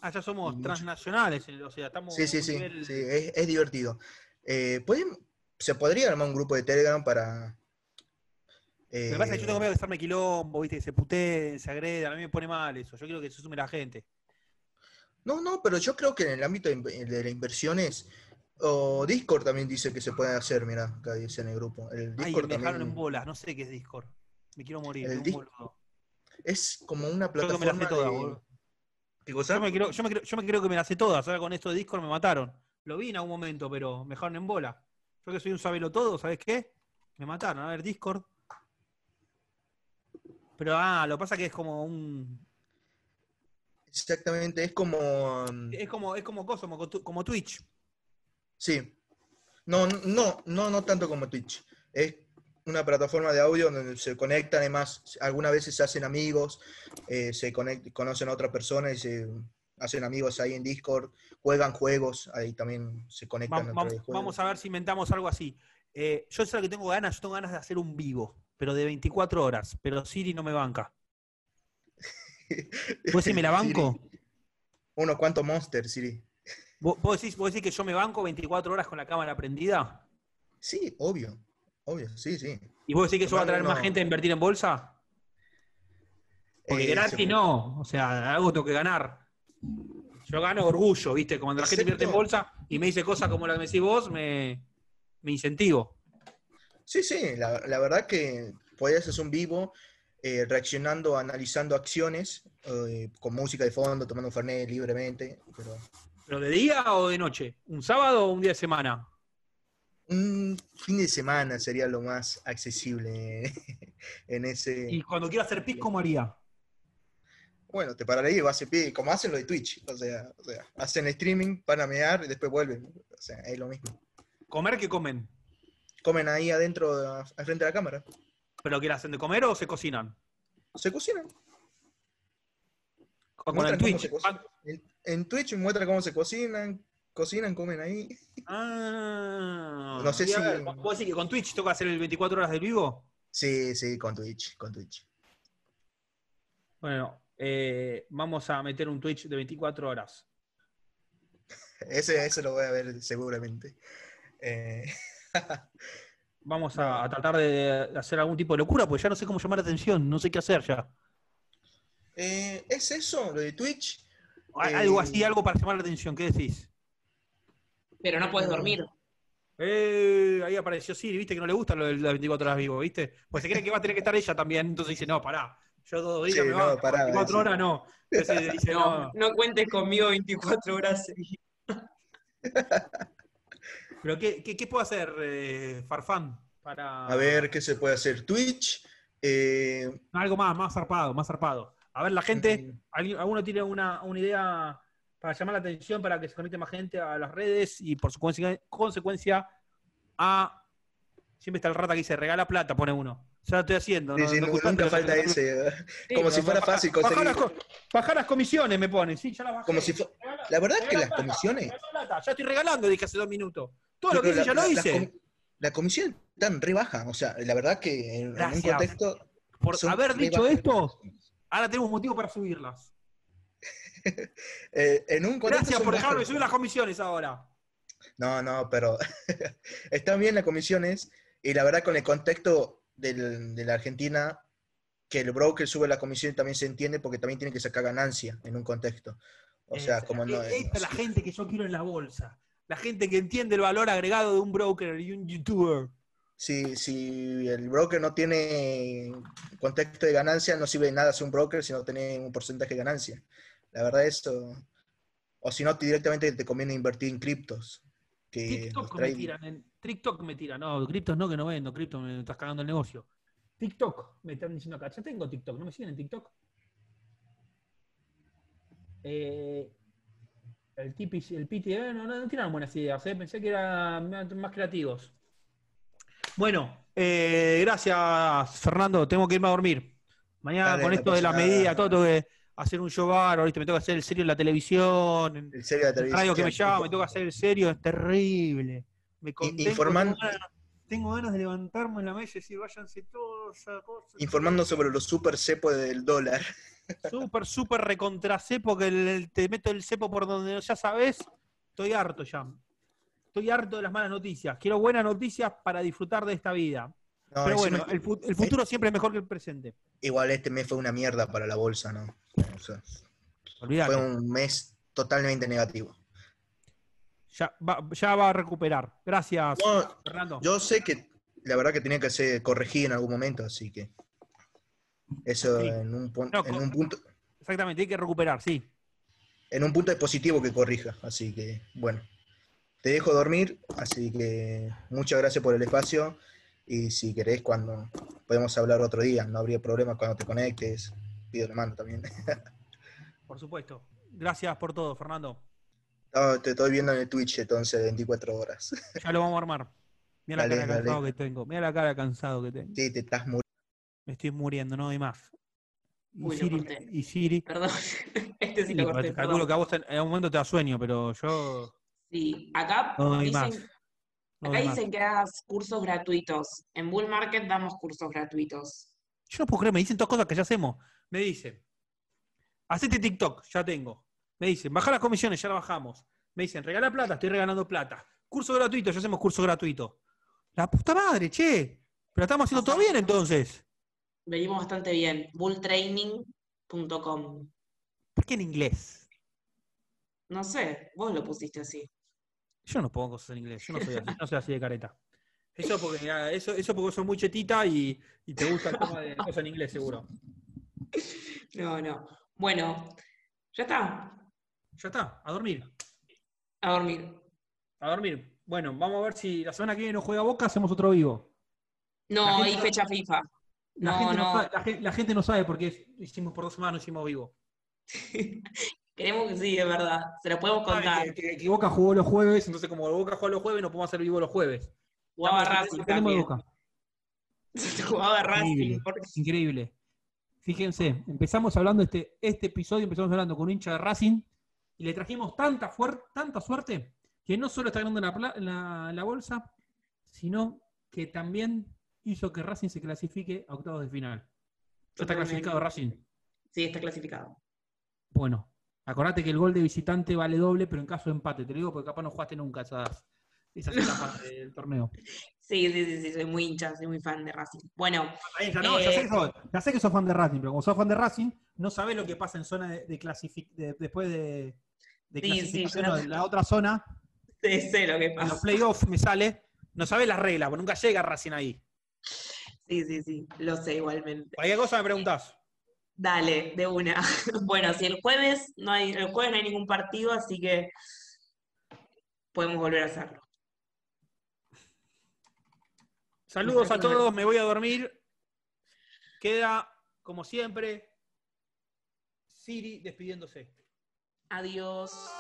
Ah, ya somos mucho- transnacionales, o sea, estamos sí, sí, sí, nivel- sí, es, es divertido. Eh, ¿pueden- ¿Se podría armar un grupo de Telegram para... Lo que pasa es que yo tengo eh, miedo de estarme quilombo, viste, que se puteen, se agredan, a mí me pone mal eso. Yo quiero que se sume la gente. No, no, pero yo creo que en el ámbito de, de las inversiones, o Discord también dice que se puede hacer, mira, acá dice en el grupo. El Ay, Discord me dejaron en bolas, no sé qué es Discord. Me quiero morir, El es como una Yo que me la plataforma sé toda, de... boludo. ¿Qué cosa? Yo me, creo, yo, me creo, yo me creo que me la sé todas, ahora con esto de Discord me mataron. Lo vi en algún momento, pero me dejaron en bola. Yo que soy un sabelo todo, ¿sabes qué? Me mataron, a ver, Discord. Pero ah, lo que pasa que es como un. Exactamente, es como... um, Es como, es como cosa, como, Twitch. Sí. No, no, no, no tanto como Twitch. Es una plataforma de audio donde se conectan, además, algunas veces se hacen amigos, eh, se conect- conocen a otra persona y se hacen amigos ahí en Discord, juegan juegos, ahí también se conectan Vam- a vam- través de juegos. vamos a ver si inventamos algo así. Eh, yo sé lo que tengo ganas, yo tengo ganas de hacer un vivo, pero de 24 horas. Pero Siri no me banca. (laughs) ¿Vos decís me la banco? Siri. Unos cuantos monsters, Siri. ¿Vos, vos decís, vos decís que yo me banco 24 horas con la cámara prendida? Sí, obvio. Obvio, sí, sí. ¿Y vos decís que eso va a traer más gente a invertir en bolsa? Porque Eh, gratis no, o sea, algo tengo que ganar. Yo gano orgullo, ¿viste? Cuando la gente invierte en bolsa y me dice cosas como la que me decís vos, me, me incentivo. Sí, sí, la, la verdad que podías hacer un vivo eh, reaccionando, analizando acciones, eh, con música de fondo, tomando un Fernet libremente, pero ¿Pero de día o de noche? ¿Un sábado o un día de semana? un fin de semana sería lo más accesible (laughs) en ese... Y cuando quiero hacer pis, ¿cómo haría? Bueno, te pararé y vas a hacer pie, como hacen lo de Twitch, o sea, o sea, hacen streaming, van a mear y después vuelven, o sea, es lo mismo. ¿Comer qué comen? Comen ahí adentro, al frente de la cámara. ¿Pero qué hacen de comer o se cocinan? Se cocinan. O con el Twitch. En, Twitch muestra cómo se cocinan, cocinan, comen ahí. Ah, No sé si- ver, ¿Vos decís que con Twitch toca hacer el 24 horas del vivo? Sí, sí, con Twitch, con Twitch. Bueno, eh, vamos a meter un Twitch de 24 horas. (laughs) Ese, ese lo voy a ver seguramente. Eh, (laughs) (laughs) Vamos a, a tratar de, hacer algún tipo de locura, porque ya no sé cómo llamar la atención, no sé qué hacer ya. eh, ¿Es eso, lo de Twitch? Eh, Algo así, algo para llamar la atención, ¿qué decís? Pero no puedes dormir. Eh, ahí apareció Siri, viste que no le gusta lo de las 24 horas vivo, ¿viste? Pues se cree que va a tener que estar ella también, entonces dice, no, pará, yo dos días Sí, me no, banco, pará, 24 sí. horas no. Entonces dice, no. No, no cuentes conmigo 24 horas seguidas. (laughs) Pero ¿qué, qué, qué puedo hacer, eh, Farfán? Para A ver qué se puede hacer. Twitch. eh, algo más, más zarpado, más zarpado. A ver, la gente, ¿alguien- ¿alguno tiene una, una idea para llamar la atención, para que se conecte más gente a las redes y por su consecuencia, consecuencia a... Siempre está el rata que dice, regala plata, pone uno. Ya lo estoy haciendo. sí, no- sí, no nunca falta ese. (laughs) Sí, como si fuera baja- fácil bajar conseguir. las, bajar las comisiones me ponen, sí, ya las bajé. Como si La verdad es que las comisiones. Plata, Ya estoy regalando, dije hace dos minutos. Todo lo que hice ya la- lo las hice. com- La comisión tan re baja. O sea, la verdad que en, en un contexto. Por haber dicho esto, ahora tenemos motivo para subirlas. (laughs) Eh, en un contexto Gracias por dejarme subir las comisiones ahora. No, no, pero (laughs) están bien las comisiones y la verdad con el contexto del- de la Argentina, que el broker sube la comisión también se entiende porque también tiene que sacar ganancia en un contexto. O sea, Esa- como no... e- esta es la gente que yo quiero en la bolsa. La gente que entiende el valor agregado de un broker y un youtuber. Si, si el broker no tiene contexto de ganancia, no sirve de nada ser un broker si no tiene un porcentaje de ganancia. La verdad eso... O si no, directamente te conviene invertir en criptos. Que TikTok me tiran. En, TikTok me tiran. No, criptos no, que no vendo. Cripto me estás cagando el negocio. TikTok me están diciendo acá. Ya tengo TikTok. ¿No me siguen en TikTok? Eh, el tipi, el piti, eh, no, no, no tiraron buenas ideas. eh, Pensé que eran más creativos. Bueno, eh, gracias, Fernando. Tengo que irme a dormir. Mañana Dale, con no esto de la nada. medida, todo tengo que hacer un show bárbaro, ¿viste? Me tengo que hacer el serio en la televisión, en El serio de el radio que me televisión. llama, me tengo que hacer el serio, es terrible. Me informan- tengo, ganas, de levantarme en la mesa y decir, váyanse todos, esa cosa. Informando sobre los super cepos del dólar. Súper, súper recontra cepo, que el- el- te meto el cepo por donde ya sabes. Estoy harto ya. Estoy harto de las malas noticias. Quiero buenas noticias para disfrutar de esta vida. No, Pero bueno, el, fu- el futuro siempre es mejor que el presente. Igual este mes fue una mierda para la bolsa, ¿no? O sea, fue un mes totalmente negativo. Ya va, ya va a recuperar. Gracias, No, Fernando. Yo sé que la verdad que tenía que ser corregido en algún momento, así que eso Sí. en, un, No, en un punto Exactamente, hay que recuperar, sí. en un punto es positivo que corrija, así que bueno. Te dejo dormir, así que muchas gracias por el espacio y si querés cuando podemos hablar otro día, no habría problema cuando te conectes, pido la mano también. (laughs) Por supuesto. Gracias por todo, Fernando. No, te estoy viendo en el Twitch entonces 24 horas. Ya lo vamos a armar. Mira la Dale, cara dale. cansado que tengo. Mira la cara cansado que tengo. Sí, te estás muriendo. Me estoy muriendo, no hay más. Y Uy, Siri, corté. y Siri. Perdón. (laughs) Este sí Sí, lo corté, te calculo perdón. que a vos en, un momento te da sueño, pero yo Sí, acá no más. dicen, No acá más. dicen que hagas cursos gratuitos. En Bull Market damos cursos gratuitos. Yo no puedo creer, me dicen todas cosas que ya hacemos. Me dicen, hacete TikTok, ya tengo. Me dicen, baja las comisiones, ya la bajamos. Me dicen, regala plata, estoy regalando plata. Curso gratuito, ya hacemos curso gratuito. La puta madre, che. Pero estamos haciendo todo bien entonces. Venimos bastante bien. Bulltraining.com. ¿Por qué en inglés? No sé, vos lo pusiste así. Yo no pongo cosas en inglés, yo no soy así, no soy así de careta. Eso porque, ah, eso, eso porque soy muy chetita y, y te gusta el tema de cosas en inglés, seguro. (laughs) No, no. Bueno, ya está. Ya está, a dormir. A dormir. A dormir. Bueno, vamos a ver si la semana que viene no juega Boca, hacemos otro vivo. No, hay no- fecha FIFA. La, No, gente no sabe, la, gen- la gente no sabe por qué hicimos por dos semanas, no hicimos vivo. (laughs) Queremos que sí, es verdad. Se lo podemos Sabe contar. Que, que- que Boca jugó los jueves, entonces como Boca juega los jueves, no podemos hacer vivo los jueves. Jugaba Racing. Boca. (laughs) Jugaba Racing. Porque- increíble. Fíjense, empezamos hablando este, este episodio, empezamos hablando con un hincha de Racing y le trajimos tanta, tanta suerte que no solo está ganando en la, en la- en la bolsa, sino que también hizo que Racing se clasifique a octavos de final. ¿Ya está clasificado Racing? Sí, está clasificado. Bueno, acordate que el gol de visitante vale doble, pero en caso de empate, te lo digo porque capaz no jugaste nunca esas, esas (laughs) etapas del torneo. Sí, sí, sí, sí, soy muy hincha, soy muy fan de Racing. Bueno, Ahí ya, no, ya, sé eh, que sos, ya sé que sos fan de Racing, pero como sos fan de Racing, no sabés lo que pasa en zona de, de- después de, de Sí, sí, clasificación yo o no- de la otra zona. sí, sé lo que En los pasa. playoffs me sale, no sabés las reglas, porque nunca llega Racing ahí. Sí, sí, sí, lo sé igualmente. Cualquier cosa me preguntás. Dale, de una. (laughs) Bueno, si el jueves no hay, el jueves no hay ningún partido, así que podemos volver a hacerlo. Saludos a todos, me voy a dormir. Queda, como siempre, Siri despidiéndose. Adiós.